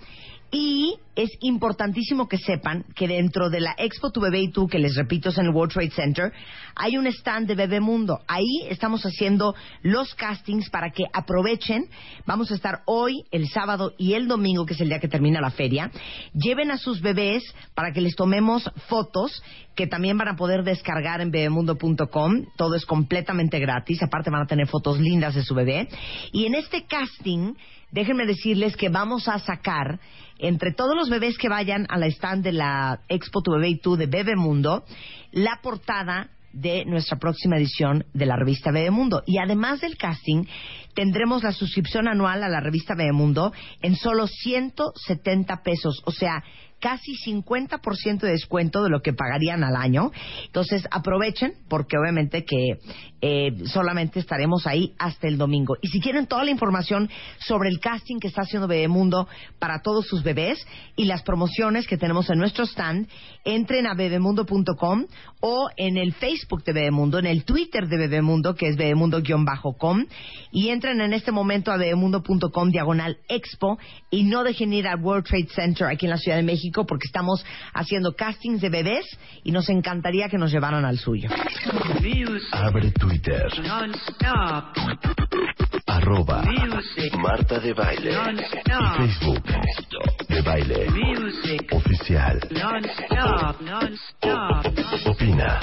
Y es importantísimo que sepan que dentro de la Expo Tu Bebé y Tú, que les repito es en el World Trade Center, hay un stand de Bebemundo. Ahí estamos haciendo los castings para que aprovechen. Vamos a estar hoy, el sábado y el domingo, que es el día que termina la feria. Lleven a sus bebés para que les tomemos fotos que también van a poder descargar en bebemundo.com. Todo es completamente gratis. Aparte van a tener fotos lindas de su bebé. Y en este casting, déjenme decirles que vamos a sacar entre todos los bebés que vayan a la stand de la Expo Tu Bebé y Tú de Bebemundo, la portada de nuestra próxima edición de la revista Bebemundo. Y además del casting, tendremos la suscripción anual a la revista Bebemundo en solo 170 pesos, o sea, casi 50% de descuento de lo que pagarían al año. Entonces, aprovechen, porque obviamente que eh, solamente estaremos ahí hasta el domingo. Y si quieren toda la información sobre el casting que está haciendo Bebemundo para todos sus bebés y las promociones que tenemos en nuestro stand, entren a bebemundo.com o en el Facebook de Bebemundo, en el Twitter de Bebemundo, que es bebemundo-com, y entren en este momento a bebemundo.com diagonal expo y no dejen ir al World Trade Center aquí en la Ciudad de México porque estamos haciendo castings de bebés y nos encantaría que nos llevaran al suyo. Abre Twitter. Arroba Marta de Baile. Y Facebook de Baile. Oficial. Opina.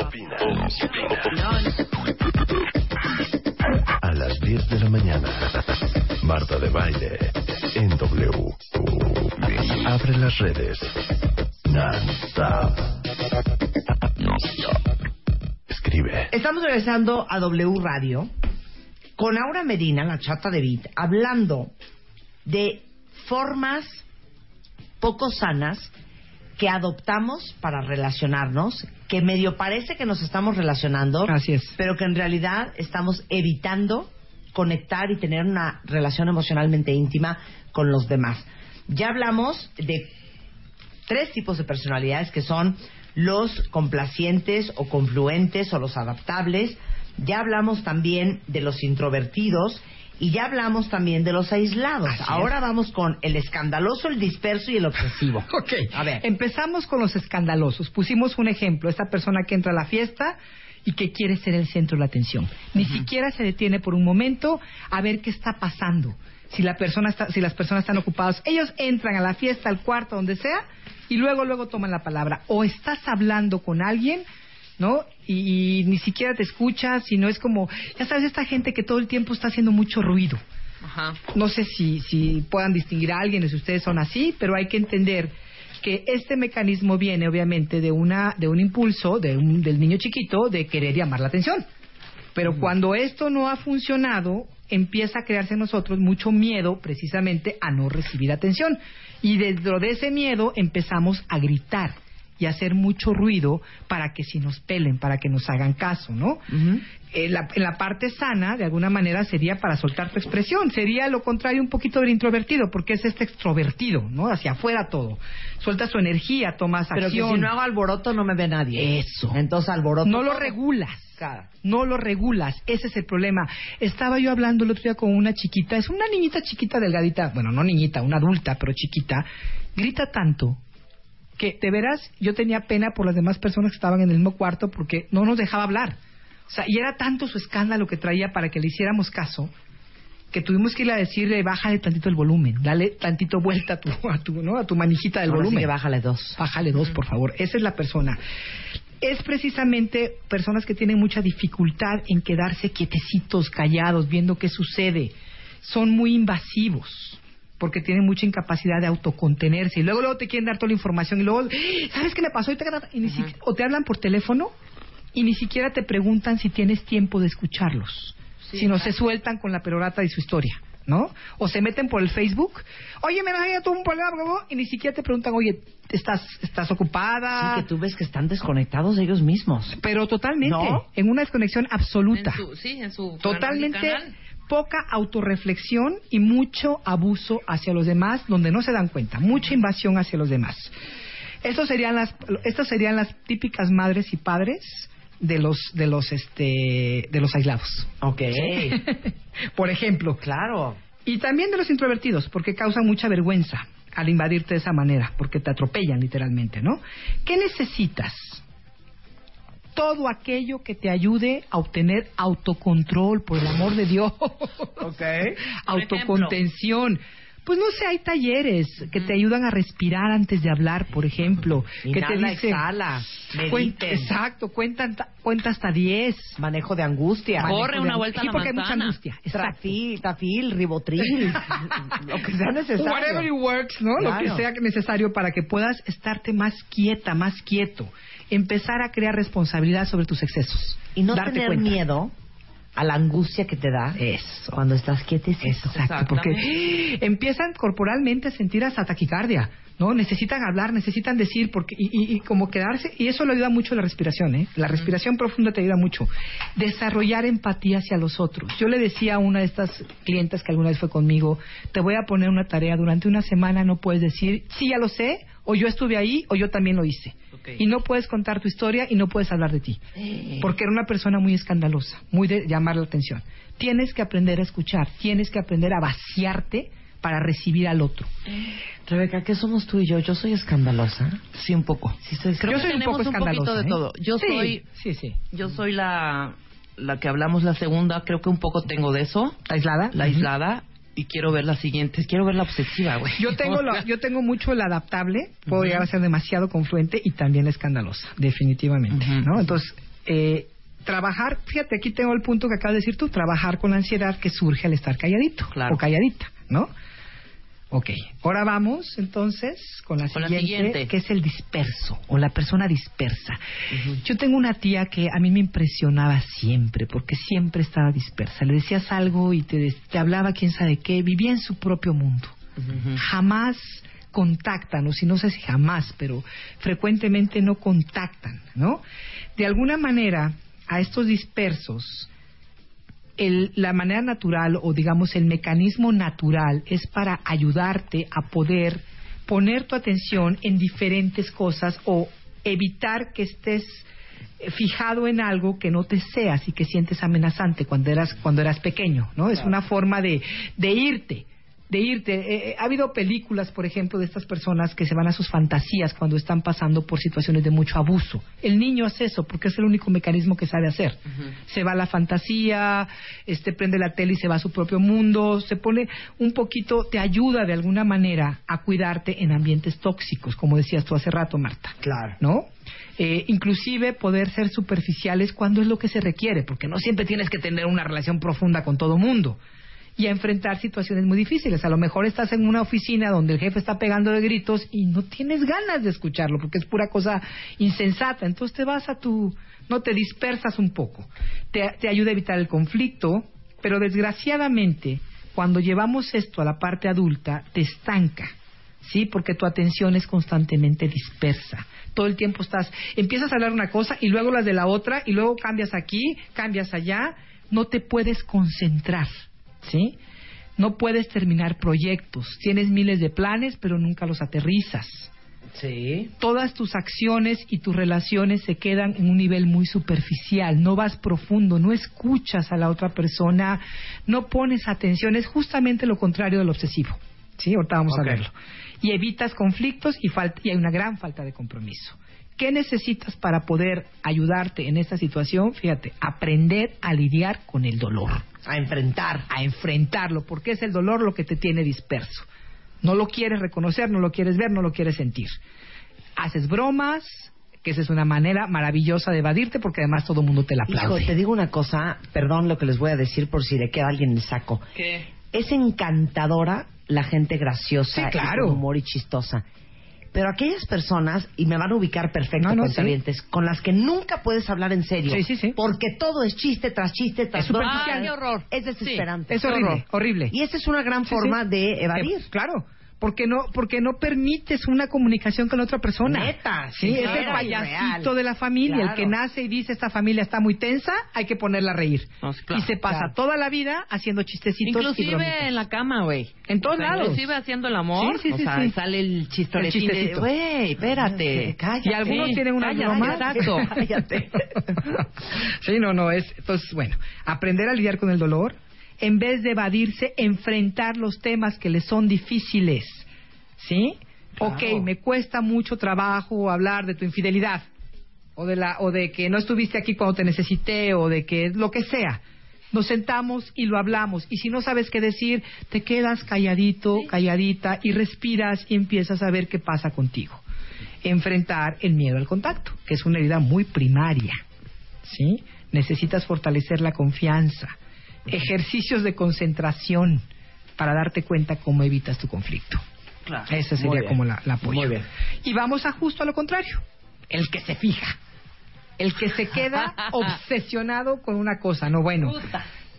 A las 10 de la mañana. Marta de Baile. En W. Abre las redes. Escribe. Estamos regresando a W Radio con Aura Medina, la chata de Beat, hablando de formas poco sanas que adoptamos para relacionarnos, que medio parece que nos estamos relacionando, Así es. pero que en realidad estamos evitando conectar y tener una relación emocionalmente íntima con los demás. Ya hablamos de tres tipos de personalidades que son los complacientes o confluentes o los adaptables. Ya hablamos también de los introvertidos y ya hablamos también de los aislados. Así es. Ahora vamos con el escandaloso, el disperso y el obsesivo. Ok, A ver. empezamos con los escandalosos. Pusimos un ejemplo, esta persona que entra a la fiesta y que quiere ser el centro de la atención. Ni siquiera se detiene por un momento a ver qué está pasando. Si la persona está, si las personas están ocupadas, ellos entran a la fiesta, al cuarto, donde sea, y luego luego toman la palabra. O estás hablando con alguien, ¿no? Y, y ni siquiera te escuchas, sino es como, ya sabes, esta gente que todo el tiempo está haciendo mucho ruido. Ajá. No sé si, si puedan distinguir a alguien, si ustedes son así, pero hay que entender que este mecanismo viene obviamente de una de un impulso de un- del niño chiquito de querer llamar la atención. Pero cuando esto no ha funcionado, empieza a crearse en nosotros mucho miedo precisamente a no recibir atención. Y dentro de ese miedo empezamos a gritar y hacer mucho ruido para que si nos pelen, para que nos hagan caso, ¿no? en, la, en la parte sana, de alguna manera, sería para soltar tu expresión. Sería lo contrario un poquito del introvertido, porque es este extrovertido, ¿no? Hacia afuera todo. Suelta su energía, tomas Pero acción. que si no hago alboroto no me ve nadie. Eso. Entonces alboroto. No lo regulas. No lo regulas. Ese es el problema. Estaba yo hablando el otro día con una chiquita. Es una niñita chiquita, delgadita. Bueno, no niñita, una adulta, pero chiquita. Grita tanto que, de veras, yo tenía pena por las demás personas que estaban en el mismo cuarto porque no nos dejaba hablar. O sea, y era tanto su escándalo que traía para que le hiciéramos caso que tuvimos que ir a decirle, bájale tantito el volumen, dale tantito vuelta a tu, a tu, ¿no? a tu manijita del Ahora sí volumen. que bájale dos. Bájale dos, por favor. Esa es la persona. Es precisamente personas que tienen mucha dificultad en quedarse quietecitos, callados, viendo qué sucede. Son muy invasivos porque tienen mucha incapacidad de autocontenerse y luego luego te quieren dar toda la información y luego sabes qué me pasó y te, y ni siquiera- o te hablan por teléfono y ni siquiera te preguntan si tienes tiempo de escucharlos sino se sueltan con la perorata de su historia ¿no? O se meten por el Facebook, oye, me da tuve un problema, bla, bla, bla", y ni siquiera te preguntan, oye, ¿estás, estás ocupada? Sí, que tú ves que están desconectados ellos mismos. Pero totalmente, ¿No? en una desconexión absoluta. En su- sí, en su Totalmente canal. Poca autorreflexión y mucho abuso hacia los demás donde no se dan cuenta, mucha invasión hacia los demás. Estos serían las, estas serían las típicas madres y padres de los de los este de los aislados. Ok. Por ejemplo. Claro. Y también de los introvertidos, porque causan mucha vergüenza al invadirte de esa manera, porque te atropellan literalmente, ¿no? ¿Qué necesitas? Todo aquello que te ayude a obtener autocontrol, por el amor de Dios. Ok. Autocontención. Pues no sé, hay talleres que te ayudan a respirar antes de hablar, por ejemplo. que te Inhala, dicen, exhala. Cuen- Mediten. exacto, cuentan, ta- cuenta hasta 10. Manejo de angustia. Corre de una vuelta a sí, la porque hay mucha angustia. Trafil, tafil, ribotril. lo que sea necesario. Whatever it works, ¿no? Lo que sea necesario para que puedas estarte más quieta, más quieto. Empezar a crear responsabilidad sobre tus excesos. Y no Darte tener cuenta. miedo a la angustia que te da Eso. cuando estás quietecito. Exacto, porque empiezan corporalmente a sentir hasta taquicardia, ¿no? Necesitan hablar, necesitan decir, porque y, y- y como quedarse, y eso le ayuda mucho la respiración, ¿eh? La respiración profunda te ayuda mucho. Desarrollar empatía hacia los otros. Yo le decía a una de estas clientes que alguna vez fue conmigo, te voy a poner una tarea, durante una semana no puedes decir, sí, ya lo sé, o yo estuve ahí, o yo también lo hice. Y no puedes contar tu historia y no puedes hablar de ti. Porque era una persona muy escandalosa, muy de llamar la atención. Tienes que aprender a escuchar, tienes que aprender a vaciarte para recibir al otro. Rebeca, ¿qué somos tú y yo? Yo soy escandalosa. Sí, un poco. Sí, soy Creo Yo que soy un tenemos poco un poquito de ¿eh? todo. Yo Sí, soy, Sí, sí. yo soy la, la que hablamos la segunda. Creo que un poco tengo de eso. ¿La aislada? La aislada. Y quiero ver la siguiente. Quiero ver la obsesiva, güey. Yo tengo, yo tengo mucho el adaptable, puedo llegar a ser demasiado confluente y también la escandalosa, definitivamente. ¿no? Entonces, eh, trabajar, fíjate, aquí tengo el punto que acabas de decir tú, trabajar con la ansiedad que surge al estar calladito Claro. o calladita, ¿no? Ok, ahora vamos entonces con la, Con la siguiente, que es el disperso o la persona dispersa. Yo tengo una tía que a mí me impresionaba siempre, porque siempre estaba dispersa. Le decías algo y te, te hablaba quién sabe qué, vivía en su propio mundo. Jamás contactan, o si no sé si jamás, pero frecuentemente no contactan, ¿no? De alguna manera, a estos dispersos, el- la manera natural o digamos el mecanismo natural es para ayudarte a poder poner tu atención en diferentes cosas o evitar que estés eh, fijado en algo que no te seas y que sientes amenazante cuando eras cuando eras pequeño, ¿no? Es una forma de, de irte, de irte. Eh, eh, ha habido películas, por ejemplo, de estas personas que se van a sus fantasías cuando están pasando por situaciones de mucho abuso. El niño hace eso porque es el único mecanismo que sabe hacer. Se va a la fantasía, este prende la tele y se va a su propio mundo, se pone un poquito, te ayuda de alguna manera a cuidarte en ambientes tóxicos, como decías tú hace rato, Marta. Claro. ¿no? Eh, inclusive poder ser superficiales cuando es lo que se requiere, porque no siempre tienes que tener una relación profunda con todo mundo y a enfrentar situaciones muy difíciles. A lo mejor estás en una oficina donde el jefe está pegando de gritos y no tienes ganas de escucharlo porque es pura cosa insensata. Entonces te vas a tu, no te dispersas un poco. Te, te ayuda a evitar el conflicto, pero desgraciadamente cuando llevamos esto a la parte adulta te estanca. ¿sí? Porque tu atención es constantemente dispersa. todo el tiempo estás, empiezas a hablar una cosa y luego las de la otra y luego cambias aquí, cambias allá, no te puedes concentrar, ¿sí? No puedes terminar proyectos, tienes miles de planes pero nunca los aterrizas. Sí. Todas tus acciones y tus relaciones se quedan en un nivel muy superficial, no vas profundo, no escuchas a la otra persona, no pones atención, es justamente lo contrario del obsesivo. Sí, ahorita vamos a verlo. Y evitas conflictos y, falta, y hay una gran falta de compromiso. ¿Qué necesitas para poder ayudarte en esta situación? Fíjate, aprender a lidiar con el dolor. A enfrentar. A enfrentarlo, porque es el dolor lo que te tiene disperso. No lo quieres reconocer, no lo quieres ver, no lo quieres sentir. Haces bromas, que esa es una manera maravillosa de evadirte, porque además todo el mundo te la Hijo, aplaude. te digo una cosa, perdón lo que les voy a decir por si le queda alguien en el saco. ¿Qué? Es encantadora la gente graciosa Sí, claro. y con humor y chistosa. Pero aquellas personas, y me van a ubicar perfecto, No, no, con las que nunca puedes hablar en serio. Sí, sí, sí. Porque todo es chiste tras chiste tras Es. Ay, qué horror. Es desesperante. Es horrible, horrible. Y esa es una gran forma de evadir. Eh, claro, porque no, porque no permites una comunicación con otra persona. Neta, sí, es el y payasito real. de la familia, el Claro. que nace y dice esta familia está muy tensa, hay que ponerla a reír. No, sí, claro. y se pasa Claro. toda la vida haciendo chistecitos y Inclusive bromitas. en la cama, güey. En todos O sea, lados. Inclusive haciendo el amor. Sí, sí, o sí, sea, sí. sale el chistoretín El güey, espérate. Cállate. Y algunos Sí, tienen unas cállate, bromas. exacto. Cállate. sí, no, no, es. Entonces, bueno, aprender a lidiar con el dolor, en vez de evadirse, enfrentar los temas que les son difíciles. ¿Sí? Claro. Ok, me cuesta mucho trabajo hablar de tu infidelidad. O de, la, o de que no estuviste aquí cuando te necesité, o de que lo que sea. Nos sentamos y lo hablamos. Y si no sabes qué decir, te quedas calladito, calladita, y respiras y empiezas a ver qué pasa contigo. Enfrentar el miedo al contacto, que es una herida muy primaria. ¿sí? Necesitas fortalecer la confianza, ejercicios de concentración para darte cuenta cómo evitas tu conflicto. Claro. Esa sería bien. como la, la apoyo. Muy bien. Y vamos a justo a lo contrario, el que se fija, el que se queda obsesionado con una cosa, no bueno,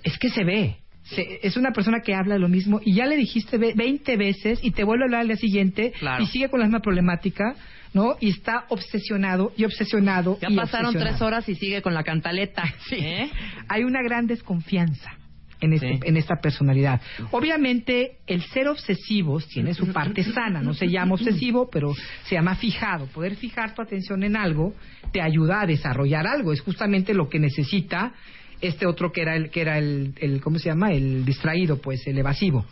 es que se ve. Se- es una persona que habla lo mismo y ya le dijiste ve- 20 veces y te vuelve a hablar al día siguiente Claro. y sigue con la misma problemática, ¿no? Y está obsesionado y obsesionado. Ya y pasaron obsesionado. tres horas y sigue con la cantaleta. ¿eh? Hay una gran desconfianza en, este- Sí. en esta personalidad. Obviamente, el ser obsesivos tiene su parte sana. No se llama obsesivo, pero se llama fijado. Poder fijar tu atención en algo te ayuda a desarrollar algo. Es justamente lo que necesita este otro que era el que era el, el ¿cómo se llama? El distraído, pues el evasivo.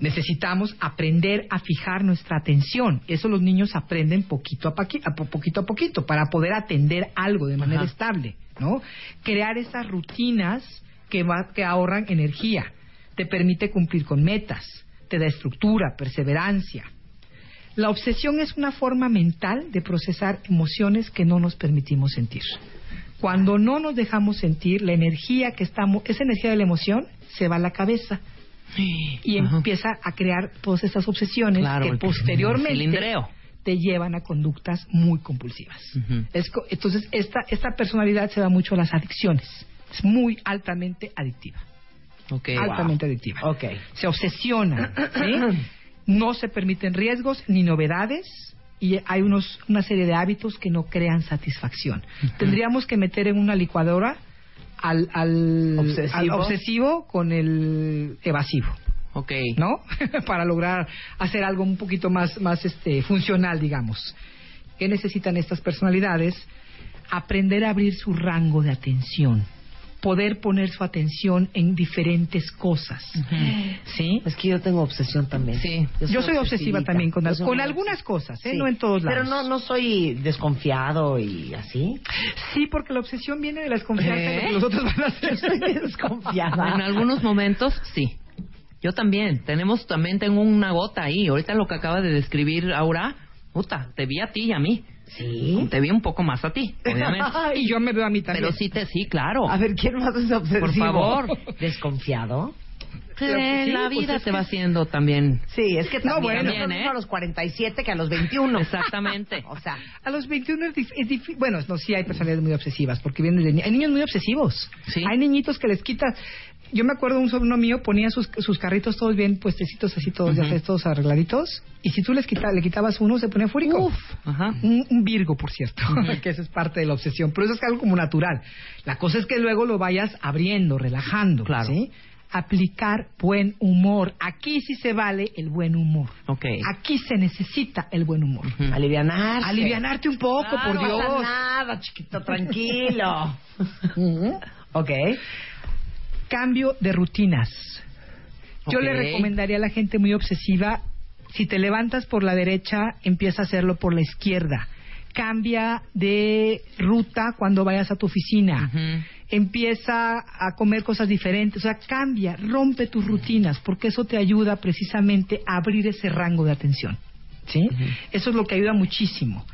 Necesitamos aprender a fijar nuestra atención. Eso los niños aprenden poquito a, paqui- a poquito a poquito para poder atender algo de manera estable, ¿no? Crear esas rutinas que, va- que ahorran energía, te permite cumplir con metas, te da estructura, perseverancia. La obsesión es una forma mental de procesar emociones que no nos permitimos sentir. Cuando no nos dejamos sentir, la energía que estamos, esa energía de la emoción se va a la cabeza y Ajá. empieza a crear todas estas obsesiones Claro, que posteriormente te llevan a conductas muy compulsivas. Es co- entonces, esta, esta personalidad se da mucho a las adicciones. Es muy altamente adictiva. Ok. altamente adictiva. Se obsesiona, ¿sí? No se permiten riesgos ni novedades y hay unos, una serie de hábitos que no crean satisfacción. Tendríamos que meter en una licuadora al, al, Obsesivo. al obsesivo con el evasivo. Ok. ¿no? Para lograr hacer algo un poquito más, más este, funcional, digamos. ¿Qué necesitan estas personalidades? Aprender a abrir su rango de atención, poder poner su atención en diferentes cosas, ¿sí? Es que yo tengo obsesión también. Sí. Yo soy obsesiva obsesivita. también con, Yo soy con algunas cosas, ¿eh? Sí. no en todos lados. Pero no, no soy desconfiado y así. Sí, porque la obsesión viene de la desconfianza de lo ¿Eh? que los otros van a hacer. Soy desconfiada. En algunos momentos, sí. Yo también. Tenemos, también tengo una gota ahí. Ahorita lo que acaba de describir Aura, puta, te vi a ti y a mí. Sí. Te vi un poco más a ti, obviamente. y yo me veo a mí también. Pero sí te, sí, claro. A ver, ¿quién más es obsesivo? Por favor. ¿Desconfiado? Sí, la pues vida es te que- va haciendo también. Sí, es que No, también, bueno. es lo También, ¿eh? a los 47 que a los 21. Exactamente. O sea, A los 21 es, dif- es difí- Bueno, no, sí hay personalidades muy obsesivas, porque vienen de ni- Hay niños muy obsesivos. Sí. Hay niñitos que les quitas... Yo me acuerdo un sobrino mío ponía sus, sus carritos todos bien puestecitos, así todos, ya sabes, todos arregladitos. Y si tú les quita- le quitabas uno, se ponía fúrico. Ajá. Un, un Virgo, por cierto, que eso es parte de la obsesión. Pero eso es algo como natural. La cosa es que luego lo vayas abriendo, relajando. Claro. ¿sí? Aplicar buen humor. Aquí sí se vale el buen humor. Ok. Aquí se necesita el buen humor. Ujú. Alivianarse. Alivianarte un poco, Claro, por No Dios. pasa nada, chiquito, tranquilo. ok. Cambio de rutinas. Yo le recomendaría a la gente muy obsesiva, si te levantas por la derecha, empieza a hacerlo por la izquierda. Cambia de ruta cuando vayas a tu oficina. Empieza a comer cosas diferentes. O sea, cambia, rompe tus rutinas, porque eso te ayuda precisamente a abrir ese rango de atención. ¿Sí? Eso es lo que ayuda muchísimo.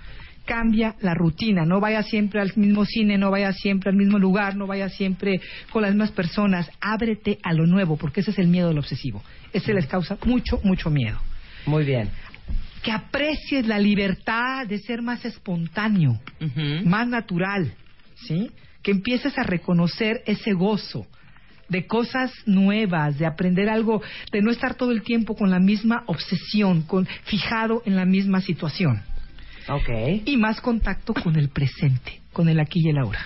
Cambia la rutina, no vayas siempre al mismo cine, no vayas siempre al mismo lugar, no vayas siempre con las mismas personas. Ábrete a lo nuevo, porque ese es el miedo del obsesivo. Ese les causa mucho, mucho miedo. Muy bien. Que aprecies la libertad de ser más espontáneo, más natural, ¿sí? Que empieces a reconocer ese gozo de cosas nuevas, de aprender algo, de no estar todo el tiempo con la misma obsesión, con fijado en la misma situación. Ok. Y más contacto con el presente, con el aquí y el ahora.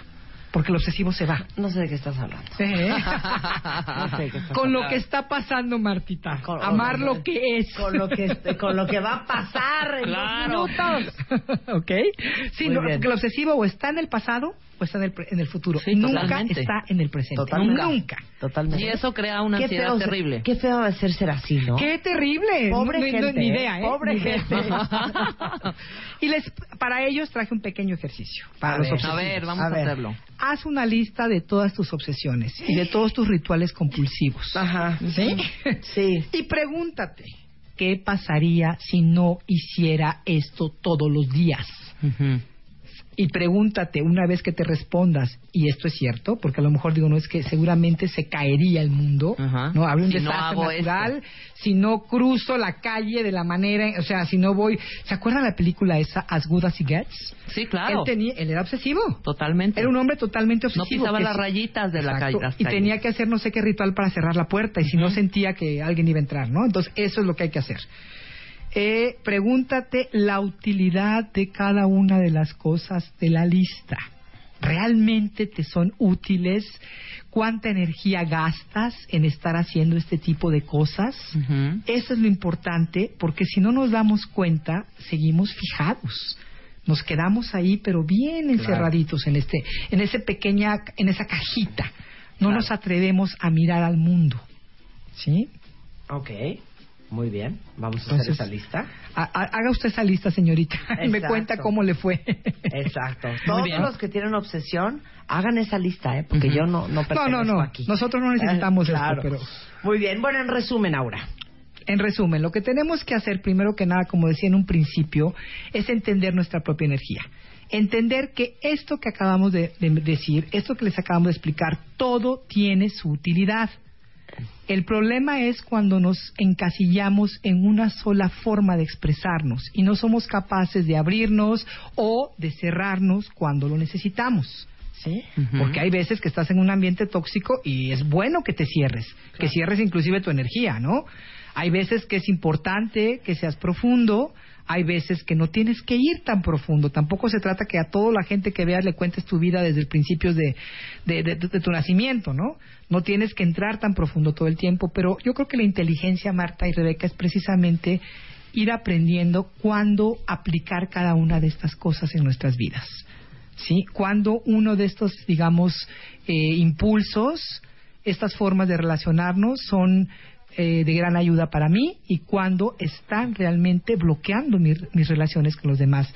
Porque el obsesivo se va. No sé de qué estás hablando. ¿Eh? No sé de qué estás con lo que está pasando, Martita. Con- Amar con- lo que es. Con lo que, con lo que va a pasar en Claro. dos minutos. ¿Ok? Sí, porque el obsesivo o está en el pasado o está en el, en el futuro. Sí, Nunca totalmente. está en el presente. Totalmente. Nunca. Totalmente. Y eso crea una Qué ansiedad feo, terrible. Qué feo va a ser ser así, ¿no? ¡Qué terrible! Pobre No- no- gente, ni ¿eh? idea, ¿eh? Pobre Ni gente. y les, para ellos traje un pequeño ejercicio. Para A los ver. A ver, vamos A hacerlo. Haz una lista de todas tus obsesiones y de todos tus rituales compulsivos. Ajá. ¿Sí? Sí. Y pregúntate, ¿qué pasaría si no hiciera esto todos los días? Ujú. Y pregúntate una vez que te respondas, y esto es cierto, porque a lo mejor digo, no es que seguramente se caería el mundo, Ajá. ¿no? Habría un Si no desastre natural, si no cruzo la calle de la manera, o sea, si no voy... ¿Se acuerdan la película esa, As Good As It Gets? Sí, claro. Él, tenía, él era obsesivo. Totalmente. Era un hombre totalmente No obsesivo. pisaba que las rayitas de la calle. las Y tenía que hacer no sé qué ritual para cerrar la puerta, y si no sentía que alguien iba a entrar, ¿no? Entonces, eso es lo que hay que hacer. Eh, pregúntate la utilidad de cada una de las cosas de la lista. ¿Realmente te son útiles? ¿Cuánta energía gastas en estar haciendo este tipo de cosas? Eso es lo importante, porque si no nos damos cuenta, seguimos fijados. Nos quedamos ahí, pero bien encerraditos en este, en ese pequeña, en esa cajita. No Claro. nos atrevemos a mirar al mundo. ¿Sí? Ok. Muy bien. Vamos a Entonces- hacer esa lista. Ha- haga usted esa lista, señorita, y me cuenta cómo le fue. Exacto. Todos los que tienen obsesión, hagan esa lista, ¿eh? Porque yo no, no No, pertenezco no, no. aquí. Nosotros no necesitamos Eh, esto, claro. pero... Muy bien. Bueno, en resumen, Aura. En resumen, lo que tenemos que hacer primero que nada, como decía en un principio, es entender nuestra propia energía. Entender que esto que acabamos de, de decir, esto que les acabamos de explicar, todo tiene su utilidad. El problema es cuando nos encasillamos en una sola forma de expresarnos y no somos capaces de abrirnos o de cerrarnos cuando lo necesitamos. ¿Sí? Porque hay veces que estás en un ambiente tóxico y es bueno que te cierres, que cierres inclusive tu energía, ¿no? Hay veces que es importante que seas profundo, hay veces que no tienes que ir tan profundo. Tampoco se trata que a toda la gente que veas le cuentes tu vida desde el principio de, de, de- de tu nacimiento, ¿no? No tienes que entrar tan profundo todo el tiempo, pero yo creo que la inteligencia, Marta y Rebeca, es precisamente ir aprendiendo cuándo aplicar cada una de estas cosas en nuestras vidas. ¿sí? Cuando uno de estos, digamos, eh, impulsos, estas formas de relacionarnos son eh, de gran ayuda para mí y cuando están realmente bloqueando mi- mis relaciones con los demás.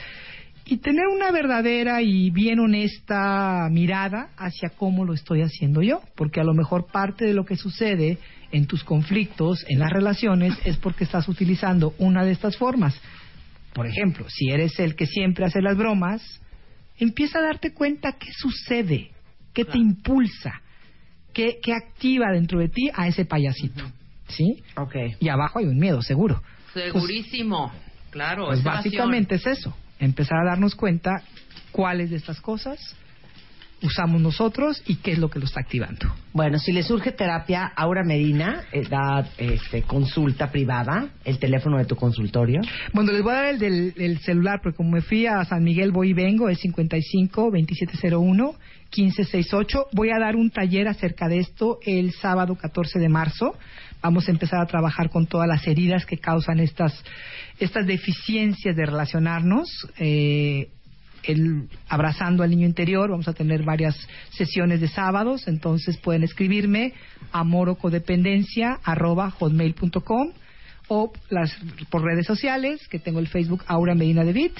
Y tener una verdadera y bien honesta mirada hacia cómo lo estoy haciendo yo, porque a lo mejor parte de lo que sucede en tus conflictos, en las relaciones, es porque estás utilizando una de estas formas. Por ejemplo, si eres el que siempre hace las bromas, empieza a darte cuenta qué sucede, qué te impulsa, qué, qué activa dentro de ti a ese payasito. ¿Sí? Ok. Y abajo hay un miedo, seguro. Segurísimo. claro. Pues básicamente es eso, empezar a darnos cuenta cuáles de estas cosas usamos nosotros y qué es lo que lo está activando. Bueno, si le surge terapia, Aura Medina eh, da este, consulta privada, el teléfono de tu consultorio. Bueno, les voy a dar el del el celular, porque como me fui a San Miguel, voy y vengo, es 55 2701 1568. Voy a dar un taller acerca de esto el sábado 14 de marzo. Vamos a empezar a trabajar con todas las heridas que causan estas, estas deficiencias de relacionarnos. Eh, el, abrazando al niño interior. Vamos a tener varias sesiones de sábados, entonces pueden escribirme a morocodependencia arroba o las, por redes sociales, que tengo el Facebook Aura Medina de Bit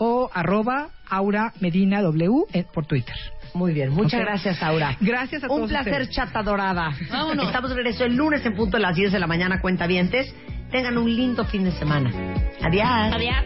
o arroba Aura Medina W eh, por Twitter. Muy bien, muchas gracias, Aura. Gracias a Un todos placer, ustedes. chata dorada. Vámonos. Estamos de regreso el lunes en punto a las 10 de la mañana, cuentavientes. Tengan un lindo fin de semana. Adiós. Adiós.